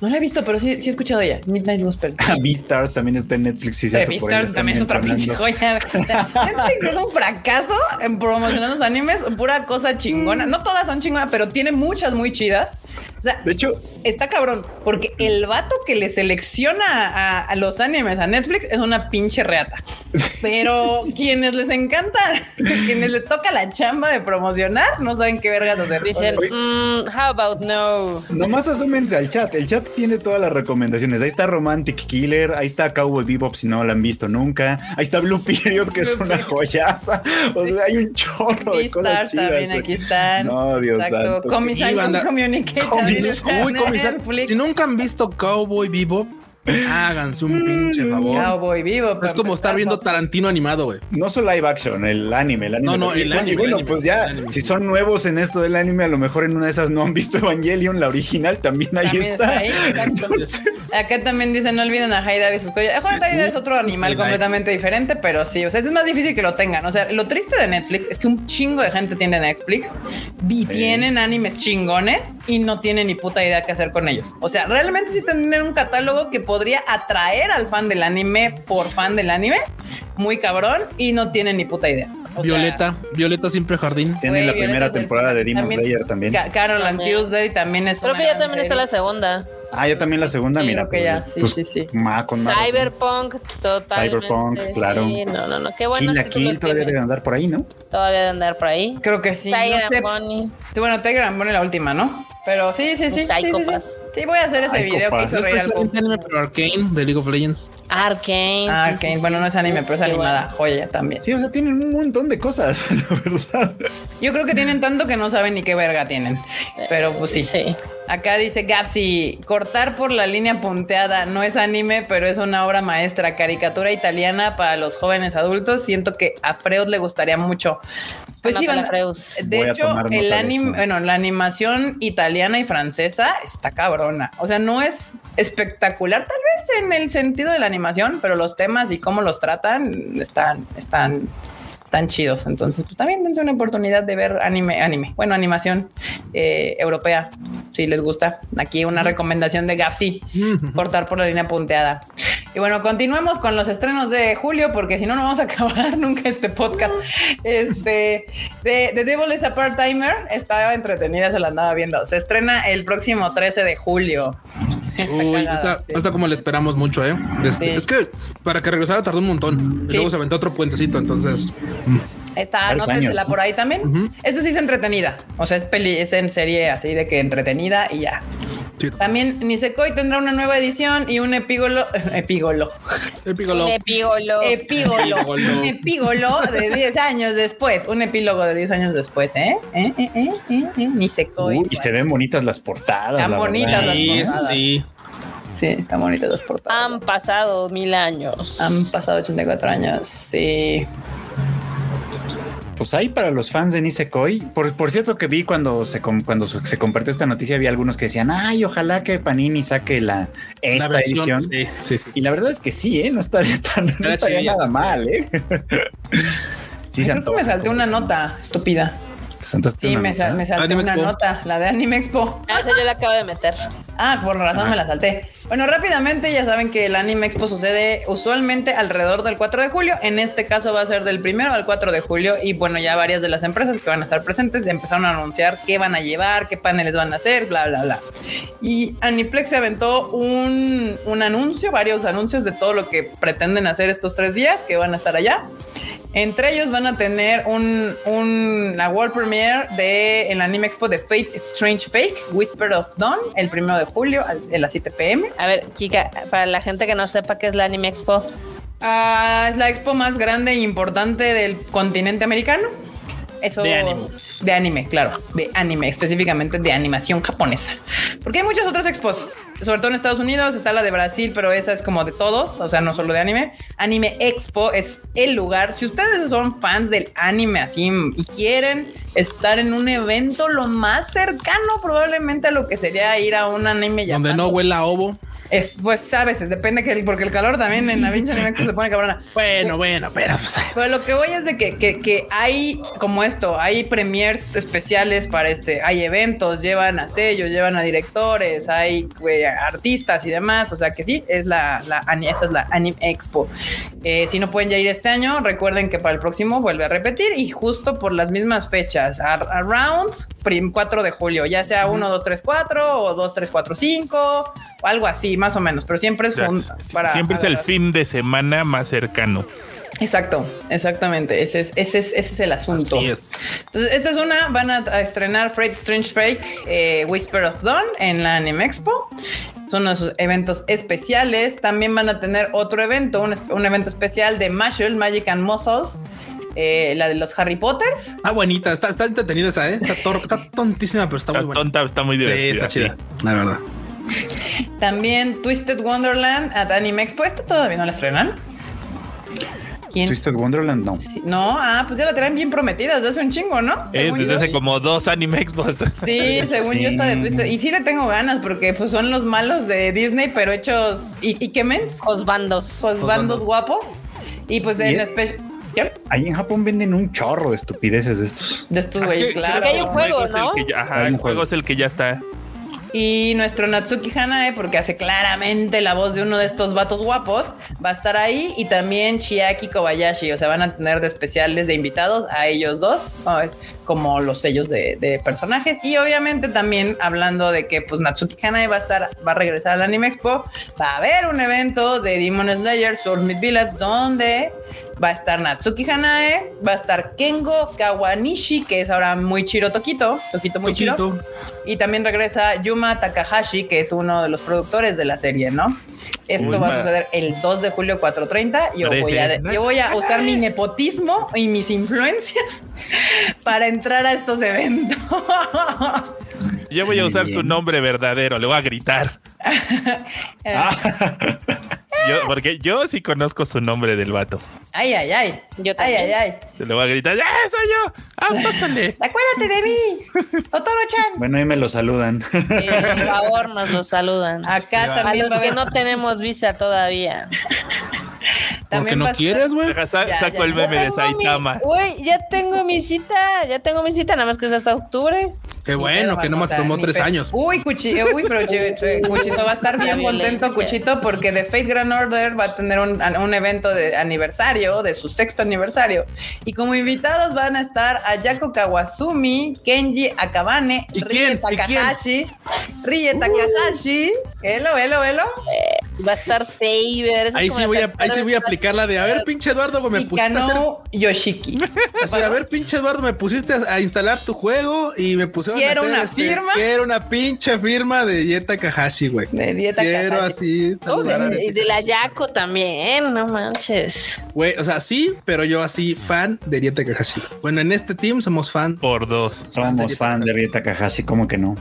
Speaker 1: No la he visto, pero sí, sí he escuchado ella. Es Midnight Gospel.
Speaker 3: Beastars también está en Netflix. Sí,
Speaker 1: Eh,
Speaker 3: ahí
Speaker 1: Beastars
Speaker 3: lo
Speaker 1: también es otra pinche joya. Netflix es un fracaso en promocionar los animes, pura cosa chingona. No todas son chingonas, pero tiene muchas muy chidas. O sea,
Speaker 3: De hecho,
Speaker 1: está cabrón, porque el vato que le selecciona a, a los animes a Netflix es una pinche reata. Pero quienes les encanta, quienes les toca la chamba de promocionar, no saben qué vergas hacer.
Speaker 4: Dicen, mm, how about no?
Speaker 3: Nomás asúmense al chat. El chat tiene todas las recomendaciones. Ahí está Romantic Killer, ahí está Cowboy Bebop si no lo han visto nunca. Ahí está Blue Period, que es una joyaza. O sea, hay un chorro de cosas chidas.
Speaker 1: también aquí están.
Speaker 3: No, Dios
Speaker 1: Exacto.
Speaker 3: santo.
Speaker 1: Comisan
Speaker 2: Sí,
Speaker 1: con
Speaker 2: banda.
Speaker 1: Communicate también
Speaker 2: Comis-
Speaker 1: está
Speaker 2: Uy, comisar. Si nunca han visto Cowboy Bebop, háganse un pinche favor.
Speaker 1: Cowboy vivo.
Speaker 2: Es como estar viendo. Tarantino animado, güey.
Speaker 3: No solo live action, el anime, el anime.
Speaker 2: No, no, el anime,
Speaker 3: bueno,
Speaker 2: el
Speaker 3: pues ya,
Speaker 2: anime.
Speaker 3: si son nuevos en esto del anime, a lo mejor en una de esas no han visto Evangelion, la original, también ahí
Speaker 1: También
Speaker 3: está.
Speaker 1: está ahí, exacto.
Speaker 3: Entonces,
Speaker 1: Acá también dicen, no olviden a Haida y sus collas. Haida es otro animal completamente diferente, pero sí, o sea, es más difícil que lo tengan. O sea, lo triste de Netflix es que un chingo de gente tiene Netflix y tienen animes chingones y no tienen ni puta idea qué hacer con ellos. O sea, realmente sí tienen un catálogo que podría atraer al fan del anime por fan del anime, muy cabrón, y no tienen ni puta idea. O sea,
Speaker 2: Violeta, Violeta siempre jardín.
Speaker 3: tienen la primera temporada de Demon Slayer también.
Speaker 1: Ca- Carol and. Tuesday también es
Speaker 4: Creo
Speaker 1: una
Speaker 4: que ya también está la segunda.
Speaker 3: Ah, ya también la segunda,
Speaker 1: Sí,
Speaker 3: mira.
Speaker 1: creo que
Speaker 3: pues,
Speaker 1: ya, sí,
Speaker 3: pues,
Speaker 1: sí, sí.
Speaker 3: ma- con más.
Speaker 4: Cyberpunk, totalmente.
Speaker 3: Cyberpunk, claro.
Speaker 4: Sí, no, no, no. Qué bueno.
Speaker 3: Kill la Kill todavía debe andar por ahí, ¿no?
Speaker 4: Todavía de andar por ahí.
Speaker 1: Creo que sí.
Speaker 4: Tiger
Speaker 1: no sé.
Speaker 4: and Bunny.
Speaker 1: Sí, Bueno, Tiger and Bunny la última, ¿no? Pero sí, sí, sí. Sí, sí, sí.
Speaker 4: Psychopath.
Speaker 1: Sí, voy a hacer ese video que hizo
Speaker 2: No
Speaker 1: reír
Speaker 2: es
Speaker 1: al público.
Speaker 2: anime, pero Arcane de League of Legends.
Speaker 4: Arkane.
Speaker 1: Ah,
Speaker 4: sí,
Speaker 1: Bueno, no es anime, pero es animada.
Speaker 4: bueno.
Speaker 1: Joya también.
Speaker 3: Sí, o sea, tienen un montón de cosas, la verdad.
Speaker 1: Yo creo que tienen tanto que no saben ni qué verga tienen. Pero pues sí.
Speaker 4: Sí.
Speaker 1: Acá dice Gapsi, cortar por la línea punteada no es anime, pero es una obra maestra, caricatura italiana para los jóvenes adultos. Siento que a Freud le gustaría mucho. Pues sí, de
Speaker 3: Voy
Speaker 1: hecho, el anime, bueno, la animación italiana y francesa está cabrona. O sea, no es espectacular tal vez en el sentido de la animación, pero los temas y cómo los tratan están, están, están chidos. Entonces, pues también dense una oportunidad de ver anime, anime, bueno, animación eh, europea, si les gusta. Aquí una recomendación de Gapsi, cortar por la línea punteada. Y bueno, continuemos con los estrenos de julio, porque si no, no vamos a acabar nunca este podcast. Este de The Devil is a Part-Timer estaba entretenida, se la andaba viendo. Se estrena el próximo 13 de julio.
Speaker 2: Uy,
Speaker 1: cagada,
Speaker 2: esta,
Speaker 1: sí.
Speaker 2: esta como le esperamos mucho, ¿eh? Es,
Speaker 1: Sí.
Speaker 2: es que para que regresara tardó un montón. Y luego se aventó otro puentecito, entonces. mm.
Speaker 1: Está,
Speaker 3: Varios
Speaker 1: anótensela por ahí también. Esta sí es entretenida. O sea, es peli, es en serie así de que entretenida y ya.
Speaker 2: Sí.
Speaker 1: También Nisekoi tendrá una nueva edición y un epígolo, epígolo.
Speaker 4: Un epígolo.
Speaker 1: epígolo,
Speaker 2: Epígolo.
Speaker 1: un epígolo de 10 años después, un epílogo de 10 años después, ¿eh? ¿Eh? ¿Eh? ¿Eh? ¿Eh? ¿Eh? Nisekoi.
Speaker 3: Uy, y se ven bonitas las portadas.
Speaker 1: Están
Speaker 3: la
Speaker 1: bonitas
Speaker 3: verdad.
Speaker 1: las
Speaker 2: Sí, eso
Speaker 1: portadas.
Speaker 2: sí.
Speaker 1: Sí, están bonitas las portadas.
Speaker 4: Han pasado mil años.
Speaker 1: Han pasado 84 años, sí.
Speaker 3: Pues ahí para los fans de Nisekoi. Por, por cierto que vi cuando se cuando se compartió esta noticia, había algunos que decían, ay, ojalá que Panini saque la esta
Speaker 2: La versión.
Speaker 3: edición.
Speaker 2: Sí, sí, sí.
Speaker 3: Y la verdad es que sí, ¿eh? No estaría tan, no
Speaker 2: Estaría
Speaker 3: nada mal, ¿eh? sí,
Speaker 1: Ay,
Speaker 3: se
Speaker 1: creo que me salté una nota estúpida.
Speaker 3: ¿Saltaste
Speaker 1: Sí, me, sal-
Speaker 3: nota?
Speaker 1: me salté
Speaker 2: Anime
Speaker 1: una
Speaker 2: Expo.
Speaker 1: nota, la de Anime Expo.
Speaker 4: Ah, esa yo la acabo de meter.
Speaker 1: Ah, por razón me la salté. Bueno, rápidamente ya saben que el Anime Expo sucede usualmente alrededor del 4 de julio. En este caso va a ser del primero al 4 de julio. Y bueno, ya varias de las empresas que van a estar presentes empezaron a anunciar qué van a llevar, qué paneles van a hacer, bla, bla, bla. Y Aniplex se aventó un, un anuncio, varios anuncios de todo lo que pretenden hacer estos tres días que van a estar allá. Entre ellos van a tener un, un- la world premiere de el Anime Expo de Fate Strange Fake, Whisper of Dawn, el primero de julio a las 7 pm.
Speaker 4: A ver, Kika, para la gente que no sepa qué es la Anime Expo,
Speaker 1: Ah, es la expo más grande e importante del continente americano. eso
Speaker 2: De anime.
Speaker 1: De anime, claro, de anime, específicamente de animación japonesa. Porque hay muchas otras expos, sobre todo en Estados Unidos, está la de Brasil, pero esa es como de todos, o sea, no solo de anime. Anime Expo es el lugar. Si ustedes son fans del anime así y quieren estar en un evento lo más cercano probablemente a lo que sería ir a un anime
Speaker 2: Donde no huela ovo.
Speaker 1: es pues a veces depende que porque el calor también en la pinche anime se pone cabrona.
Speaker 2: Bueno, bueno, pero pues,
Speaker 1: Pero lo que voy es de que, que, que hay como esto, hay premiers especiales para este, hay eventos, llevan a sellos, llevan a directores, hay artistas y demás, o sea que sí, es la, la esa es la Anime Expo. Eh, si no pueden ya ir este año, recuerden que para el próximo vuelve a repetir y justo por las mismas fechas, ar- around prim- 4 de julio, ya sea 1, 2, 3, 4 o 2, 3, 4, 5 o algo así, más o menos, pero siempre es
Speaker 5: O sea,
Speaker 1: jun- para...
Speaker 5: siempre es el fin de semana más cercano.
Speaker 1: Exacto, exactamente. Ese es, ese es, ese es el asunto.
Speaker 2: así es.
Speaker 1: Entonces, esta es una. Van a, a estrenar Freight Strange Fake eh, Whisper of Dawn en la Anime Expo. Son unos eventos especiales. También van a tener otro evento, un, un evento especial de Mashal, Magic and Muscles. eh, la de los Harry Potters.
Speaker 2: Ah, bonita, está, está entretenida esa, ¿eh? Está, tontísima, pero está
Speaker 5: Está
Speaker 2: muy buena.
Speaker 5: tonta, está muy
Speaker 2: Sí,
Speaker 5: divertida.
Speaker 2: está chida, la verdad.
Speaker 1: También Twisted Wonderland at Anime Expo. ¿Esta todavía no la estrenan? ¿Quién?
Speaker 3: Twisted Wonderland, no.
Speaker 1: Sí, No, ah, pues ya la traen bien prometida desde hace un chingo, ¿no?
Speaker 5: Eh, desde
Speaker 1: yo.
Speaker 5: hace como dos anime expos.
Speaker 1: Sí, según yo está de. Twisted. Y sí le tengo ganas porque pues son los malos de Disney, pero hechos y, y qué mens,
Speaker 4: Los bandos.
Speaker 1: pues bandos
Speaker 2: bandos.
Speaker 1: guapos. Y pues en especial ¿qué?
Speaker 3: Ahí en Japón venden un chorro de estupideces de estos.
Speaker 1: de estos
Speaker 5: Es
Speaker 1: güeyes, claro.
Speaker 4: que hay un juego, ¿no?
Speaker 5: ya- ajá,
Speaker 3: Hay un
Speaker 5: el juego
Speaker 3: juego.
Speaker 5: es el que ya está.
Speaker 1: Y nuestro Natsuki Hanae, porque hace claramente la voz de uno de estos vatos guapos, va a estar ahí. Y también Chiaki Kobayashi. O sea, van a tener de especiales de invitados a ellos dos, como los sellos de, personajes. Y obviamente también hablando de que pues Natsuki Hanae va a estar, va a regresar al Anime Expo. Va a haber un evento de Demon Slayer, Meat Village, donde va a estar Natsuki Hanae, va a estar Kengo Kawanishi, que es ahora muy chiro Toquito, Toquito muy chiro. Y también regresa Yuma Takahashi, que es uno de los productores de la serie, ¿no? Esto
Speaker 5: Uy,
Speaker 1: va a suceder el 2 de julio 4.30. Yo, voy a, yo voy a usar mi nepotismo y mis influencias para entrar a estos eventos.
Speaker 5: Yo voy a usar
Speaker 3: bien.
Speaker 5: su nombre verdadero, le voy a gritar.
Speaker 1: Eh,
Speaker 5: Yo, porque yo sí conozco su nombre del vato.
Speaker 1: Ay, ay, ay.
Speaker 4: Yo
Speaker 1: Ay, ay,
Speaker 4: también.
Speaker 1: ay.
Speaker 5: Se le voy a gritar, ¡eh, soy yo! ¡Ah, pásale!
Speaker 1: Acuérdate de mí, Totoro-chan.
Speaker 3: Bueno, ahí me lo saludan.
Speaker 4: Por favor, nos lo saludan.
Speaker 1: Acá
Speaker 4: A
Speaker 1: también
Speaker 4: los
Speaker 1: va a
Speaker 4: que
Speaker 1: haber-
Speaker 4: no tenemos visa todavía.
Speaker 2: Porque no
Speaker 1: a
Speaker 2: quieres, güey.
Speaker 5: Saco
Speaker 1: ya,
Speaker 5: el meme de
Speaker 4: Tengo mi-
Speaker 5: Saitama.
Speaker 4: Güey, ya tengo mi cita, ya tengo mi cita, nada más que es hasta octubre.
Speaker 2: Qué bueno, que no
Speaker 1: Marmota,
Speaker 2: tomó tres años.
Speaker 1: Uy, Cuchito, uy, pero Chi- Chi- Cuchito va a estar bien contento. Cuchito, porque The Fate Grand Order va a tener un, un evento de aniversario, de su sexto aniversario. Y como invitados van a estar Ayako Kawasumi, Kenji Akabane,
Speaker 2: ¿Y
Speaker 1: Rie. Takahashi, Rie Takahashi, Elo, Elo, Elo,
Speaker 4: Va a estar Saber.
Speaker 2: Ahí sí voy a, ahí sí
Speaker 4: tercero
Speaker 2: voy a
Speaker 4: de-
Speaker 2: aplicar la de a ver, pinche Eduardo, güey, me pusiste a hacer.
Speaker 1: Yoshiki.
Speaker 2: así, a ver, pinche Eduardo, me pusiste a, a instalar tu juego y me pusieron
Speaker 1: Quiero
Speaker 2: a hacer
Speaker 1: una
Speaker 2: este,
Speaker 1: firma.
Speaker 2: Quiero una pinche firma de Yeta Kahashi, güey.
Speaker 1: De Rie
Speaker 2: Quiero
Speaker 1: Takahashi.
Speaker 2: así
Speaker 4: Oh, de, la Yaco también, no manches.
Speaker 2: Güey, o sea, sí, pero yo así fan de Rieta Kakashi. Bueno, en este team somos fan.
Speaker 5: Por dos.
Speaker 3: Somos fan de Rieta Kahashi, como que no?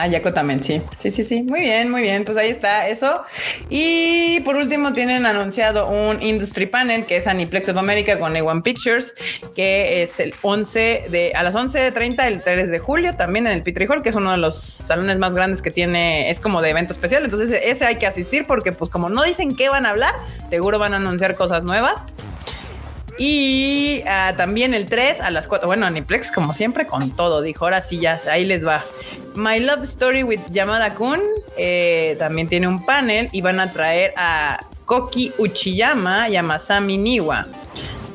Speaker 1: Ah, Yako también, sí. Sí, sí, sí. Muy bien, muy bien. Pues ahí está eso. Y por último tienen anunciado un Industry Panel que es Aniplex of America con A1 Pictures, que es el 11 de a las 11.30 el 3 de julio, también en el Petri Hall, que es uno de los salones más grandes que tiene, es como de evento especial. Entonces ese hay que asistir porque pues como no dicen qué van a hablar, seguro van a anunciar cosas nuevas. Y ah, también el 3 a las 4. Bueno, Aniplex, como siempre, con todo. Dijo, ahora sí, ya, ahí les va. My Love Story with Yamada Kun eh, también tiene un panel y van a traer a Koki Uchiyama y a Masami Niwa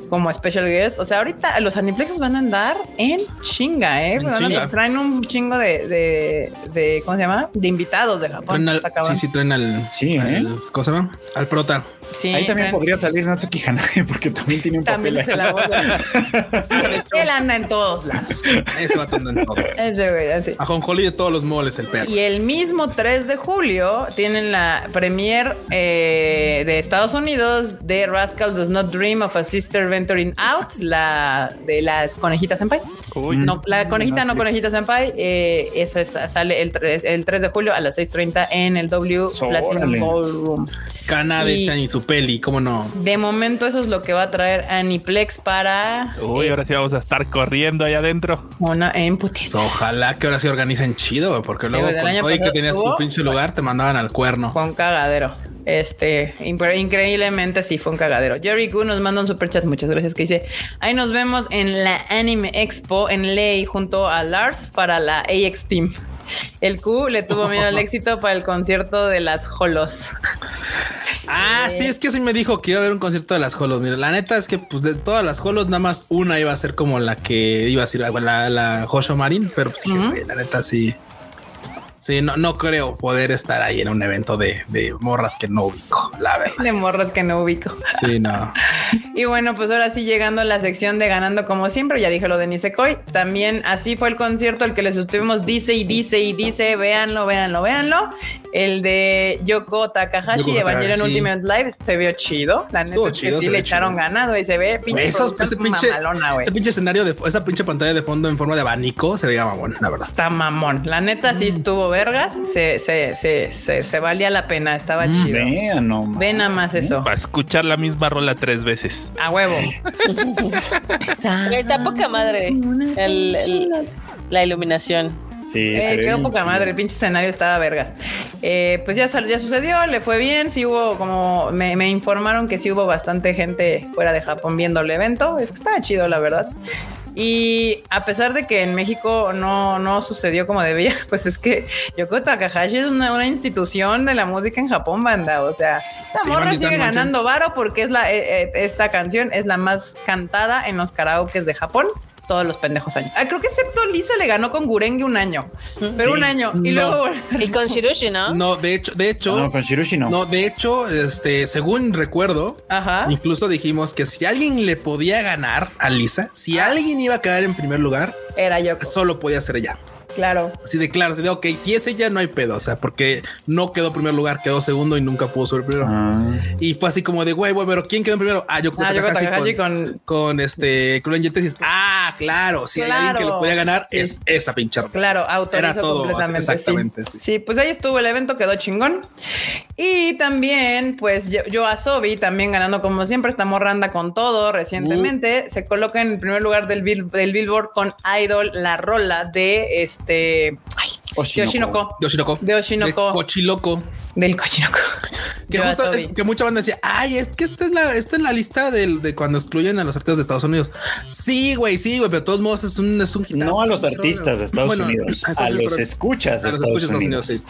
Speaker 1: como special guest. O sea, ahorita los Aniplexes van a andar en chinga, ¿eh?
Speaker 2: En
Speaker 1: Van a-
Speaker 2: chinga.
Speaker 1: Traen un chingo de, de, de- ¿cómo se llama? De invitados de Japón.
Speaker 2: Traen al- sí, sí, traen al.
Speaker 3: Sí, ¿eh?
Speaker 2: al- ¿Cómo se llama? Al prota.
Speaker 1: Sí,
Speaker 3: Ahí también podría salir Natsuki Hanae porque también tiene un
Speaker 1: También
Speaker 3: papel.
Speaker 1: voz. Él anda en todos lados.
Speaker 2: Ese va a tener todo.
Speaker 1: Ese güey, así.
Speaker 2: A Jonjoli de todos los moles, el perro.
Speaker 1: Y el mismo 3 de julio tienen la premier eh, de, Estados Unidos de Rascal Does Not Dream of a Sister Venturing Out, la de las conejitas senpai.
Speaker 5: Uy,
Speaker 1: No, la conejita, no conejita senpai. eh, esa es- sale el, tres- el 3 de julio a las 6:30 en el W
Speaker 3: Órale.
Speaker 1: Platinum Ballroom.
Speaker 2: Cana de
Speaker 1: Y-
Speaker 2: Chan y su peli, cómo no.
Speaker 1: De momento, eso es lo que va a traer Aniplex para
Speaker 5: uy, ahora sí vamos a estar corriendo ahí adentro.
Speaker 1: una en.
Speaker 2: Ojalá que ahora se organicen chido, güey, porque luego con todo y que tenías tu pinche lugar, te mandaban al cuerno.
Speaker 1: Fue un cagadero. Este, increíblemente sí fue un cagadero. Jerry Gu nos manda un super chat. Muchas gracias. Que dice: Ahí nos vemos en la Anime Expo en Ley junto a Lars para la AX Team. El Q le tuvo miedo al éxito para el concierto de las Holos.
Speaker 2: Ah, sí, es que sí me dijo que iba a haber un concierto de las Holos. Mira, la neta es que pues de todas las Holos, nada más una iba a ser como la que iba a ser la, la Hosho Marin, pero pues dije, güey, la neta sí. Sí, no, no creo poder estar ahí en un evento de, de morras que no ubico, la verdad.
Speaker 1: De morras que no ubico.
Speaker 2: Sí, no.
Speaker 1: Y bueno, pues ahora sí llegando a la sección de ganando como siempre, ya dije lo de Nisekoi. También así fue el concierto al que les estuvimos dice y dice y dice, véanlo, véanlo, véanlo. El de Yoko Takahashi,
Speaker 2: Yoko
Speaker 1: Evangelion
Speaker 2: Takahashi.
Speaker 1: Ultimate Live, se vio chido. La neta
Speaker 2: Estuvo
Speaker 1: es que
Speaker 2: chido,
Speaker 1: sí le echaron ganado y se ve pinche
Speaker 2: Esos, ese pinche,
Speaker 1: mamalona, güey.
Speaker 2: ese pinche escenario de esa pinche pantalla de fondo en forma de abanico se veía mamón, la verdad.
Speaker 1: Está mamón. La neta sí estuvo vergas. Se, se, se, se, se valía la pena. Estaba chido.
Speaker 3: Vea, no mames.
Speaker 1: Ve nada más eso.
Speaker 5: Para escuchar la misma rola tres veces.
Speaker 1: A huevo.
Speaker 4: Está poca madre el- el- la iluminación.
Speaker 3: Sí,
Speaker 1: Eh, quedó poca
Speaker 3: chido.
Speaker 1: madre, el pinche escenario estaba vergas. Eh, pues ya, sal- ya sucedió, le fue bien, sí hubo como, me, me informaron que sí hubo bastante gente fuera de Japón viendo el evento, es que estaba chido la verdad. Y a pesar de que en México no, no sucedió como debía, pues es que Yoko Takahashi es una, una institución de la música en Japón, banda. O sea, esa morra sigue ganando varo porque es la, eh, eh, esta canción es la más cantada en los karaokes de Japón. Todos los pendejos años. Ah, creo que excepto Lisa le ganó con Gurenge un año, pero
Speaker 3: Sí.
Speaker 1: un año y
Speaker 2: No.
Speaker 1: luego
Speaker 4: Y con Shirushi, ¿no?
Speaker 2: No, de hecho, de hecho,
Speaker 3: No, con Shirushi no.
Speaker 2: no, de hecho, este, según recuerdo,
Speaker 1: Ajá.
Speaker 2: incluso dijimos que si alguien le podía ganar a Lisa, si alguien iba a quedar en primer lugar,
Speaker 1: Era Yoko.
Speaker 2: solo podía ser ella.
Speaker 1: Claro.
Speaker 2: Así de claro, así de ok, si es ella no hay pedo, o sea, porque no quedó primer lugar, quedó segundo y nunca pudo subir primero.
Speaker 3: Ah.
Speaker 2: Y fue así como de güey, güey, pero ¿quién quedó en primero? Ah, yo
Speaker 1: Ah, Takahashi
Speaker 2: con,
Speaker 1: con
Speaker 2: con este Cruel Tesis. Ah, claro, si hay alguien que le podía ganar
Speaker 1: Sí.
Speaker 2: es esa pinche.
Speaker 1: Claro, autorizó
Speaker 2: Era todo,
Speaker 1: completamente.
Speaker 2: exactamente,
Speaker 1: Sí.
Speaker 2: sí.
Speaker 1: Sí, pues ahí estuvo el evento, quedó chingón. Y también, pues yo, yo a Sobi, también ganando como siempre, esta morra anda con todo recientemente. Se coloca en el primer lugar del, bill- del Billboard con Idol, la rola de este. Ay,
Speaker 3: Oshinoko.
Speaker 2: De Oshinoko.
Speaker 1: De Oshinoko.
Speaker 2: De Cochiloco.
Speaker 1: Del Cochinoco.
Speaker 2: Que, justo es- que mucha banda decía, ay, es que esta es la, esta es la lista del, de cuando excluyen a los artistas de Estados Unidos. Sí, güey, sí, güey, pero de todos modos es un, es un hitazo.
Speaker 3: No a los artistas de Estados
Speaker 2: Bueno,
Speaker 3: Unidos,
Speaker 2: a Estados
Speaker 3: los
Speaker 2: pero-
Speaker 3: escuchas de
Speaker 2: a los
Speaker 3: Estados,
Speaker 2: escuchas de
Speaker 3: Unidos.
Speaker 2: sí.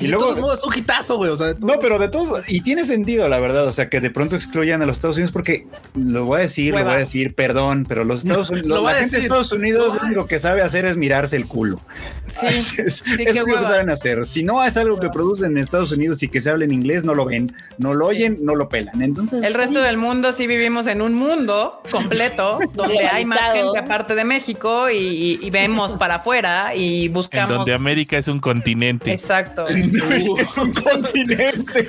Speaker 3: Y
Speaker 2: Y
Speaker 3: luego-
Speaker 2: de todos modos es un hitazo, güey. O sea, de
Speaker 3: No, pero de todos, y tiene sentido, la verdad, o sea, que de pronto excluyan a los Estados Unidos porque lo voy a decir,
Speaker 1: Hueva.
Speaker 3: lo voy a decir, perdón, pero los Estados Unidos,
Speaker 2: Lo
Speaker 3: la gente de. Estados Unidos
Speaker 2: Lo
Speaker 3: único que sabe hacer es mirarse el culo.
Speaker 1: Sí,
Speaker 3: es, es
Speaker 1: sí,
Speaker 3: lo
Speaker 1: hueva.
Speaker 3: saben hacer. Si no es algo que producen en Estados Unidos y que se habla en inglés, no lo ven, no lo oyen, no lo pelan. Entonces,
Speaker 1: El resto del mundo sí vivimos en un mundo completo donde hay más gente aparte de México y, y- y vemos para afuera y
Speaker 5: En
Speaker 1: buscamos.
Speaker 5: donde América es un continente.
Speaker 1: Exacto.
Speaker 3: es un continente.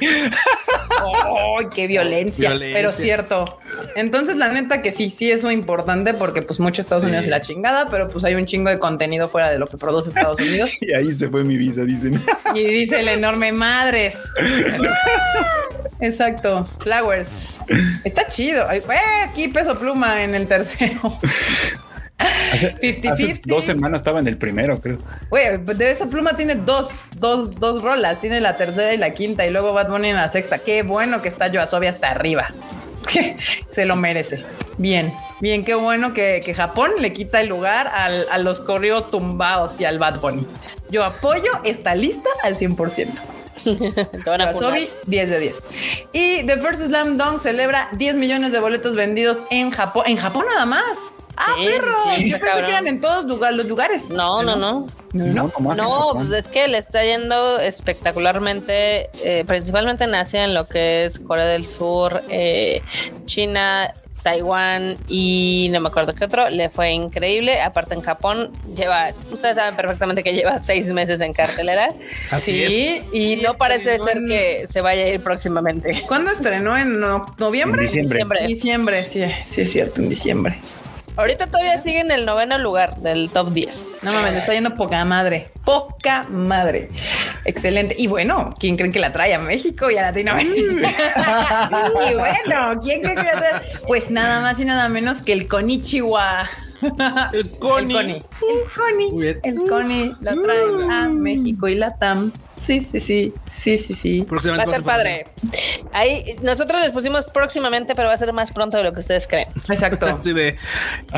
Speaker 1: ¡Ay, qué violencia!
Speaker 2: Violencia.
Speaker 1: Pero cierto. Entonces, la neta que sí, sí es muy importante porque pues mucho Estados
Speaker 2: Sí.
Speaker 1: Unidos y la chingada, pero pues hay un chingo de contenido fuera de lo que produce Estados Unidos.
Speaker 3: Y ahí se fue mi visa, dicen.
Speaker 1: Y dice el enorme madres. Exacto. Flowers. Está chido. Ay, aquí peso pluma en el tercero.
Speaker 3: Hace,
Speaker 1: 50-50.
Speaker 3: hace dos semanas estaba en el primero, creo.
Speaker 1: Güey, de esa pluma tiene dos, dos, dos rolas. Tiene la tercera y la quinta, y luego Bad Bunny en la sexta. Qué bueno que está Yoasobi hasta arriba. Se lo merece. Bien, bien, qué bueno que, que Japón le quita el lugar al- a los corridos tumbados y al Bad Bunny. Yo apoyo esta lista al 100%.
Speaker 4: Te van a funar.
Speaker 1: Yoasobi, 10 de 10. Y The First Slam Dunk celebra 10 millones de boletos vendidos en Japón. En Japón nada más. Ah,
Speaker 4: Sí,
Speaker 1: perro.
Speaker 4: sí,
Speaker 1: Yo pensé
Speaker 4: cabrón.
Speaker 1: que eran en todos lugar- los lugares.
Speaker 4: No, no, no.
Speaker 3: No,
Speaker 4: No,
Speaker 3: Japón.
Speaker 4: pues es que le está yendo espectacularmente, eh, principalmente en Asia, en lo que es Corea del Sur, eh, China, Taiwán y no me acuerdo qué otro, le fue increíble. Aparte en Japón lleva, ustedes saben perfectamente que lleva seis meses en cartelera.
Speaker 2: Así
Speaker 1: sí,
Speaker 4: Y
Speaker 1: sí
Speaker 4: no parece ser
Speaker 1: en-
Speaker 4: que se vaya a ir próximamente.
Speaker 1: ¿Cuándo estrenó? ¿En no- noviembre?
Speaker 3: En diciembre.
Speaker 4: Diciembre.
Speaker 1: Diciembre, sí, sí es cierto, en diciembre.
Speaker 4: Ahorita todavía sigue en el noveno lugar del top 10.
Speaker 1: No mames, está yendo poca madre. Poca madre. Excelente. Y bueno, ¿quién creen que la trae a México y a Latinoamérica? y bueno, ¿quién cree que la trae? Pues nada más y nada menos que el Konichiwa.
Speaker 2: El Coni.
Speaker 1: El Coni. El Coni. El Coni lo trae a México y Latam. Sí, sí, sí. Sí, sí, sí.
Speaker 4: Va a ser padre. Ahí nosotros les pusimos próximamente, pero va a ser más pronto de lo que ustedes creen.
Speaker 1: Exacto.
Speaker 2: Así de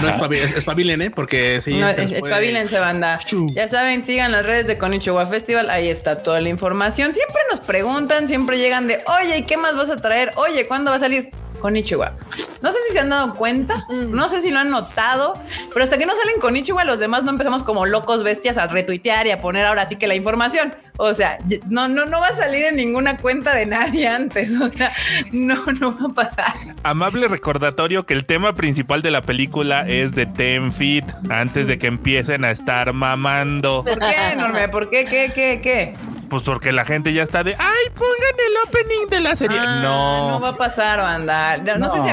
Speaker 2: no
Speaker 3: Ajá.
Speaker 2: espabi- es- espabilen, ¿eh? Porque sí.
Speaker 1: No,
Speaker 2: se
Speaker 1: espabilense, banda. Ya saben, sigan las redes de Konichiwa Festival. Ahí está toda la información. Siempre nos preguntan, siempre llegan de, oye, ¿y qué más vas a traer? Oye, ¿cuándo va a salir? Konichiwa. No sé si se han dado cuenta, no sé si lo han notado, pero hasta que no salen Konichiwa, los demás no empezamos como locos bestias a retuitear y a poner ahora sí que la información. O sea, no, no, no va a salir en ninguna cuenta de nadie antes. O sea, no, no va a pasar.
Speaker 5: Amable recordatorio que el tema principal de la película es de Ten Feet antes de que empiecen a estar mamando.
Speaker 1: ¿Por qué, enorme? ¿Por qué? ¿Qué? ¿Qué? ¿Qué?
Speaker 5: Pues porque la gente ya está de ay, pongan el opening de la serie.
Speaker 1: Ah,
Speaker 5: no.
Speaker 1: No va a pasar, banda. No, no sé si.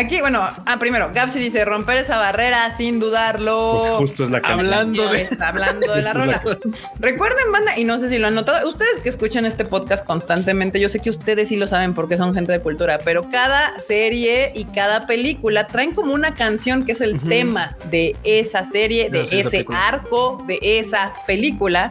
Speaker 1: Aquí, bueno, ah, primero, Gapsi dice romper esa barrera sin dudarlo.
Speaker 3: Pues justo es la canción.
Speaker 2: Hablando de-
Speaker 1: hablando de la rola. Recuerden, banda, y no sé si lo han notado, ustedes que escuchan este podcast constantemente, yo sé que ustedes sí lo saben porque son gente de cultura, pero cada serie y cada película traen como una canción que es el tema de esa serie, de ese arco, de esa película.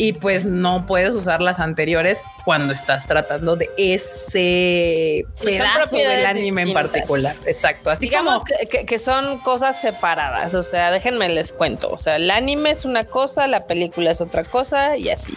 Speaker 1: Y pues no puedes usar las anteriores cuando estás tratando de ese pedazo del anime en particular. Exacto. Así
Speaker 4: Digamos
Speaker 1: como
Speaker 4: que, que- que son cosas separadas. O sea, déjenme les cuento. O sea, el anime es una cosa, la película es otra cosa y así.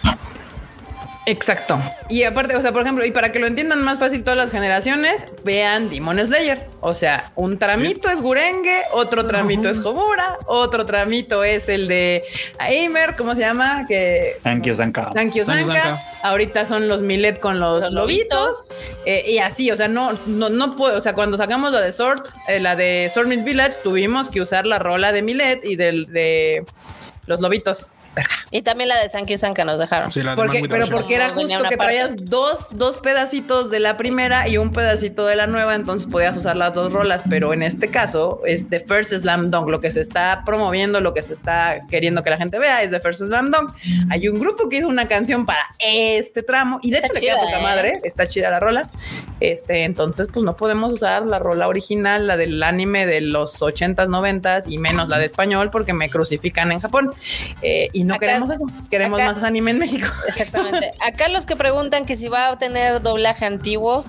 Speaker 1: Exacto. Y aparte, o sea, por ejemplo, y para que lo entiendan más fácil todas las generaciones, vean Demon Slayer. O sea, un tramito es Gurenge, otro tramito es Homura, otro tramito es el de Aimer, ¿cómo se llama? Que
Speaker 3: Sankyo Sanka.
Speaker 1: Sankyo Sanka. Ahorita son los Milet con los,
Speaker 4: Los
Speaker 1: lobitos.
Speaker 4: lobitos.
Speaker 1: Eh, y así, o sea, no, no, no puedo. O sea, cuando sacamos la de Sword, eh, la de Sword Meets Village, tuvimos que usar la rola de Milet y del de los lobitos.
Speaker 4: Y también la de Sankey Sanka nos dejaron.
Speaker 2: Sí, la de
Speaker 1: Porque, pero porque era justo que traías dos, dos pedacitos de la primera y un pedacito de la nueva, entonces podías usar las dos rolas, pero en este caso es The First Slam Dunk, lo que se está promoviendo, lo que se está queriendo que la gente vea es The First Slam Dunk. Hay un grupo que hizo una canción para este tramo y de
Speaker 4: Está
Speaker 1: hecho le queda
Speaker 4: chida,
Speaker 1: poca
Speaker 4: ¿eh?
Speaker 1: madre, está chida la rola. Este, entonces pues no podemos usar la rola original, la del anime de los 80s, 90s y menos la de español porque me crucifican en Japón. Eh, y no
Speaker 4: Acá-
Speaker 1: queremos eso, queremos
Speaker 4: acá-
Speaker 1: más anime en México.
Speaker 4: Exactamente. Acá los que preguntan que si va a tener doblaje antiguo,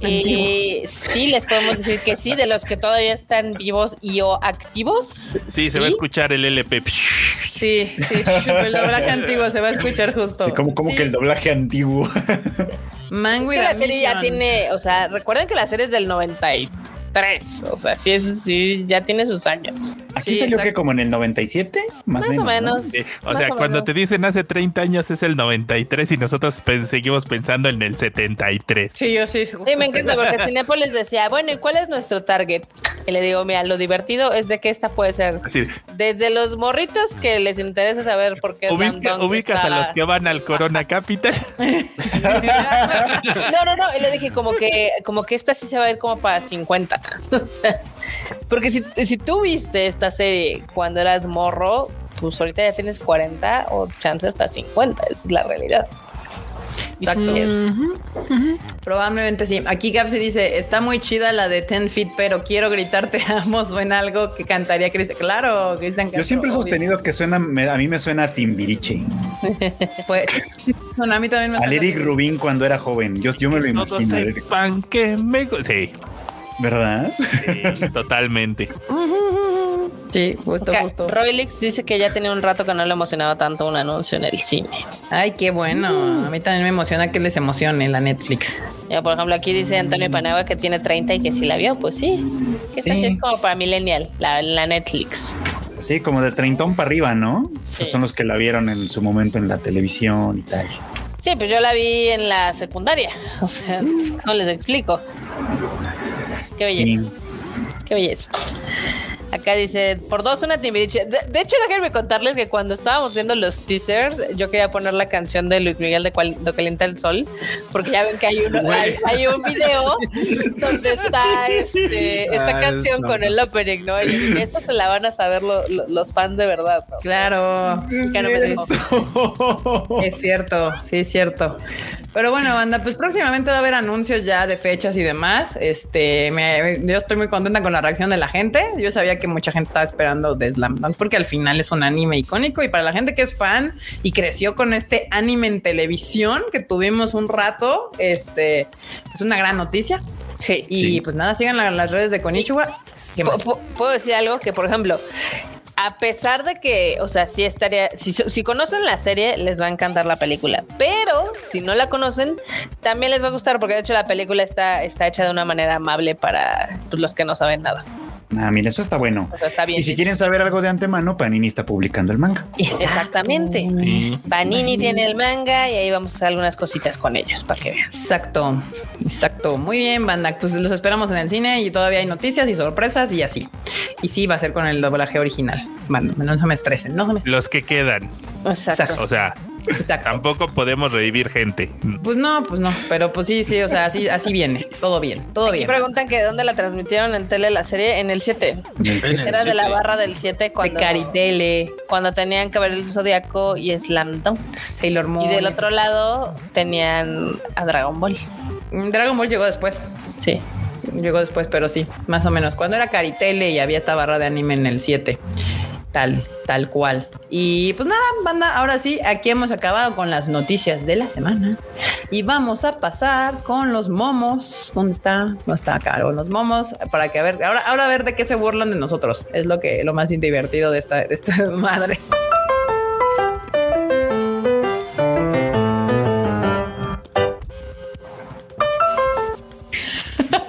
Speaker 4: eh, sí les podemos decir que sí, de los que todavía están vivos y o activos.
Speaker 5: Sí, se va a escuchar el LP.
Speaker 1: Sí, sí, el doblaje antiguo se va a escuchar justo.
Speaker 3: Sí, como, como
Speaker 1: Sí,
Speaker 3: que el doblaje antiguo.
Speaker 1: Man
Speaker 4: Es que
Speaker 1: a
Speaker 4: la serie ya tiene, o sea, recuerden que la serie es del 93, o sea, sí, es, sí ya tiene sus años.
Speaker 3: Aquí
Speaker 1: Sí,
Speaker 3: salió
Speaker 1: exacto.
Speaker 3: que como en el 97, más,
Speaker 4: Más o
Speaker 3: ¿no?
Speaker 4: menos.
Speaker 5: Sí, O
Speaker 4: Más
Speaker 5: sea,
Speaker 4: o
Speaker 5: cuando
Speaker 4: menos.
Speaker 5: te dicen hace 30 años es el 93 y nosotros seguimos pensando en el 73.
Speaker 1: Sí, yo sí.
Speaker 4: Sí, me encanta porque Cinepolis decía, bueno, ¿y cuál es nuestro target? Y le digo, mira, lo divertido es de que esta puede ser
Speaker 5: Así,
Speaker 4: desde los morritos que les interesa saber por qué
Speaker 5: ubica- ubicas a
Speaker 4: estaba-
Speaker 5: los que van al Corona Capital.
Speaker 4: No, no, no, y le dije como que, como que esta sí se va a ir como para 50. O sea, porque si, si tú viste esta serie cuando eras morro, pues ahorita ya tienes 40 o chance hasta 50, esa es la realidad.
Speaker 1: Exacto.
Speaker 4: Sí.
Speaker 1: Probablemente sí. Aquí Gapsi dice, está muy chida la de 10 feet, pero quiero gritarte amo, suena algo que cantaría Cristian. Claro, Cristian
Speaker 3: Yo siempre he
Speaker 1: obvio.
Speaker 3: sostenido que suena, me- a mí me suena a Timbiriche.
Speaker 1: Pues, bueno, a mí también me
Speaker 3: Eric. Rubin cuando era joven. Yo, yo me lo
Speaker 5: Todos
Speaker 3: imagino.
Speaker 5: Sepan que me... Sí,
Speaker 3: ¿Verdad?
Speaker 5: sí, totalmente.
Speaker 1: Sí, justo,
Speaker 4: Acá,
Speaker 1: justo.
Speaker 4: Roylix dice que ya tenía un rato que no le emocionaba tanto un anuncio en el cine.
Speaker 1: Ay, qué bueno. A mí también me emociona que les emocione la Netflix.
Speaker 4: Ya, por ejemplo, aquí dice Antonio Panagua que tiene 30 y que sí la vio, pues sí. Que
Speaker 3: Sí.
Speaker 4: sí es como para Millennial, la, la Netflix.
Speaker 3: Sí, como de treintón para arriba, ¿no?
Speaker 4: Sí.
Speaker 3: Pues son los que la vieron en su momento en la televisión y tal.
Speaker 4: Sí, pues yo la vi en la secundaria. O sea, ¿cómo les explico? Qué belleza.
Speaker 3: Sí.
Speaker 4: Qué belleza. Acá dice, por dos una Timbiriche. De, de hecho, déjenme contarles que cuando estábamos viendo los teasers, yo quería poner la canción de Luis Miguel de Cuando Calienta el Sol, porque ya ven que hay, uno, hay, hay un video donde está este, esta
Speaker 2: Ah,
Speaker 4: canción con el opening, ¿no? Y dije, esto se la van a saber lo- lo- los fans de verdad, ¿no?
Speaker 1: Claro.
Speaker 4: Ya no me dejó.
Speaker 1: Es cierto, sí, es cierto. Pero bueno, banda, pues próximamente va a haber anuncios ya de fechas y demás. Este, me- yo estoy muy contenta con la reacción de la gente. Yo sabía que mucha gente estaba esperando de Slam Dunk porque al final es un anime icónico y para la gente que es fan y creció con este anime en televisión que tuvimos un rato, este, es una gran noticia.
Speaker 4: Sí.
Speaker 1: Y
Speaker 3: Sí.
Speaker 1: pues nada, sigan la- las redes de Konichiwa.
Speaker 4: Puedo decir algo que, por ejemplo, a pesar de que, o sea, sí estaría, si, si conocen la serie, les va a encantar la película, pero si no la conocen, también les va a gustar porque de hecho la película está, está hecha de una manera amable para pues, los que no saben nada.
Speaker 3: Ah, mira, eso está bueno.
Speaker 4: O sea, está bien.
Speaker 3: Y si
Speaker 4: dicho.
Speaker 3: quieren saber algo de antemano, Panini está publicando el manga.
Speaker 4: Exactamente.
Speaker 5: Sí.
Speaker 4: Panini tiene el manga y ahí vamos a hacer algunas cositas con ellos para que vean.
Speaker 1: Exacto, exacto. Muy bien, banda. Pues los esperamos en el cine y todavía hay noticias y sorpresas y así. Y sí, va a ser con el doblaje original. Bueno, no se me estresen, no se me estresen.
Speaker 5: Los que quedan.
Speaker 4: Exacto.
Speaker 5: O sea,
Speaker 1: Exacto.
Speaker 5: tampoco podemos revivir gente.
Speaker 1: Pues no, pues no, pero pues sí, sí, o sea, así, así viene. Todo bien, todo
Speaker 4: Aquí
Speaker 1: bien.
Speaker 4: preguntan que dónde la transmitieron en tele la serie en el 7.
Speaker 2: En el
Speaker 4: Era de la barra del 7
Speaker 1: De
Speaker 4: cuando
Speaker 1: Caritele,
Speaker 4: cuando tenían que ver el Zodiaco y Slam Dunk.
Speaker 1: Sailor Moon.
Speaker 4: Y del otro lado tenían a Dragon Ball.
Speaker 1: Mm, Dragon Ball llegó después.
Speaker 4: Sí.
Speaker 1: Llegó después, pero sí, más o menos. Cuando era Caritele y había esta barra de anime en el 7. Tal, tal cual. Y pues nada, banda, ahora sí, aquí hemos acabado con las noticias de la semana. Y vamos a pasar con los momos. ¿Dónde está? No está caro. Los momos para que a ver, ahora, ahora a ver de qué se burlan de nosotros. Es lo que lo más divertido de esta, de esta madre.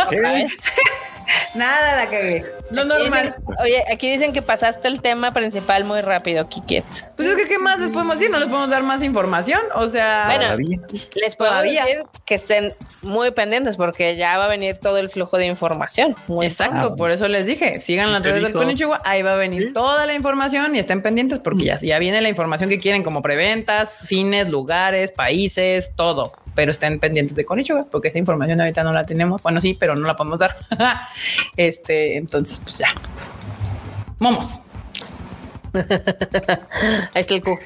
Speaker 3: ¿Qué?
Speaker 1: Nada la cagué. Lo
Speaker 4: Aquí
Speaker 1: normal.
Speaker 4: dicen- oye, aquí dicen que pasaste el tema principal muy rápido, Kiket.
Speaker 1: Pues es que, ¿qué más les podemos decir? No les podemos dar más información. O sea,
Speaker 4: Bueno,
Speaker 3: Todavía.
Speaker 4: Les puedo
Speaker 1: Todavía.
Speaker 4: decir que estén muy pendientes porque ya va a venir todo el flujo de información. Muy
Speaker 1: Exacto, por eso les dije, sigan
Speaker 2: Sí
Speaker 1: las redes del. Konichiwa, ahí va a venir toda la información y estén pendientes porque ya, ya viene la información que quieren como preventas, cines, lugares, países, todo. Pero estén pendientes de Konichiwa porque esa información ahorita no la tenemos. Bueno, sí, pero no la podemos dar. este, entonces, pues ya. Vamos.
Speaker 4: Ahí está el Q.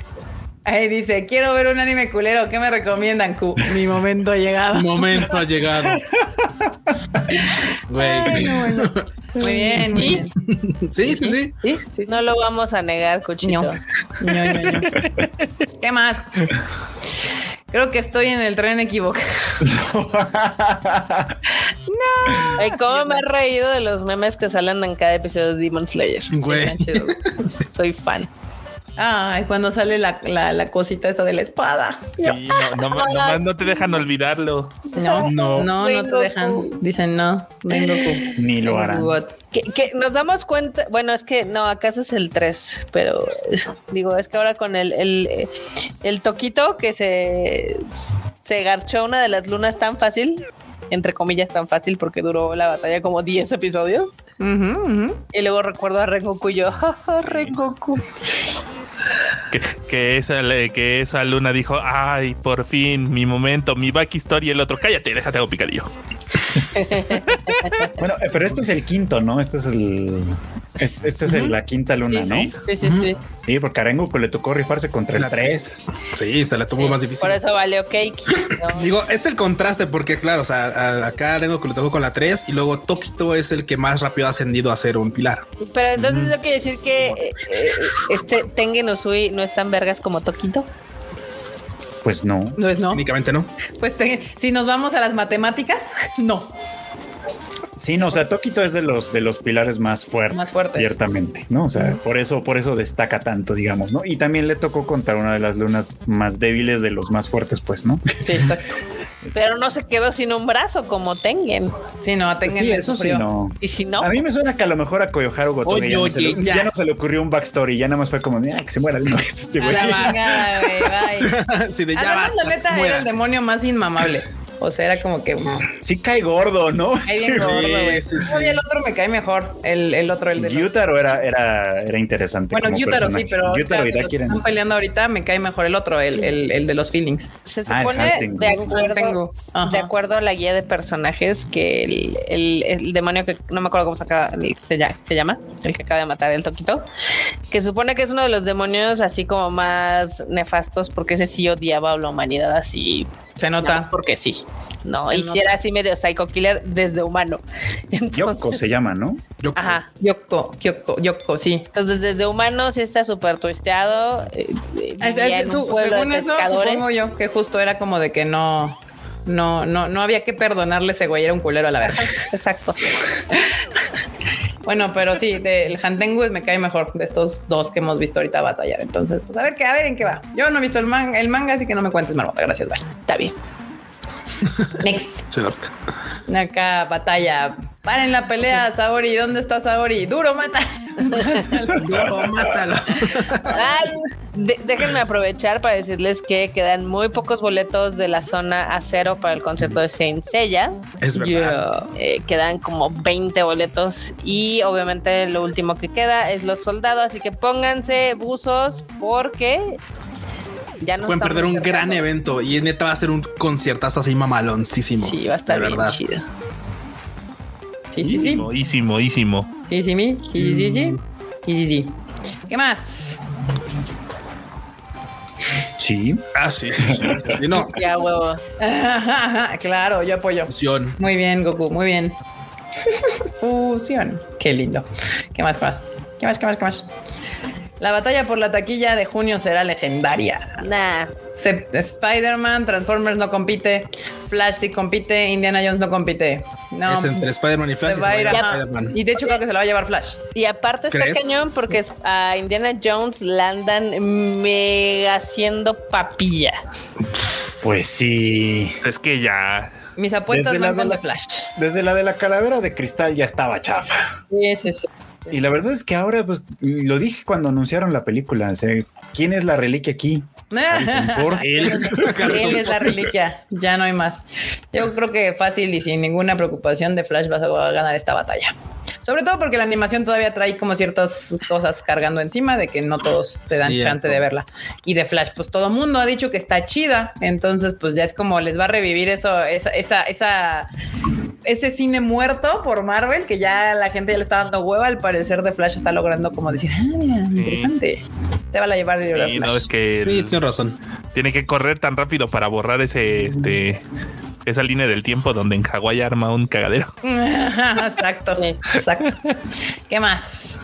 Speaker 1: Ahí dice, quiero ver un anime culero, ¿qué me recomiendan? Q? Mi momento ha llegado.
Speaker 2: Momento ha llegado. Güey, sí.
Speaker 1: Muy bien, muy
Speaker 4: Sí.
Speaker 1: bien.
Speaker 2: Sí, sí, sí.
Speaker 1: Sí, sí.
Speaker 4: No lo vamos a negar.
Speaker 1: Ño, Ño, Ño. ¿Qué más? Creo que estoy en el tren equivocado.
Speaker 4: Ay, cómo me he reído de los memes que salen en cada episodio de Demon Slayer.
Speaker 2: Güey.
Speaker 4: Soy fan.
Speaker 1: Ay, cuando sale la, la, la cosita esa de la espada.
Speaker 5: Sí, no, no, no, nomás no te dejan olvidarlo.
Speaker 1: No, no,
Speaker 2: No.
Speaker 1: no, te dejan. Dicen no, vengo
Speaker 3: Ni lo harán.
Speaker 4: Que, que nos damos cuenta, bueno, es que no, acaso es el 3, pero digo, es que ahora con el, el, el toquito que se, se garchó una de las lunas tan fácil, entre comillas tan fácil porque duró la batalla como 10 episodios, y luego recuerdo a Rengoku y yo, "Ja, ja, Rengoku.
Speaker 5: Que, que esa, que esa luna dijo, ay, por fin, mi momento, mi backstory y el otro, cállate, déjate hago picadillo.
Speaker 3: Bueno, eh, pero este es el quinto, ¿no? Este es el. es- Este es el- la quinta luna,
Speaker 4: Sí,
Speaker 3: ¿no?
Speaker 4: Sí, sí, sí.
Speaker 3: Sí, porque a Rengoku le tocó rifarse contra el
Speaker 2: La
Speaker 3: 3.
Speaker 2: Sí, se la tuvo más difícil.
Speaker 4: Por eso valió cake. ¿no?
Speaker 2: Digo, es el contraste porque, claro, o sea, acá Rengo que le tocó con la 3 y luego Tokito es el que más rápido ha ascendido a ser un pilar.
Speaker 4: Pero entonces eso quiere decir que eh, eh, este Tengen Uzui no es tan vergas como Toquito.
Speaker 3: Pues no.
Speaker 1: Pues no.
Speaker 2: Técnicamente no.
Speaker 1: Pues te- si nos vamos a las matemáticas, no.
Speaker 3: Sí, no, o sea, Tokito es de los de los pilares más fuertes,
Speaker 1: Más fuertes.
Speaker 3: ciertamente, ¿no? O sea, por eso, por eso destaca tanto, digamos, ¿no? Y también le tocó contra una de las lunas más débiles de los más fuertes, pues, ¿no?
Speaker 1: Sí, exacto.
Speaker 4: Pero no se quedó sin un brazo como Tengen.
Speaker 1: Sí, no, tengan
Speaker 3: sí, eso sí, no.
Speaker 4: Y si no,
Speaker 3: A mí me suena que a lo mejor a Koyoharu Gotoge
Speaker 2: Oye,
Speaker 3: ya, no se
Speaker 2: oye,
Speaker 3: le-
Speaker 2: ya.
Speaker 3: ya no se le ocurrió un backstory, ya nada más fue como, "Ah, que se muera este güey.
Speaker 1: la chingada, güey, bye.
Speaker 2: si de ya
Speaker 1: Además,
Speaker 2: basta,
Speaker 1: la neta
Speaker 2: se
Speaker 1: era
Speaker 2: muera.
Speaker 1: el demonio más inmamable. O sea, era como que
Speaker 3: Sí cae gordo, ¿no?
Speaker 1: cae bien
Speaker 3: Sí,
Speaker 1: gordo, güey.
Speaker 2: sí, sí.
Speaker 1: El otro me cae mejor. El, el otro, el de los-
Speaker 3: Gyutaro era, era, era interesante.
Speaker 1: Bueno,
Speaker 3: como
Speaker 1: Gyutaro sí, pero ahorita
Speaker 3: Gyutaro y
Speaker 1: los están peleando ahorita me cae mejor el otro, el, el, el de los feelings.
Speaker 4: Se
Speaker 3: Ah,
Speaker 4: supone,
Speaker 3: Hunting.
Speaker 4: de acuerdo, de acuerdo a la guía de personajes, que el, el- el demonio que no me acuerdo cómo se, acaba- se, se llama, el que acaba de matar el Toquito, que supone que es uno de los demonios así como más nefastos, porque ese sí odiaba a la humanidad así,
Speaker 1: Se
Speaker 4: nada
Speaker 1: nota.
Speaker 4: más porque sí. No,
Speaker 1: Se
Speaker 4: y si era así medio psycho killer desde humano.
Speaker 3: Yoko
Speaker 4: Entonces,
Speaker 3: se llama, ¿no?
Speaker 2: Yo
Speaker 4: ajá.
Speaker 1: Yoko, Yoko, Yoko, sí.
Speaker 4: Entonces, desde humano sí está súper twisteado. eh,
Speaker 1: Es- es-
Speaker 4: en un
Speaker 1: su-
Speaker 4: pueblo de
Speaker 1: según eso,
Speaker 4: pescadores.
Speaker 1: supongo yo que justo era como de que no, no, no, no había que perdonarle ese güey, era un culero a la verga.
Speaker 4: Exacto.
Speaker 1: Bueno, pero sí, del Hantengu me cae mejor de estos dos que hemos visto ahorita batallar. Entonces, pues a ver qué, a ver en qué va. Yo no he visto el manga, el manga, así que no me cuentes, Marmota. Gracias, bye.
Speaker 4: Está bien.
Speaker 1: Next.
Speaker 2: Se.
Speaker 1: Acá, batalla. Paren la pelea, Saori. ¿Dónde está Saori? Duro, mata.
Speaker 2: Duro, mátalo.
Speaker 4: Ay, de- déjenme aprovechar para decirles que quedan muy pocos boletos de la zona a cero para el concierto de Saint Seiya.
Speaker 2: Es verdad.
Speaker 4: Eh, quedan como 20 boletos y obviamente lo último que queda es los soldados, así que pónganse buzos porque ya no
Speaker 2: Pueden perder un gran evento y neta va a ser un conciertazo así mamaloncísimo.
Speaker 4: Sí, va a estar
Speaker 2: de
Speaker 4: bien
Speaker 2: verdad.
Speaker 4: chido.
Speaker 1: Sí, sí, sí.
Speaker 5: Ísimo, ísimo, ísimo.
Speaker 1: Sí, sí, sí. Sí, sí, sí. Sí, sí, sí. ¿Qué más?
Speaker 3: Sí.
Speaker 2: Ah, sí, sí, sí. Sí, no,
Speaker 4: Ya huevo.
Speaker 1: claro, yo apoyo.
Speaker 2: fusión.
Speaker 1: Muy bien, Goku, muy bien. Fusión. Qué lindo. ¿Qué más, qué más? ¿Qué más, qué más, qué más? La batalla por la taquilla de junio será legendaria.
Speaker 4: Nah.
Speaker 1: Se- Spider-Man, Transformers no compite, Flash sí compite, Indiana Jones no compite. No,
Speaker 2: Es entre Spider-Man y Flash.
Speaker 1: se
Speaker 2: y
Speaker 1: va a ir a-
Speaker 2: Spider-Man.
Speaker 1: Y de hecho creo que se la va a llevar Flash.
Speaker 4: Y aparte está
Speaker 2: ¿Crees?
Speaker 4: cañón porque a Indiana Jones la andan mega haciendo papilla.
Speaker 3: Pues sí.
Speaker 5: Es que ya.
Speaker 1: Mis apuestas
Speaker 3: Desde
Speaker 1: van con
Speaker 3: de
Speaker 1: Flash.
Speaker 3: Desde la de la calavera de cristal ya estaba chafa.
Speaker 1: Sí, sí, sí.
Speaker 3: Y la verdad es que ahora, pues, lo dije cuando anunciaron la película. O sea, ¿quién es la reliquia aquí? Ford.
Speaker 1: Él es la reliquia, ya no hay más. Yo creo que fácil y sin ninguna preocupación de Flash vas a ganar esta batalla. Sobre todo porque la animación todavía trae como ciertas cosas cargando encima de que no todos se dan
Speaker 2: Cierto.
Speaker 1: chance de verla. Y de Flash, pues todo mundo ha dicho que está chida. Entonces, pues ya es como les va a revivir eso, esa, esa, esa ese cine muerto por Marvel que ya la gente ya le está dando hueva. Al parecer, de Flash está logrando como decir, ah, mira, interesante. Se va a llevar el
Speaker 5: Sí,
Speaker 1: Flash.
Speaker 5: no, es que
Speaker 2: Sí,
Speaker 5: el-
Speaker 2: tienes razón.
Speaker 5: tiene que correr tan rápido para borrar ese, este, esa línea del tiempo donde en Hawái arma un cagadero.
Speaker 1: exacto, exacto. ¿Qué más?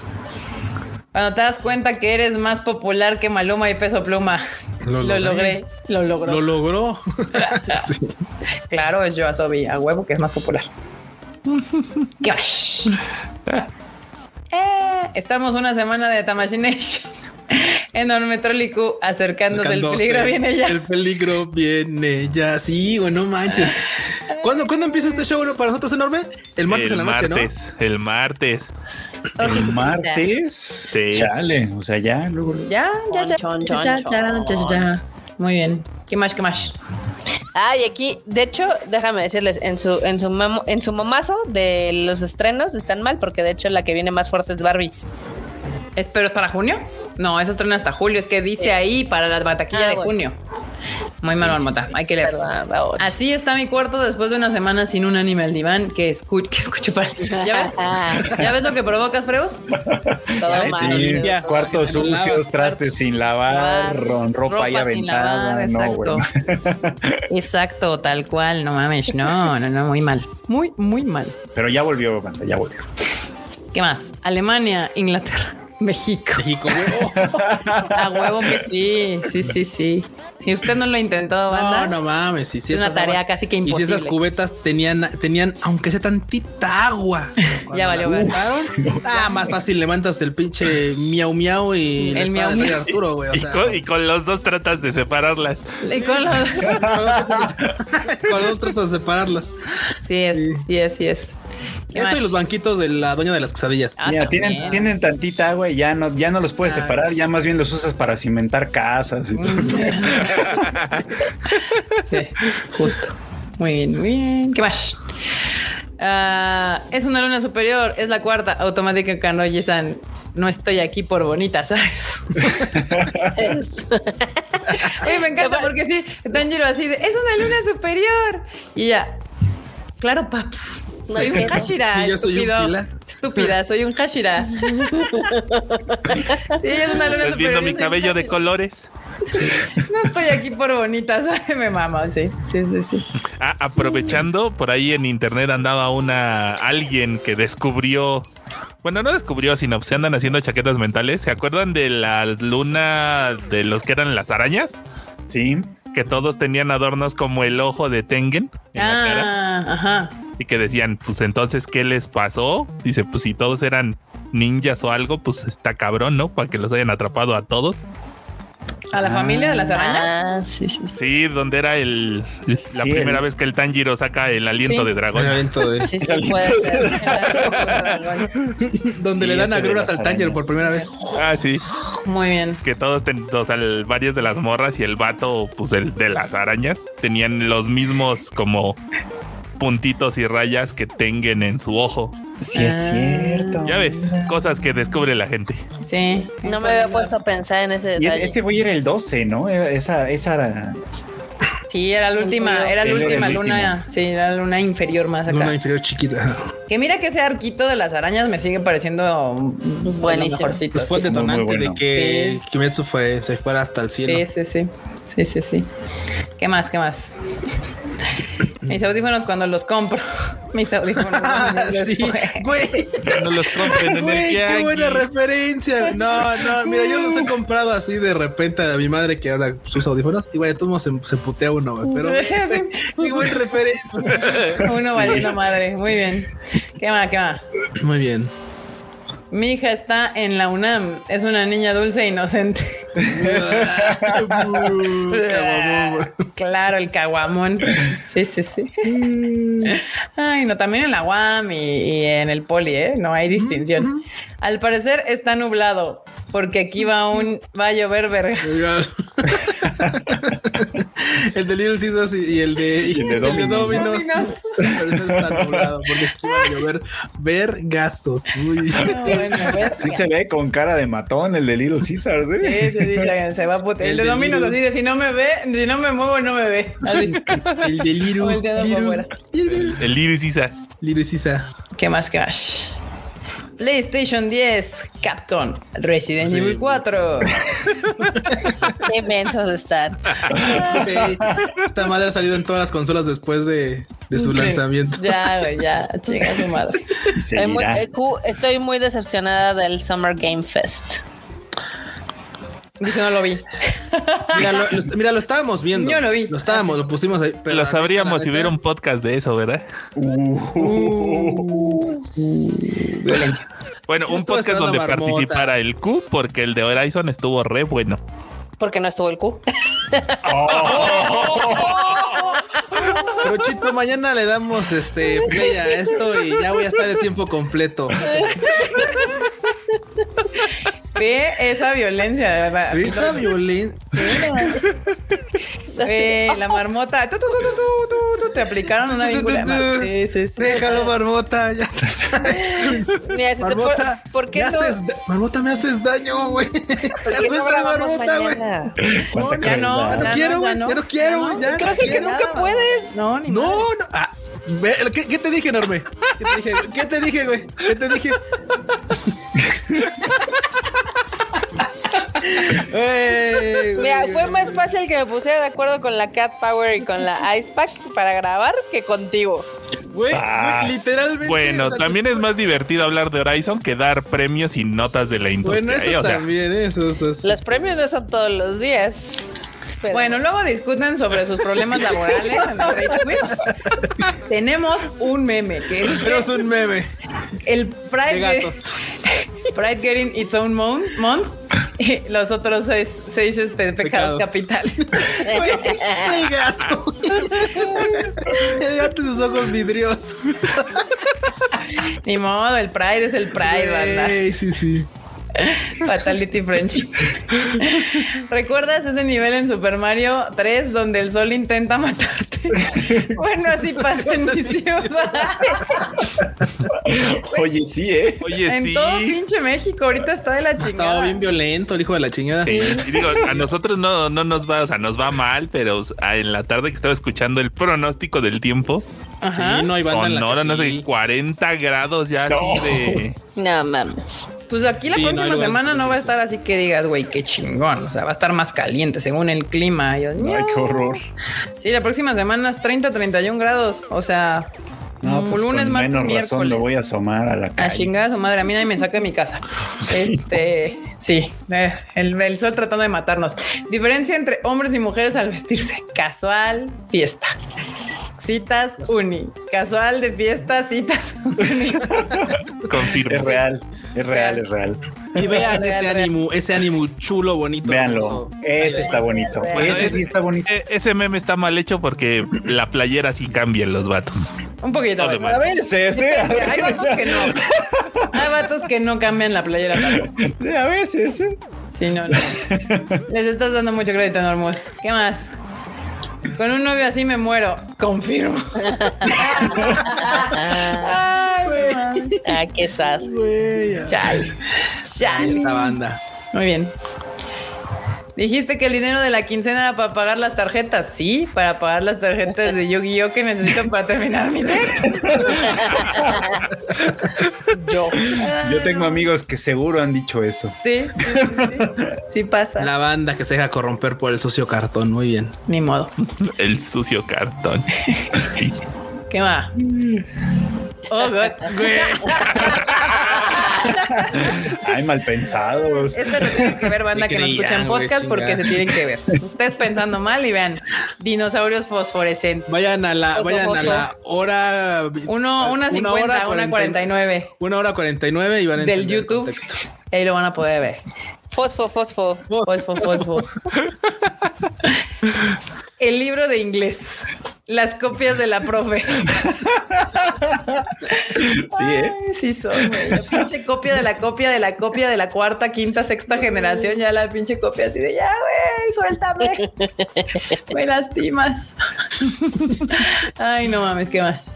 Speaker 1: Cuando te das cuenta que eres más popular que Maluma y Peso Pluma.
Speaker 2: Lo
Speaker 1: Lo,
Speaker 2: logré.
Speaker 1: Lo logró.
Speaker 2: Lo logró. Sí.
Speaker 1: Claro, es Yoasobi a huevo que es más popular. Eh, estamos una semana de Tamashination. Enorme Trollicu acercándose el peligro viene ya.
Speaker 2: El peligro viene ya. Sí, güey, no manches. ¿Cuándo, ¿Cuándo empieza este show para nosotros enorme? El martes
Speaker 5: el
Speaker 2: en la noche,
Speaker 5: martes, el martes.
Speaker 3: El martes.
Speaker 5: Sí.
Speaker 3: Chale. O sea, ya, luego.
Speaker 1: Ya, ya, ya.
Speaker 4: Chon,
Speaker 1: Ya,
Speaker 4: chon,
Speaker 1: ya,
Speaker 4: chon.
Speaker 1: ya, ya, ya. Muy bien. ¿Qué más? ¿Qué más?
Speaker 4: Ah, y aquí, de hecho, déjame decirles, en su, en su mamo- en su momazo de los estrenos están mal, porque de hecho la que viene más fuerte es Barbie.
Speaker 1: ¿Es, pero es para junio? No, eso estrena hasta julio. Es que dice ahí para la bataquilla
Speaker 4: Ah,
Speaker 1: de
Speaker 4: bueno.
Speaker 1: junio. Muy mal, marmota. Hay que leer.
Speaker 4: Perdón.
Speaker 1: Así está mi cuarto después de una semana sin un anime al diván que escucho, que escucho para. ¿Ya ves? ¿Ya ves lo que provocas, Freud?
Speaker 4: Todo
Speaker 1: Sí,
Speaker 4: mal.
Speaker 3: Sí, cuartos sucios, trastes sin lavar, ron- ropa, ahí
Speaker 1: ropa sin
Speaker 3: aventada.
Speaker 1: lavar,
Speaker 3: no,
Speaker 1: exacto.
Speaker 3: bueno.
Speaker 1: Exacto, tal cual. No mames. No, no, no, muy mal. Muy, muy mal.
Speaker 3: Pero ya volvió, banda, ya volvió.
Speaker 1: ¿Qué más? Alemania, Inglaterra, México.
Speaker 2: México, güey.
Speaker 1: A huevo que sí. Sí, sí, sí. Si usted no lo ha intentado, banda.
Speaker 2: No, no mames. Y si
Speaker 1: Es una tarea
Speaker 2: aguas-
Speaker 1: casi que
Speaker 2: Y si esas
Speaker 1: imposible.
Speaker 2: cubetas tenían, tenían, aunque sea tantita agua.
Speaker 1: Ya valió,
Speaker 2: Ah, más fácil levantas el pinche miau miau y
Speaker 1: El miau,
Speaker 2: de
Speaker 1: miau.
Speaker 2: Arturo, güey. O
Speaker 5: Y con, y con los dos tratas de separarlas.
Speaker 1: Y con los-
Speaker 2: con los tratos de separarlas.
Speaker 1: Sí es, sí es, sí es. ¿Qué
Speaker 2: Eso y los banquitos de la doña de las quesadillas.
Speaker 1: Ah,
Speaker 3: Mira, tienen, tienen tantita agua y ya no, ya no los puedes
Speaker 1: Ah.
Speaker 3: separar, ya más bien los usas para cimentar casas y todo.
Speaker 1: Sí, justo. Muy bien, muy bien. ¿Qué más? Ah, es una luna superior, es la cuarta automática Kanoye-san. No estoy aquí por bonita, ¿sabes?
Speaker 4: Es-
Speaker 1: Oye, me encanta porque sí, Tanjiro así de, es una luna superior. Y ya, claro, paps. Soy un Hashira.
Speaker 2: Y yo soy un
Speaker 1: estúpido.
Speaker 2: pila.
Speaker 1: Estúpida, soy un Hashira. sí, es una luna
Speaker 5: ¿Estás viendo mi cabello de colores?
Speaker 1: No estoy aquí por bonita. Me mama, sí, sí, sí, sí.
Speaker 5: Ah, aprovechando, por ahí en internet andaba una alguien que descubrió. Bueno, no descubrió, sino se andan haciendo chaquetas mentales. ¿Se acuerdan de la luna de los que eran las arañas?
Speaker 3: Sí.
Speaker 5: Que todos tenían adornos como el ojo de Tengen en la cara.
Speaker 1: Ah, ajá.
Speaker 5: Y que decían, pues entonces, ¿qué les pasó? Dice, pues si todos eran ninjas o algo, pues está cabrón, ¿no? Para que los hayan atrapado a todos.
Speaker 1: A la familia de las arañas.
Speaker 4: Ah, sí, sí. sí.
Speaker 5: Sí, donde era el la
Speaker 3: Sí,
Speaker 5: primera
Speaker 3: el-
Speaker 5: vez que el Tanjiro saca el aliento
Speaker 1: Sí.
Speaker 5: de
Speaker 2: El
Speaker 5: dragón.
Speaker 2: evento de-
Speaker 4: Sí, sí, puede ser.
Speaker 2: donde
Speaker 3: Sí,
Speaker 2: le dan agruras al Tanger
Speaker 3: arañas.
Speaker 2: por primera vez.
Speaker 5: Ah, sí.
Speaker 1: Muy bien.
Speaker 5: Que todos, ten- o sea, el- varias de las morras y el vato, pues el de las arañas, tenían los mismos como puntitos y rayas que tengan en su ojo.
Speaker 3: Sí, es
Speaker 1: Ah.
Speaker 3: cierto.
Speaker 5: Ya ves, cosas que descubre la gente.
Speaker 1: Sí.
Speaker 4: No me había puesto a pensar en ese
Speaker 3: Y
Speaker 4: detalle.
Speaker 3: ese güey era el 12, ¿no? Esa, esa era.
Speaker 1: Sí, era la última, era la última
Speaker 3: el
Speaker 1: luna. Sí, era la luna inferior más acá.
Speaker 2: Una inferior chiquita.
Speaker 1: Que mira que ese arquito de las arañas me sigue pareciendo
Speaker 4: Buenísimo.
Speaker 1: Mejorcito,
Speaker 2: Pues fue el
Speaker 1: sí.
Speaker 3: Muy, muy
Speaker 2: detonante
Speaker 3: bueno.
Speaker 2: de que
Speaker 1: Sí.
Speaker 2: Kimetsu fue, se fuera hasta el cielo.
Speaker 1: sí, sí, sí. Sí, sí, sí. ¿Qué más? ¿Qué más? Mis audífonos cuando los compro. Mis audífonos.
Speaker 2: Ah,
Speaker 1: cuando
Speaker 2: sí, güey.
Speaker 5: No los compren en
Speaker 2: Güey,
Speaker 5: el
Speaker 2: qué buena referencia. güey. No, no, mira, yo los he comprado así de repente a mi madre que ahora sus audífonos y güey, de todos modos se, se putea uno, güey. Pero qué buena referencia.
Speaker 1: Uno valiendo madre. Muy bien. ¿Qué más? ¿Qué más?
Speaker 2: Muy bien.
Speaker 1: Mi hija está en la UNAM. Es una niña dulce e inocente. Claro, el caguamón. Sí, sí, sí. Ay, no, también en la UAM y, y en el poli, ¿eh? No hay distinción. Al parecer está nublado porque aquí va un va a llover verga.
Speaker 2: El de Little Caesars y y el de, y
Speaker 3: el de
Speaker 2: el de
Speaker 3: Domino's.
Speaker 2: Domino's.
Speaker 1: Domino's.
Speaker 2: Parece está nublado porque aquí va a llover vergazos. Uy.
Speaker 1: No, bueno, verga.
Speaker 3: Sí se ve con cara de matón el de Little Caesars, ¿eh?
Speaker 1: Sí, sí, sí, se, se va a putear. El,
Speaker 2: El
Speaker 1: de
Speaker 2: de
Speaker 1: Dominos así de si no me ve, si no me muevo, no me ve. Así.
Speaker 2: El de Little,
Speaker 1: O el afuera.
Speaker 2: Little,
Speaker 5: El Isa.
Speaker 2: Little Caesar.
Speaker 1: ¿Qué más? ¿Qué más? PlayStation 10, Capcom, Resident
Speaker 2: Sí.
Speaker 1: Evil 4.
Speaker 4: Qué mensos están.
Speaker 2: Sí. Esta madre ha salido en todas las consolas después de, de su
Speaker 1: Sí.
Speaker 2: lanzamiento.
Speaker 1: Ya, güey, ya, chinga su madre.
Speaker 4: Estoy muy, eh, estoy muy decepcionada del Summer Game Fest.
Speaker 1: Dice, no lo vi.
Speaker 2: Mira, lo, lo- mira, lo estábamos viendo.
Speaker 1: Yo lo vi.
Speaker 2: Lo estábamos, lo pusimos ahí. pero
Speaker 5: Lo sabríamos si hubiera un podcast de eso, ¿verdad?
Speaker 1: Violencia.
Speaker 5: Bueno,
Speaker 2: Yo
Speaker 5: un podcast donde participara el Q, porque el de Horizon estuvo re bueno.
Speaker 4: Porque no estuvo el Q.
Speaker 2: Pero Chito, mañana le damos este play a esto y ya voy a estar el tiempo completo.
Speaker 1: Ve esa violencia. verdad.
Speaker 2: Esa violencia.
Speaker 1: Ve la marmota. Tú, tú, tú, tú, tú, tú, tú, te aplicaron una víncula. Sí, sí, sí.
Speaker 2: Déjalo, Marmota. Ya está.
Speaker 4: Mira, si te
Speaker 2: Marmota,
Speaker 4: por, ¿por qué
Speaker 2: me
Speaker 4: no?
Speaker 2: haces Marmota, me haces daño, güey. Ya
Speaker 4: no
Speaker 2: suelta, Marmota, güey.
Speaker 3: Cuánta
Speaker 1: ya no,
Speaker 3: crueldad.
Speaker 2: No
Speaker 1: ya
Speaker 2: quiero,
Speaker 1: no,
Speaker 2: güey.
Speaker 1: ya no.
Speaker 2: Ya no quiero, güey. Ya
Speaker 1: Creo
Speaker 2: no
Speaker 1: que nunca puedes. No, ni
Speaker 2: No, no. ¿Qué, qué te dije, Norme? ¿Qué te dije? ¿Qué te dije, güey? ¿Qué te dije?
Speaker 4: Mira, fue más fácil que me pusiera de acuerdo con la Cat Power y con la Ice Pack para grabar que contigo.
Speaker 2: Güey, literalmente.
Speaker 5: Bueno,
Speaker 2: o sea,
Speaker 5: también es más divertido hablar de Horizon que dar premios y notas de la industria.
Speaker 2: Bueno, eso
Speaker 5: ¿eh? O sea,
Speaker 2: también, eso, eso, eso.
Speaker 4: Los premios no son todos los días. Pero-
Speaker 1: Bueno, luego discuten sobre sus problemas laborales. Tenemos un meme que dice
Speaker 2: Tenemos un meme
Speaker 1: el
Speaker 2: de
Speaker 1: Pride,
Speaker 2: gatos.
Speaker 1: Pride Getting Its Own Mon- Month y los otros seis, seis este, pecados,
Speaker 2: Pecados.
Speaker 1: capitales.
Speaker 2: El gato. El gato y sus ojos vidriosos.
Speaker 1: Ni modo, el Pride es el Pride, banda.
Speaker 2: Güey, sí, sí.
Speaker 1: Fatality Friendship. ¿Recuerdas ese nivel en Super Mario 3 donde el sol intenta matarte? bueno, así pasa en mi ciudad.
Speaker 3: Oye, sí, ¿eh?
Speaker 5: Oye,
Speaker 1: en
Speaker 5: sí.
Speaker 1: todo pinche México ahorita está de la
Speaker 2: estado
Speaker 1: chingada.
Speaker 2: bien violento, el hijo de la chingada.
Speaker 5: Sí, y digo, a nosotros no, no nos va, o sea, nos va mal, pero en la tarde que estaba escuchando el pronóstico del tiempo,
Speaker 1: Ajá.
Speaker 2: Sí, no hay banda en la
Speaker 5: Sonora, no sé,
Speaker 2: sí.
Speaker 5: 40 grados ya
Speaker 3: No.
Speaker 5: así de.
Speaker 4: No mames.
Speaker 1: Pues aquí la
Speaker 2: Sí,
Speaker 1: próxima semana no va a estar así que digas, güey, qué chingón. O sea, va a estar más caliente según el clima. Yo,
Speaker 3: Ay, qué horror.
Speaker 1: Sí, la próxima semana es 30, 31 grados. O sea,
Speaker 3: No, pues
Speaker 1: lunes,
Speaker 3: con
Speaker 1: martes,
Speaker 3: menos razón
Speaker 1: miércoles.
Speaker 3: lo voy a asomar a la
Speaker 1: A
Speaker 3: calle.
Speaker 1: chingada su madre, a mí nadie me saca de mi casa. Este, sí, eh, el, el sol tratando de matarnos. Diferencia entre hombres y mujeres al vestirse: casual, fiesta. Citas, uni. Casual de fiesta, citas, uni.
Speaker 5: Confirmo.
Speaker 3: Es real, es real, es real.
Speaker 2: Y vean ese ánimo, ese ánimo chulo, bonito.
Speaker 3: Véanlo. Ese está bonito.
Speaker 1: Bueno,
Speaker 3: Ese
Speaker 5: es-
Speaker 3: sí está bonito.
Speaker 5: E- Ese meme está mal hecho porque la playera sí cambia en los vatos.
Speaker 1: Un poquito.
Speaker 5: De
Speaker 3: A veces, ¿eh?
Speaker 1: Hay vatos que no. Hay vatos que no cambian la playera tampoco.
Speaker 3: A veces, ¿eh?
Speaker 1: Sí, no, no. Les estás dando mucho crédito, Normos. ¿Qué más? Con un novio así me muero. Confirmo. Ay, güey.
Speaker 4: Ah, qué sad.
Speaker 2: Güey.
Speaker 1: Chale. Chale.
Speaker 2: Esta banda.
Speaker 1: Muy bien. Dijiste que el dinero de la quincena era para pagar las tarjetas. Sí, para pagar las tarjetas de Yu-Gi-Oh que necesito para terminar mi deck.
Speaker 4: Yo.
Speaker 3: Yo tengo amigos que seguro han dicho eso.
Speaker 1: Sí, sí, sí, sí. Sí pasa.
Speaker 2: La banda que se deja corromper por el sucio cartón. Muy bien.
Speaker 1: Ni modo.
Speaker 5: El sucio cartón. Sí.
Speaker 1: ¿Qué más? Oh, God.
Speaker 3: Ay, mal pensados.
Speaker 1: Esto lo tienen que ver, banda que nos
Speaker 2: creían,
Speaker 1: escucha en
Speaker 2: güey,
Speaker 1: podcast porque se tienen que ver. Ustedes pensando mal y vean dinosaurios fosforescentes.
Speaker 2: Vayan a la, vayan a la hora.
Speaker 1: Uno, una cincuenta, una cuarenta y nueve
Speaker 2: Una hora cuarenta y nueve y van a
Speaker 1: del YouTube. Ahí lo van a poder ver.
Speaker 4: Fosfo, fosfo.
Speaker 1: Fosfo, fosfo. El libro de inglés. Las copias de la profe.
Speaker 3: Sí, ¿eh?
Speaker 1: Ay, sí son, güey. La pinche copia de la copia de la copia de la cuarta, quinta, sexta generación. Ya la pinche copia así de ya, güey, suéltame. Me lastimas. Ay, no mames, ¿qué más?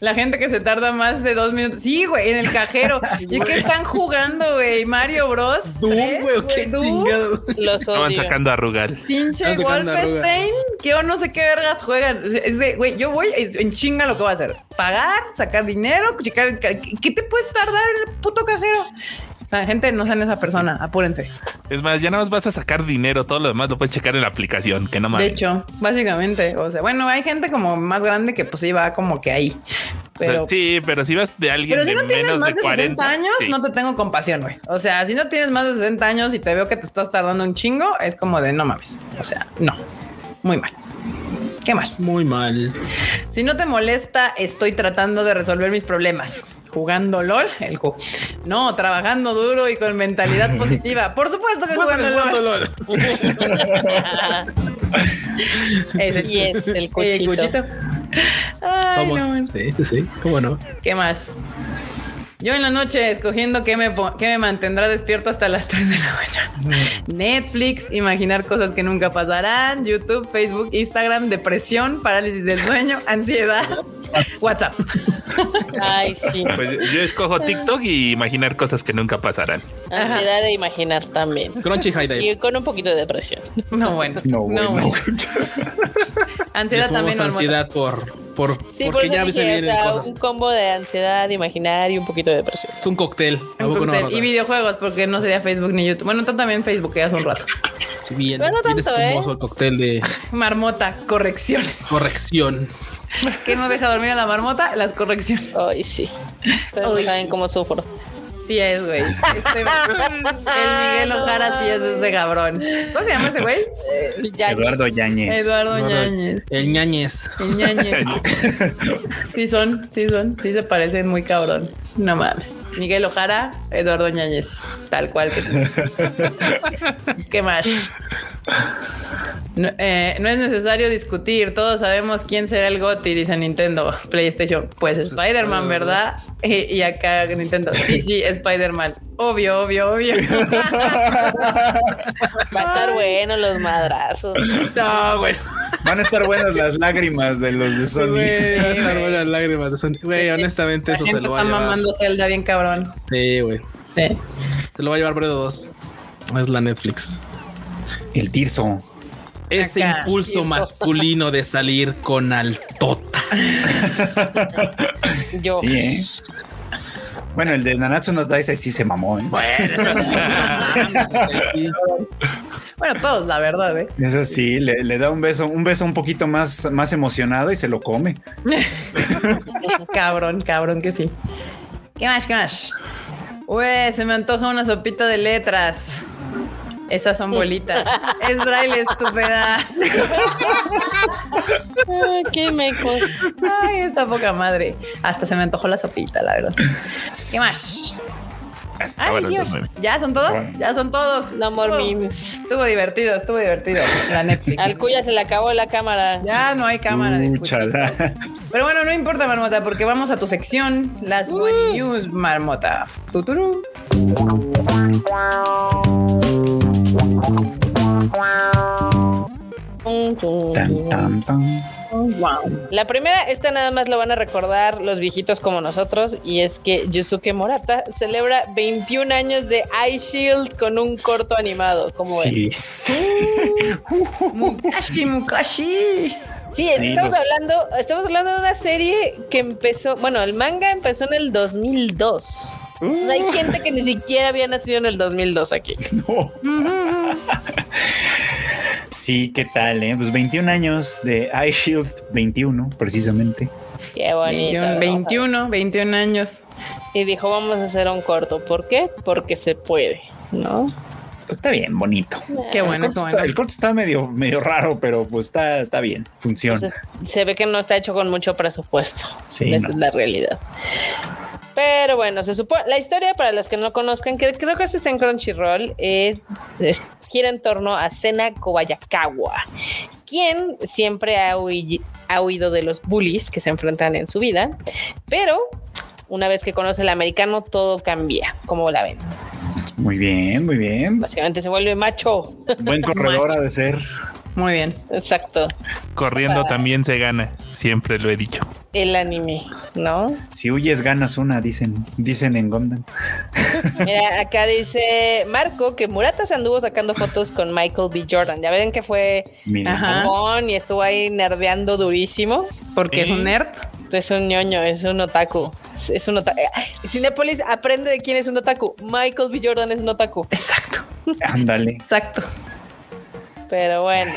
Speaker 1: La gente que se tarda más de dos minutos. Sí, güey, en el cajero. ¿Y qué están jugando, güey? Mario Bros.
Speaker 2: Doom,
Speaker 1: ¿Tres,
Speaker 2: güey, o qué chingado.
Speaker 4: Los
Speaker 5: Estaban
Speaker 4: odio.
Speaker 5: sacando a Rugal.
Speaker 1: Pinche Wolfenstein, que yo no sé qué vergas juegan. O Es de, güey, yo voy en chinga lo que voy a hacer. Pagar, sacar dinero, checar ¿Qué qué te puede tardar el puto cajero? O sea, gente, no sean esa persona, apúrense.
Speaker 5: Es más, ya nada más vas a sacar dinero, todo lo demás lo puedes checar en la aplicación, que no
Speaker 1: De
Speaker 5: mames.
Speaker 1: hecho, básicamente, o sea, bueno, hay gente como más grande que pues sí va como que ahí.
Speaker 5: O sea,
Speaker 1: Pero,
Speaker 5: sí, pero si vas de alguien
Speaker 1: pero si
Speaker 5: de
Speaker 1: no tienes
Speaker 5: menos
Speaker 1: más
Speaker 5: de
Speaker 1: de 60
Speaker 5: 40
Speaker 1: años,
Speaker 5: sí.
Speaker 1: no te tengo compasión, güey. O sea, si no tienes más de 60 años y te veo que te estás tardando un chingo, es como de no mames. O sea, no. Muy mal. ¿Qué más?
Speaker 2: Muy mal.
Speaker 1: Si no te molesta, estoy tratando de resolver mis problemas. Jugando LOL, el ju. No, trabajando duro y con mentalidad positiva. Por supuesto que jugando
Speaker 2: Jugando
Speaker 1: LOL.
Speaker 2: LOL.
Speaker 1: Ese.
Speaker 4: Y es el
Speaker 1: Eh,
Speaker 4: cuchito.
Speaker 1: cuchito. Ay,
Speaker 2: Vamos.
Speaker 1: no.
Speaker 2: Sí, sí, sí. ¿Cómo no?
Speaker 1: ¿Qué más? Yo en la noche escogiendo qué me, qué me mantendrá despierto hasta las 3 de la mañana. Netflix, imaginar cosas que nunca pasarán, YouTube, Facebook, Instagram, depresión, parálisis del sueño, ansiedad, WhatsApp.
Speaker 4: Ay, sí.
Speaker 5: Pues yo escojo TikTok y imaginar cosas que nunca pasarán.
Speaker 4: Ansiedad de imaginar también.
Speaker 2: Crunchy High Dive.
Speaker 4: Y con un poquito de depresión.
Speaker 1: No, bueno.
Speaker 3: No, bueno.
Speaker 1: Ansiedad
Speaker 2: Le
Speaker 1: también.
Speaker 2: sumamos
Speaker 1: Marmota.
Speaker 2: ansiedad por, por
Speaker 4: Sí, por
Speaker 2: porque
Speaker 4: eso
Speaker 2: ya
Speaker 4: dije,
Speaker 2: se
Speaker 4: o
Speaker 2: vienen
Speaker 4: sea,
Speaker 2: cosas.
Speaker 4: un combo de ansiedad, imaginar y un poquito de depresión.
Speaker 2: Es un cóctel. ¿A
Speaker 1: Un
Speaker 2: poco no,
Speaker 1: y videojuegos, porque no sería Facebook ni YouTube. Bueno, tú también Facebook, que hace un rato.
Speaker 2: Si bien,
Speaker 4: Pero no
Speaker 2: bien
Speaker 4: tanto, ¿eh?
Speaker 2: el cóctel de
Speaker 1: Marmota, correcciones.
Speaker 2: corrección.
Speaker 1: ¿Qué no deja dormir a la marmota? Las correcciones.
Speaker 4: Ay, sí. Ustedes saben cómo sufro.
Speaker 1: Sí es, güey. Este, el Miguel Ojara sí es ese cabrón. ¿Cómo se llama ese güey?
Speaker 3: Eduardo Yáñez.
Speaker 1: Eduardo Ñañez.
Speaker 2: El ñañez.
Speaker 1: El Ñañez. Sí son, sí son, sí se parecen muy cabrón. No mames. Miguel Ojara, Eduardo Ñañez. Tal cual que ¿Qué más? No, eh, no es necesario discutir, todos sabemos quién será el GOTY, dice Nintendo, PlayStation. Pues Spider-Man,
Speaker 2: Spider-Man.
Speaker 1: ¿verdad? Y, y acá Nintendo. Sí, sí, Spider-Man. Obvio, obvio, obvio.
Speaker 4: Va a estar bueno los madrazos.
Speaker 2: No, bueno.
Speaker 3: Van a estar buenas las lágrimas de los de Sony.
Speaker 2: Güey, va a estar buenas lágrimas de Sony. Güey, honestamente,
Speaker 1: La
Speaker 2: eso se lo va a
Speaker 1: está
Speaker 2: llevar.
Speaker 1: mamando Zelda bien cabrón.
Speaker 2: Sí, güey.
Speaker 1: Sí.
Speaker 2: Se lo va a llevar Bredo 2. Es la Netflix.
Speaker 3: El Tirso.
Speaker 2: Ese
Speaker 1: Acá.
Speaker 2: impulso masculino de salir con altota.
Speaker 4: Yo.
Speaker 3: Sí, ¿eh? Bueno, el de Nanatsu no Taisai sí se mamó, ¿eh?
Speaker 1: Bueno, todos, la verdad, ¿eh?
Speaker 3: Eso sí, le, le da un beso, un beso un poquito más, más emocionado y se lo come.
Speaker 1: cabrón, cabrón que sí. ¿Qué más? ¿Qué más? Uy, se me antoja una sopita de letras. Esas son bolitas. es braille, estúpida.
Speaker 4: Ay, qué mecos.
Speaker 1: Ay, esta poca madre. Hasta se me antojó la sopita, la verdad. ¿Qué más? Ay,
Speaker 5: bueno,
Speaker 1: Dios.
Speaker 5: entonces.
Speaker 1: ¿Ya son todos? Ya son todos.
Speaker 4: No more
Speaker 1: Estuvo-
Speaker 4: memes.
Speaker 1: Estuvo divertido, estuvo divertido. La Netflix.
Speaker 4: Al cuya se le acabó la cámara.
Speaker 1: Ya no hay cámara de. Pero bueno, no importa, Marmota, porque vamos a tu sección, las Bunny News, Marmota. Tuturu.
Speaker 3: Tan, tan, tan.
Speaker 1: Wow.
Speaker 4: La primera, esta nada más lo van a recordar los viejitos como nosotros, y es que Yusuke Morata celebra 21 años de Eye Shield con un corto animado. como ven?
Speaker 3: Sí.
Speaker 1: Mukashi, Mukashi.
Speaker 4: Sí,
Speaker 3: Sí,
Speaker 4: estamos
Speaker 3: los-
Speaker 4: hablando, estamos hablando de una serie que empezó, bueno, el manga empezó en el 2002. O sea, hay gente que ni siquiera había nacido en el 2002 aquí.
Speaker 3: No. Sí, ¿qué tal? Eh? Pues 21 años de Eye Shield 21, precisamente.
Speaker 4: Qué bonito.
Speaker 1: 21,
Speaker 4: ¿no?
Speaker 1: 21, 21 años.
Speaker 4: Y dijo, vamos a hacer un corto. ¿Por qué? Porque se puede, ¿no?
Speaker 3: Pues está bien, bonito.
Speaker 1: Qué
Speaker 3: El
Speaker 1: bueno, qué
Speaker 3: corto,
Speaker 1: bueno.
Speaker 3: está, el corto está medio, medio raro, pero pues está, está bien, funciona.
Speaker 4: Entonces, se ve que no está hecho con mucho presupuesto.
Speaker 3: Sí,
Speaker 4: Esa
Speaker 3: no.
Speaker 4: es la realidad. Pero bueno, se supone. La historia, para los que no conozcan, que creo que este está en Crunchyroll, es, es- gira en torno a Sena Kobayakawa, quien siempre ha, hui- ha huido de los bullies que se enfrentan en su vida. Pero una vez que conoce al americano, todo cambia. como la ven?
Speaker 3: Muy bien, muy bien.
Speaker 4: Básicamente se vuelve macho.
Speaker 3: Buen corredor ha de ser.
Speaker 1: Muy bien.
Speaker 4: Exacto.
Speaker 5: Corriendo también se gana. Siempre lo he dicho.
Speaker 4: El anime, ¿no?
Speaker 3: Si huyes, ganas una, dicen, dicen en Gondam.
Speaker 4: Mira, acá dice Marco que Murata se anduvo sacando fotos con Michael B. Jordan. Ya ven que fue y estuvo ahí nerdeando durísimo.
Speaker 1: Porque es un nerd.
Speaker 4: Es un ñoño, es un otaku. Es, es un otaku. Cinepolis aprende de quién es un otaku. Michael B. Jordan es un otaku.
Speaker 1: Exacto.
Speaker 3: ándale.
Speaker 1: Exacto.
Speaker 4: Pero bueno.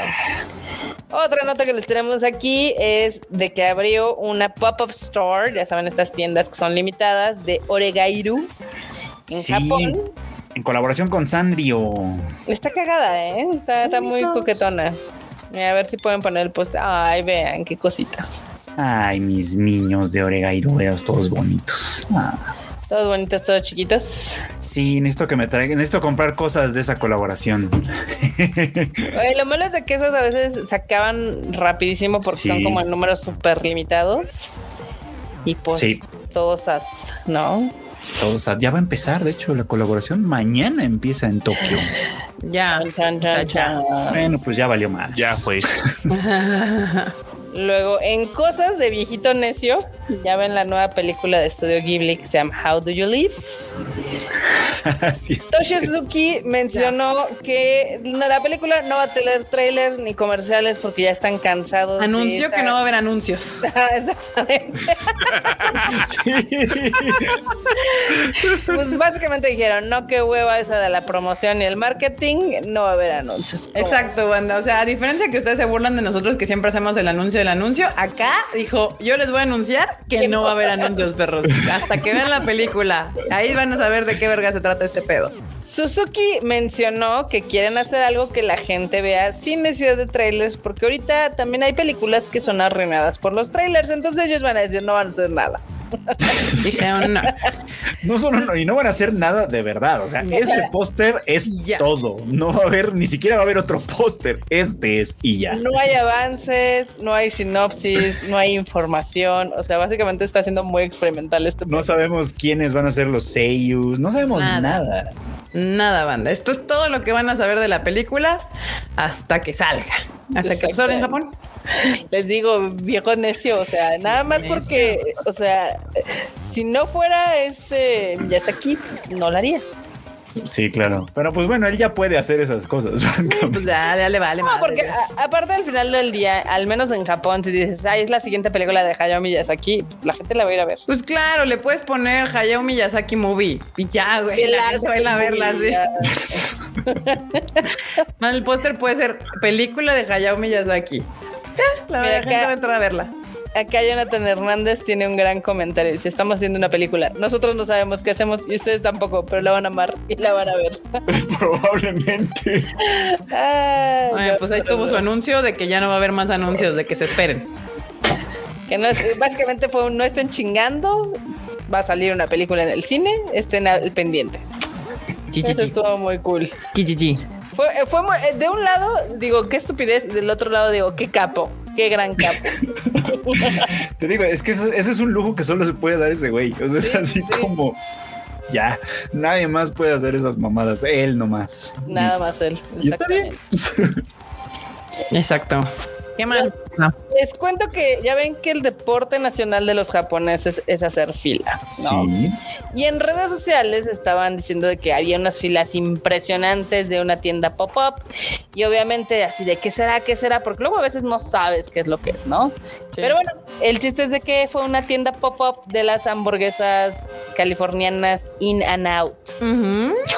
Speaker 4: Otra nota que les tenemos aquí es de que abrió una pop-up store, ya saben, estas tiendas que son limitadas, de Oregairu en
Speaker 3: Sí,
Speaker 4: Japón.
Speaker 3: en colaboración con Sandrio.
Speaker 4: Está cagada, ¿eh? Está, está muy coquetona. A ver si pueden poner el post. Ay, vean qué cositas.
Speaker 3: Ay, mis niños de Oregairo, veas todos bonitos. Ah,
Speaker 4: Todos bonitos, todos chiquitos.
Speaker 3: sí, necesito que me traigan, necesito comprar cosas de esa colaboración.
Speaker 4: Oye, lo malo es de que esas a veces se acaban rapidísimo porque
Speaker 3: Sí.
Speaker 4: son como en números súper limitados. Y pues
Speaker 3: Sí.
Speaker 4: todos ads, ¿no?
Speaker 3: Todos, ya va a empezar, de hecho, la colaboración mañana empieza en Tokio.
Speaker 1: Ya.
Speaker 4: Chan, chan,
Speaker 1: O sea,
Speaker 4: chan,
Speaker 1: ya.
Speaker 4: chan.
Speaker 3: Bueno, pues ya valió mal.
Speaker 5: Ya fue.
Speaker 4: Luego, en cosas de viejito necio, ya ven la nueva película de estudio Ghibli que se llama How Do You Live.
Speaker 3: Así es.
Speaker 4: Toshi Suzuki mencionó que la película no va a tener trailers ni comerciales porque ya están cansados. esa-
Speaker 1: que no va a haber anuncios.
Speaker 4: Exactamente. Pues básicamente dijeron, no que hueva esa de la promoción y el marketing, no va a haber anuncios.
Speaker 1: Exacto, banda. O sea, a diferencia que ustedes se burlan de nosotros que siempre hacemos el anuncio del anuncio, acá dijo, yo les voy a anunciar que no va a haber anuncios, perros. Hasta que vean la película. Ahí van a saber de qué verga se trata este pedo.
Speaker 4: Suzuki mencionó que quieren hacer algo que la gente vea sin necesidad de trailers, porque ahorita también hay películas que son arruinadas por los trailers, entonces ellos van a decir no van a hacer nada.
Speaker 1: Dijeron, no.
Speaker 3: No solo no, y no van a hacer nada de verdad. O sea, este póster es
Speaker 1: Ya.
Speaker 3: todo. No va a haber, ni siquiera va a haber otro póster. Este es y ya.
Speaker 4: No hay avances, no hay sinopsis, no hay información, o sea, básicamente está siendo muy experimental este
Speaker 3: No sabemos quiénes van a ser los seiyus. No sabemos
Speaker 1: Nada.
Speaker 3: nada.
Speaker 1: Nada, banda. Esto es todo lo que van a saber de la película hasta que salga. Hasta que absorben en Japón.
Speaker 4: Les digo, viejo necio, o sea, nada más porque, o sea, si no fuera este Miyazaki, no lo haría.
Speaker 3: Sí, claro. Pero pues bueno, él ya puede hacer esas cosas.
Speaker 1: Pues ya, ya le vale
Speaker 4: No,
Speaker 1: madre.
Speaker 4: porque a- aparte al final del día, al menos en Japón, si dices, ay, es la siguiente película de Hayao Miyazaki, la gente la va a ir a ver.
Speaker 1: Pues claro, le puedes poner Hayao Miyazaki Movie y ya, güey. La gente va a ir a verla, sí. Más el póster puede ser película de Hayao Miyazaki. La
Speaker 4: Mira,
Speaker 1: gente
Speaker 4: acá-
Speaker 1: va a entrar a verla.
Speaker 4: Acá Jonathan Hernández tiene un gran comentario. Dice, estamos haciendo una película. Nosotros no sabemos qué hacemos y ustedes tampoco, pero la van a amar y la van a ver.
Speaker 3: Probablemente.
Speaker 4: Ay,
Speaker 1: pues ahí
Speaker 4: pero
Speaker 1: tuvo
Speaker 4: no.
Speaker 1: su anuncio de que ya no va a haber más anuncios, de que se esperen.
Speaker 4: Que no es, básicamente fue un no estén chingando. Va a salir una película en el cine, estén al pendiente.
Speaker 1: Chi, chi,
Speaker 4: Eso
Speaker 1: chi.
Speaker 4: estuvo muy cool.
Speaker 1: Chi.
Speaker 4: Fue, eh, fue muy- eh, de un lado digo qué estupidez, y del otro lado digo qué capo, qué gran capo.
Speaker 3: Te digo, es que eso- ese es un lujo que solo se puede dar ese güey. O sea, es
Speaker 4: Sí,
Speaker 3: así
Speaker 4: sí.
Speaker 3: como ya, nadie más puede hacer esas mamadas, él nomás.
Speaker 4: Nada más él.
Speaker 3: Y está bien.
Speaker 1: Exacto. ¿Qué mal?
Speaker 4: Les cuento que ya ven que el deporte nacional de los japoneses es hacer fila, ¿no?
Speaker 3: Sí.
Speaker 4: Y en redes sociales estaban diciendo de que había unas filas impresionantes de una tienda pop-up y obviamente así de qué será, qué será, porque luego a veces no sabes qué es lo que es, ¿no? Pero bueno, el chiste es de que fue una tienda pop-up de las hamburguesas californianas In and Out.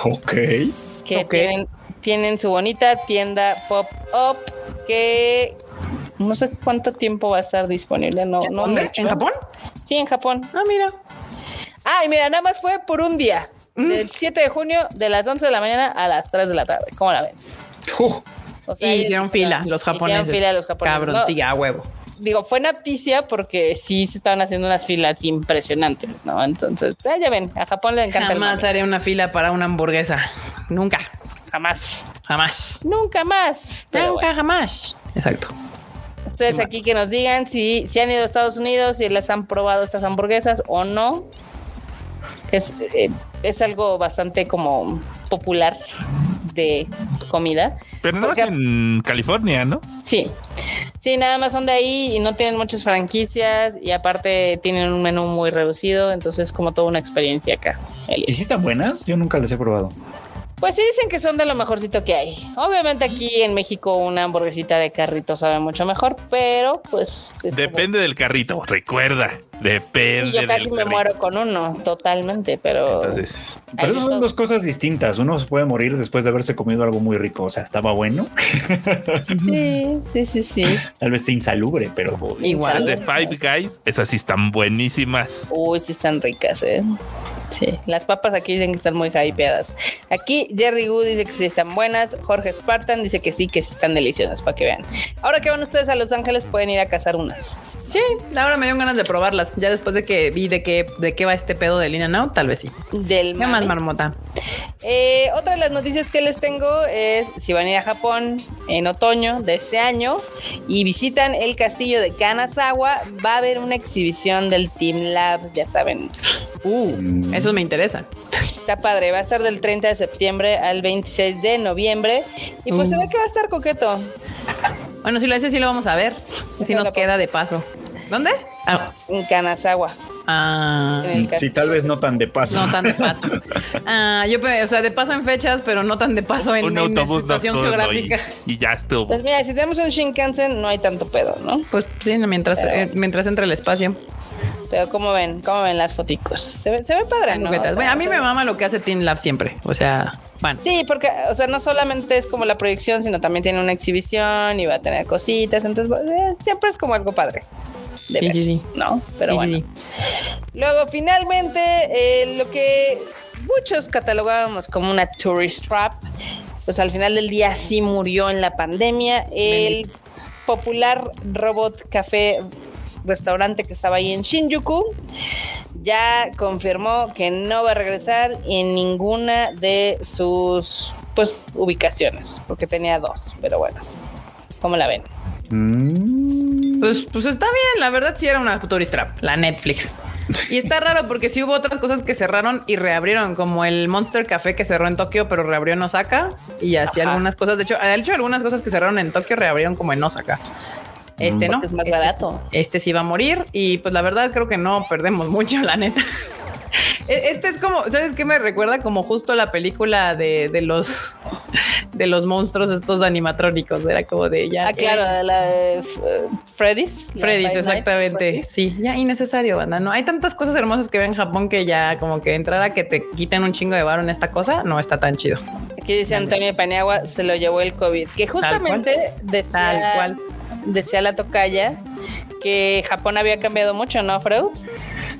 Speaker 3: Ok.
Speaker 4: que
Speaker 1: Ok.
Speaker 4: tienen, tienen su bonita tienda pop-up que no sé cuánto tiempo va a estar disponible, no, no
Speaker 1: ¿Dónde?
Speaker 4: mucho.
Speaker 1: ¿En Japón?
Speaker 4: Sí, en Japón.
Speaker 1: Ah, mira.
Speaker 4: Ay, mira, nada más fue por un día.
Speaker 1: Mm.
Speaker 4: Del 7 de junio, de las 11 de la mañana a las 3 de la tarde. ¿Cómo la ven?
Speaker 3: Uh,
Speaker 4: O
Speaker 1: Y
Speaker 4: sea,
Speaker 1: hicieron fila los japoneses.
Speaker 4: Hicieron fila los japoneses.
Speaker 1: Cabrón,
Speaker 4: No,
Speaker 1: sí, a huevo.
Speaker 4: Digo, fue noticia porque sí se estaban haciendo unas filas impresionantes, ¿no? Entonces, ya ven, a Japón le encanta
Speaker 1: Jamás
Speaker 4: el
Speaker 1: haré una fila para una hamburguesa. Nunca.
Speaker 4: Jamás.
Speaker 1: Jamás.
Speaker 4: Nunca más.
Speaker 1: Nunca,
Speaker 4: bueno,
Speaker 1: jamás. Exacto.
Speaker 4: Ustedes aquí que nos digan si, si han ido a Estados Unidos, si les han probado estas hamburguesas o no. Que es, eh, es algo bastante como popular de comida.
Speaker 5: Pero no es
Speaker 4: Porque-
Speaker 5: en California, ¿no?
Speaker 4: Sí, sí, nada más son de ahí y no tienen muchas franquicias y aparte tienen un menú muy reducido, entonces como toda una experiencia acá.
Speaker 3: ¿Y si están buenas? Yo nunca las he probado.
Speaker 4: Pues sí dicen que son de lo mejorcito que hay. Obviamente aquí en México una hamburguesita de carrito sabe mucho mejor, pero pues...
Speaker 5: Depende del carrito, recuerda. Depende
Speaker 4: Y yo casi me
Speaker 5: carrito.
Speaker 4: muero con uno, totalmente, pero...
Speaker 5: Entonces,
Speaker 3: Pero son
Speaker 4: todo.
Speaker 3: dos cosas distintas. Uno se puede morir después de haberse comido algo muy rico. O sea, estaba bueno.
Speaker 4: Sí, sí, sí, sí.
Speaker 3: Tal vez esté insalubre, pero
Speaker 1: Igual.
Speaker 5: las de Five Guys, esas sí están buenísimas.
Speaker 4: Uy, sí están ricas, ¿eh? Sí, las papas aquí dicen que están muy hypeadas. Aquí Jerry Gu dice que sí están buenas. Jorge Spartan dice que sí, que sí están deliciosas, para que vean. Ahora que van ustedes a Los Ángeles, pueden ir a cazar unas.
Speaker 1: Sí, ahora me dio ganas de probarlas. Ya después de que vi de qué, de qué va este pedo de Lina Now, tal vez sí.
Speaker 4: Del
Speaker 1: ¿Qué más, marmota?
Speaker 4: Eh, otra de las noticias que les tengo es si van a ir a Japón en otoño de este año y visitan el castillo de Kanazawa, va a haber una exhibición del Team Lab, ya saben.
Speaker 1: Uh, esos me interesan.
Speaker 4: Está padre, va a estar del 30 de septiembre al 26 de noviembre y pues
Speaker 1: Uh.
Speaker 4: se ve que va a estar coqueto.
Speaker 1: Bueno, si lo hace, sí lo vamos a ver. Si nos queda de paso. ¿Dónde es? Ah,
Speaker 4: En Kanazawa.
Speaker 1: ah,
Speaker 4: en
Speaker 3: sí, tal vez no tan de paso.
Speaker 1: no tan de paso. Ah, yo, o sea, de paso en fechas, pero no tan de paso en,
Speaker 5: Un
Speaker 1: en
Speaker 5: autobús
Speaker 1: situación
Speaker 5: nocturno y,
Speaker 1: geográfica.
Speaker 5: y ya estuvo.
Speaker 4: Pues mira, si tenemos un Shinkansen no hay tanto pedo, ¿no?
Speaker 1: Pues sí, mientras,
Speaker 4: Pero-
Speaker 1: eh, mientras entra el espacio.
Speaker 4: Pero ¿cómo ven? ¿Cómo ven las foticos? Se ve, se ve padre, ¿no?
Speaker 1: Juguetes.
Speaker 4: O sea,
Speaker 1: Bueno, a mí me mama lo que hace Team Lab siempre. O sea, fan.
Speaker 4: Sí, porque, o sea, no solamente es como la proyección, sino también tiene una exhibición y va a tener cositas, entonces eh, siempre es como algo padre. De
Speaker 1: Sí,
Speaker 4: ver,
Speaker 1: sí, sí.
Speaker 4: ¿No? Pero
Speaker 1: Sí,
Speaker 4: bueno.
Speaker 1: sí,
Speaker 4: Luego, finalmente, eh, lo que muchos catalogábamos como una tourist trap, pues al final del día sí murió en la pandemia. El popular Robot Café restaurante que estaba ahí en Shinjuku ya confirmó que no va a regresar en ninguna de sus pues ubicaciones, porque tenía dos, pero bueno. ¿Cómo la ven?
Speaker 3: Mm,
Speaker 1: Pues, pues está bien, la verdad sí era una tourist trap, la Netflix. Y está raro porque sí hubo otras cosas que cerraron y reabrieron, como el Monster Café que cerró en Tokio, pero reabrió en Osaka. Y así
Speaker 4: Ajá.
Speaker 1: algunas cosas, de hecho, de hecho, algunas cosas que cerraron en Tokio reabrieron como en Osaka. Este no.
Speaker 4: Es más
Speaker 1: este,
Speaker 4: barato.
Speaker 1: Este sí va a morir y pues la verdad creo que no perdemos mucho, la neta. E- Este es como, ¿sabes qué me recuerda? Como justo la película de, de los de los monstruos estos animatrónicos. Era como de ya.
Speaker 4: Ah, claro,
Speaker 1: eh,
Speaker 4: la, la de Freddy's.
Speaker 1: Freddy's, exactamente. Sí, ya innecesario, banda. No hay tantas cosas hermosas que ver en Japón que ya como que entrar a que te quiten un chingo de varo en esta cosa no está tan chido.
Speaker 4: Aquí dice Antonio Paniagua, se lo llevó el COVID. Que justamente decía,
Speaker 1: Tal cual.
Speaker 4: decía la tocaya que Japón había cambiado mucho, ¿no, Freud?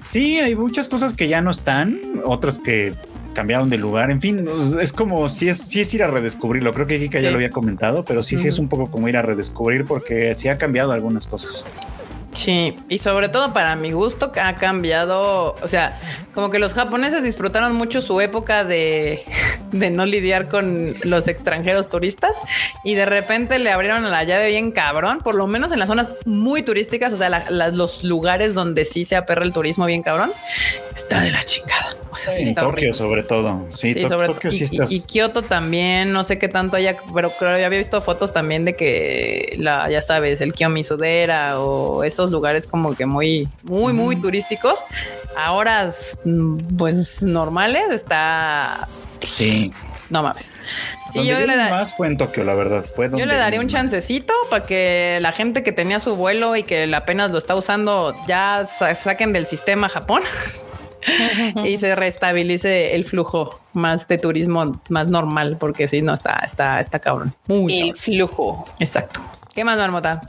Speaker 3: Sí, hay muchas cosas que ya no están, otras que cambiaron de lugar. En fin, es como si es, si es ir a redescubrirlo. Creo que Kika ya lo había comentado, pero sí, sí es un poco como ir a redescubrir porque sí ha cambiado algunas cosas.
Speaker 1: Sí, y sobre todo para mi gusto que ha cambiado, o sea, como que los japoneses disfrutaron mucho su época de, de no lidiar con los extranjeros turistas y de repente le abrieron la llave bien cabrón, por lo menos en las zonas muy turísticas, o sea, la- la- los lugares donde sí se aperra el turismo bien cabrón, está de la chingada. O sea, sí está
Speaker 3: Tokio,
Speaker 1: horrible.
Speaker 3: sobre todo. Sí,
Speaker 1: Sí,
Speaker 3: To-
Speaker 1: sobre
Speaker 3: Tokio
Speaker 1: y,
Speaker 3: sí
Speaker 1: y-
Speaker 3: estás.
Speaker 1: y Kioto también, no sé qué tanto haya, pero creo que había visto fotos también de que la, ya sabes, el Kiyomi Sudera o esos lugares como que muy, muy, muy turísticos. Ahora, pues normales, está.
Speaker 3: sí.
Speaker 1: No mames. Sí,
Speaker 3: Donde
Speaker 1: yo
Speaker 3: yo
Speaker 1: le, da-
Speaker 3: más fue en Tokio, la verdad. Fue
Speaker 1: yo
Speaker 3: donde
Speaker 1: le daría un
Speaker 3: más.
Speaker 1: chancecito para que la gente que tenía su vuelo y que apenas lo está usando ya sa- saquen del sistema Japón y se restabilice el flujo más de turismo más normal, porque si no está, está, está cabrón. Muy
Speaker 4: El
Speaker 1: cabrón.
Speaker 4: flujo.
Speaker 1: Exacto. ¿Qué más, Marmota?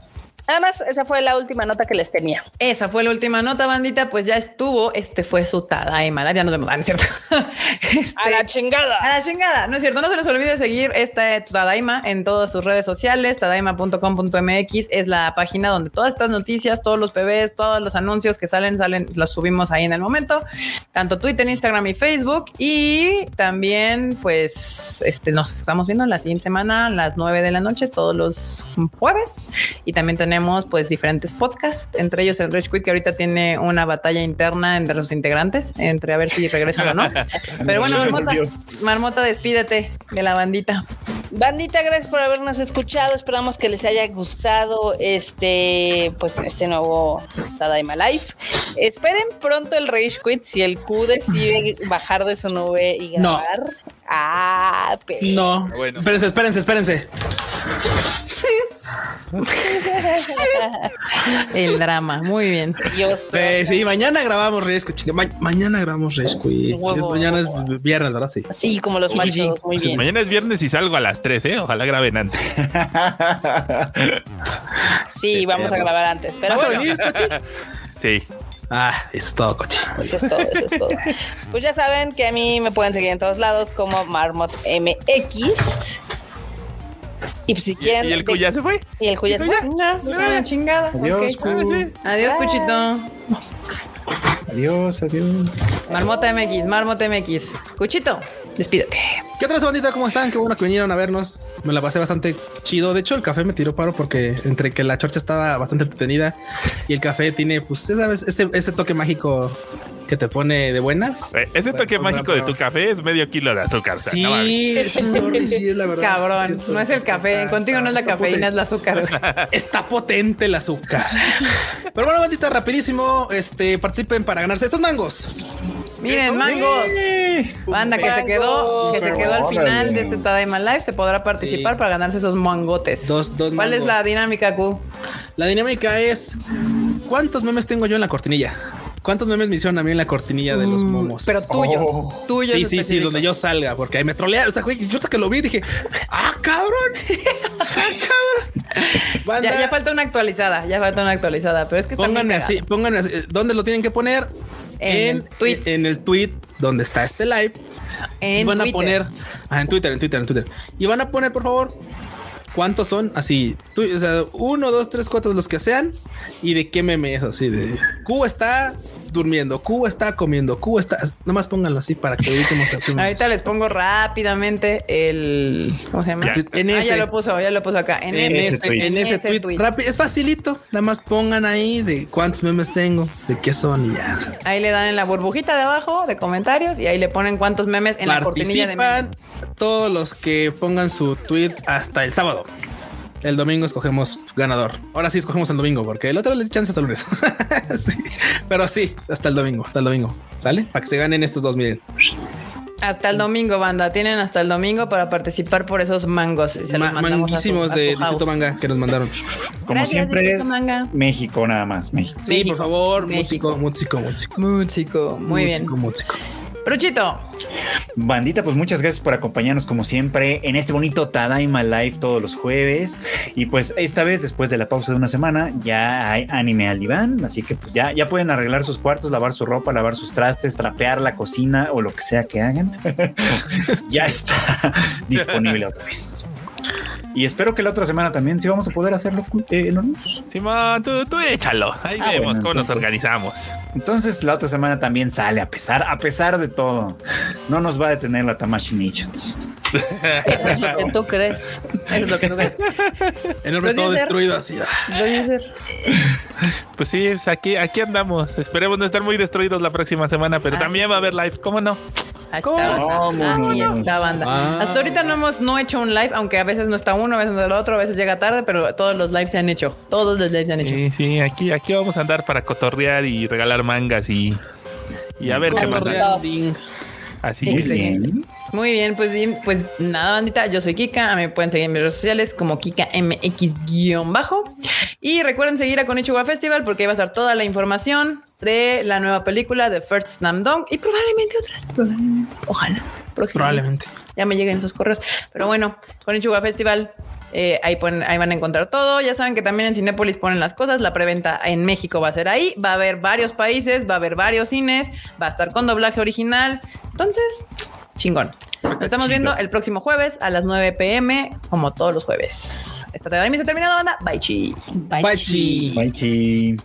Speaker 4: Además, esa fue la última nota que les tenía.
Speaker 1: Esa fue la última nota, bandita. Pues ya estuvo. Este fue su Tadaima. Ya nos vemos. Ah, no es cierto. Este-
Speaker 4: A la chingada.
Speaker 1: A la chingada. No es cierto. No se les olvide seguir este Tadaima en todas sus redes sociales. Tadaima.com.mx es la página donde todas estas noticias, todos los PBs, todos los anuncios que salen, salen, los subimos ahí en el momento. Tanto Twitter, Instagram y Facebook. Y también, pues, este, nos estamos viendo la siguiente semana a las 9 de la noche, todos los jueves. Y también tenemos, pues, diferentes podcasts, entre ellos el Rage Quit, que ahorita tiene una batalla interna entre los integrantes, entre a ver si regresan o no. Pero bueno, Marmota, despídete de la bandita.
Speaker 4: Bandita, gracias por habernos escuchado. Esperamos que les haya gustado este, pues, este nuevo Tadaima Life. Esperen pronto el Rage Quit si el Q decide bajar de su nube y
Speaker 2: No.
Speaker 4: grabar. Ah, pero.
Speaker 2: No.
Speaker 5: Bueno.
Speaker 2: Espérense, espérense, espérense.
Speaker 1: El drama, muy bien.
Speaker 4: Dios,
Speaker 2: Eh, sí, mañana grabamos chinga, ma- mañana grabamos Rescue.
Speaker 4: Huevo.
Speaker 2: Es, mañana es viernes, ¿verdad? Sí.
Speaker 4: Sí, como los machos. Muy bien.
Speaker 5: Mañana es viernes y salgo a las 3, ¿eh? Ojalá graben antes.
Speaker 4: Sí, vamos a grabar antes. Pero
Speaker 2: ¿Vas a venir?
Speaker 5: Sí.
Speaker 2: Ah, eso es todo, Cochi. Muy
Speaker 4: Eso es todo, eso es todo. Pues ya saben que a mí me pueden seguir en todos lados como Marmot MX. Y pues si quieren.
Speaker 5: ¿Y el Q ya se fue?
Speaker 4: Y el Q ya se fue.
Speaker 1: La chingada.
Speaker 3: Adiós,
Speaker 1: Ok.
Speaker 3: Q.
Speaker 1: Adiós. Cuchito.
Speaker 3: Adiós, adiós.
Speaker 1: Marmota MX, Marmota MX. Cuchito, despídete.
Speaker 2: ¿Qué otra bandita? ¿Cómo están? Qué bueno que vinieron a vernos. Me la pasé bastante chido. De hecho, el café me tiró paro porque entre que la chorcha estaba bastante entretenida y el café tiene, pues, ya sabes, ese, ese toque mágico que te pone de buenas.
Speaker 5: Eh, Ese toque
Speaker 2: Bueno,
Speaker 5: mágico de tu café es medio kilo de azúcar. no.
Speaker 2: Sí, sorry, sí, es la verdad.
Speaker 1: Cabrón, no es el café. Contigo no es la cafeína, es el azúcar.
Speaker 2: Está potente el azúcar. Pero bueno, bandita, rapidísimo. Este participen para ganarse estos mangos.
Speaker 1: Miren, mangos. Banda que se quedó, que se quedó al final de este Tadaima Live, se podrá participar
Speaker 2: Sí.
Speaker 1: para ganarse esos mangotes.
Speaker 2: Dos, dos
Speaker 1: ¿Cuál es la dinámica, Q?
Speaker 2: La dinámica es ¿cuántos memes tengo yo en la cortinilla? ¿Cuántos memes me hicieron a mí en la cortinilla de los momos?
Speaker 1: Mm, Pero tuyo,
Speaker 3: Oh.
Speaker 1: tuyo.
Speaker 2: Sí, sí, sí, donde yo salga, porque ahí me trolearon. O sea, güey, yo hasta que lo vi dije, ¡ah, cabrón! ¡Ah, cabrón! Banda,
Speaker 1: Ya, ya falta una actualizada, ya falta una actualizada, pero es que está bien
Speaker 2: pónganme así, pónganme así. ¿Dónde lo tienen que poner?
Speaker 1: En el tweet.
Speaker 2: En el tweet donde está este live. y van a poner, ah, en Twitter, en Twitter, en Twitter. Y van a poner, por favor, cuántos son así, tú, o sea, uno, dos, tres, cuatro, los que sean. Y de qué meme es así de Q está durmiendo, Q está comiendo, Q está. Nomás pónganlo así para que meme
Speaker 1: Ahorita
Speaker 2: es.
Speaker 1: les pongo rápidamente el. ¿Cómo se llama?
Speaker 5: Ya.
Speaker 2: En
Speaker 1: Ah,
Speaker 2: ese-
Speaker 1: ya lo puso, ya lo puso acá. En,
Speaker 2: en
Speaker 1: ese,
Speaker 2: ese,
Speaker 3: tweet.
Speaker 2: en ese
Speaker 1: ese
Speaker 2: tweet.
Speaker 1: tweet.
Speaker 2: Rápido, es facilito. Nada más pongan ahí de cuántos memes tengo, de qué son y ya.
Speaker 1: Ahí le dan en la burbujita de abajo de comentarios y ahí le ponen cuántos memes en la cortinilla de memes.
Speaker 2: Participan todos los que pongan su tweet hasta el sábado. El domingo escogemos ganador. Ahora sí escogemos el domingo, porque el otro les chance hasta el lunes. Sí, Pero sí, hasta el domingo, hasta el domingo. ¿Sale? Para que se ganen estos dos, miren.
Speaker 1: Hasta el domingo, banda. Tienen hasta el domingo para participar por esos mangos. y se los a su-
Speaker 2: manguísimos
Speaker 1: a
Speaker 2: de
Speaker 1: su.
Speaker 2: Distrito Manga que nos mandaron.
Speaker 3: Como
Speaker 1: Gracias,
Speaker 3: siempre. México nada más, México.
Speaker 2: Sí,
Speaker 1: México,
Speaker 2: por favor,
Speaker 1: México.
Speaker 2: músico, músico, músico.
Speaker 1: Músico, muy bien.
Speaker 2: Músico,
Speaker 1: Bruchito,
Speaker 3: Bandita, pues muchas gracias por acompañarnos como siempre en este bonito Tadaima Live todos los jueves. Y pues esta vez, después de la pausa de una semana, ya hay anime al diván. Así que pues ya, ya pueden arreglar sus cuartos, lavar su ropa, lavar sus trastes, trapear la cocina o lo que sea que hagan. ya está disponible otra vez. Y espero que la otra semana también sí vamos a poder hacerlo. Eh, Anonymous.
Speaker 5: Simón, tú, tú échalo. Ahí
Speaker 3: Ah,
Speaker 5: vemos
Speaker 3: bueno,
Speaker 5: cómo nos
Speaker 3: entonces-
Speaker 5: organizamos.
Speaker 3: Entonces la otra semana también sale a pesar, a pesar de todo. No nos va a detener la Tamashi Nations.
Speaker 4: Es lo que tú crees.
Speaker 1: es lo que tú crees.
Speaker 2: Enorme todo destruido así.
Speaker 1: Producer.
Speaker 5: Pues sí, aquí, aquí andamos. Esperemos no estar muy destruidos la próxima semana, pero
Speaker 1: Así
Speaker 5: también va a haber live. ¿Cómo no?
Speaker 1: Ahí
Speaker 2: ¿Cómo?
Speaker 1: está, banda.
Speaker 3: ¿Cómo?
Speaker 1: Ahí está, banda.
Speaker 2: Ah.
Speaker 1: Hasta ahorita no hemos no hecho un live, aunque a veces no está uno, a veces el otro, a veces llega tarde, pero todos los lives se han hecho. Todos los lives se han hecho.
Speaker 5: Sí, sí, aquí, aquí vamos a andar para cotorrear y regalar mangas y, y a ver qué más. Así.
Speaker 1: Excelente.
Speaker 3: bien.
Speaker 1: Muy bien, pues, pues nada, bandita. Yo soy Kika. Me pueden seguir en mis redes sociales como Kika MX-bajo. Y recuerden seguir a Konichiwa Festival porque ahí va a estar toda la información de la nueva película de First Slam Dunk y probablemente otras. Probablemente. Ojalá. próximamente.
Speaker 2: Probablemente.
Speaker 1: Ya me lleguen esos correos. Pero bueno, Konichiwa Festival. Eh, ahí, ponen- ahí van a encontrar todo. Ya saben que también en Cinépolis ponen las cosas. La preventa en México va a ser ahí. Va a haber varios países, va a haber varios cines. Va a estar con doblaje original. Entonces, chingón. Nos estamos
Speaker 3: chido.
Speaker 1: viendo el próximo jueves a las 9 pm, como todos los jueves. Esta tarde se ha terminado, banda. Bye, chi.
Speaker 4: Bye,
Speaker 2: Bye,
Speaker 4: chi.
Speaker 2: chi.
Speaker 3: Bye, chi.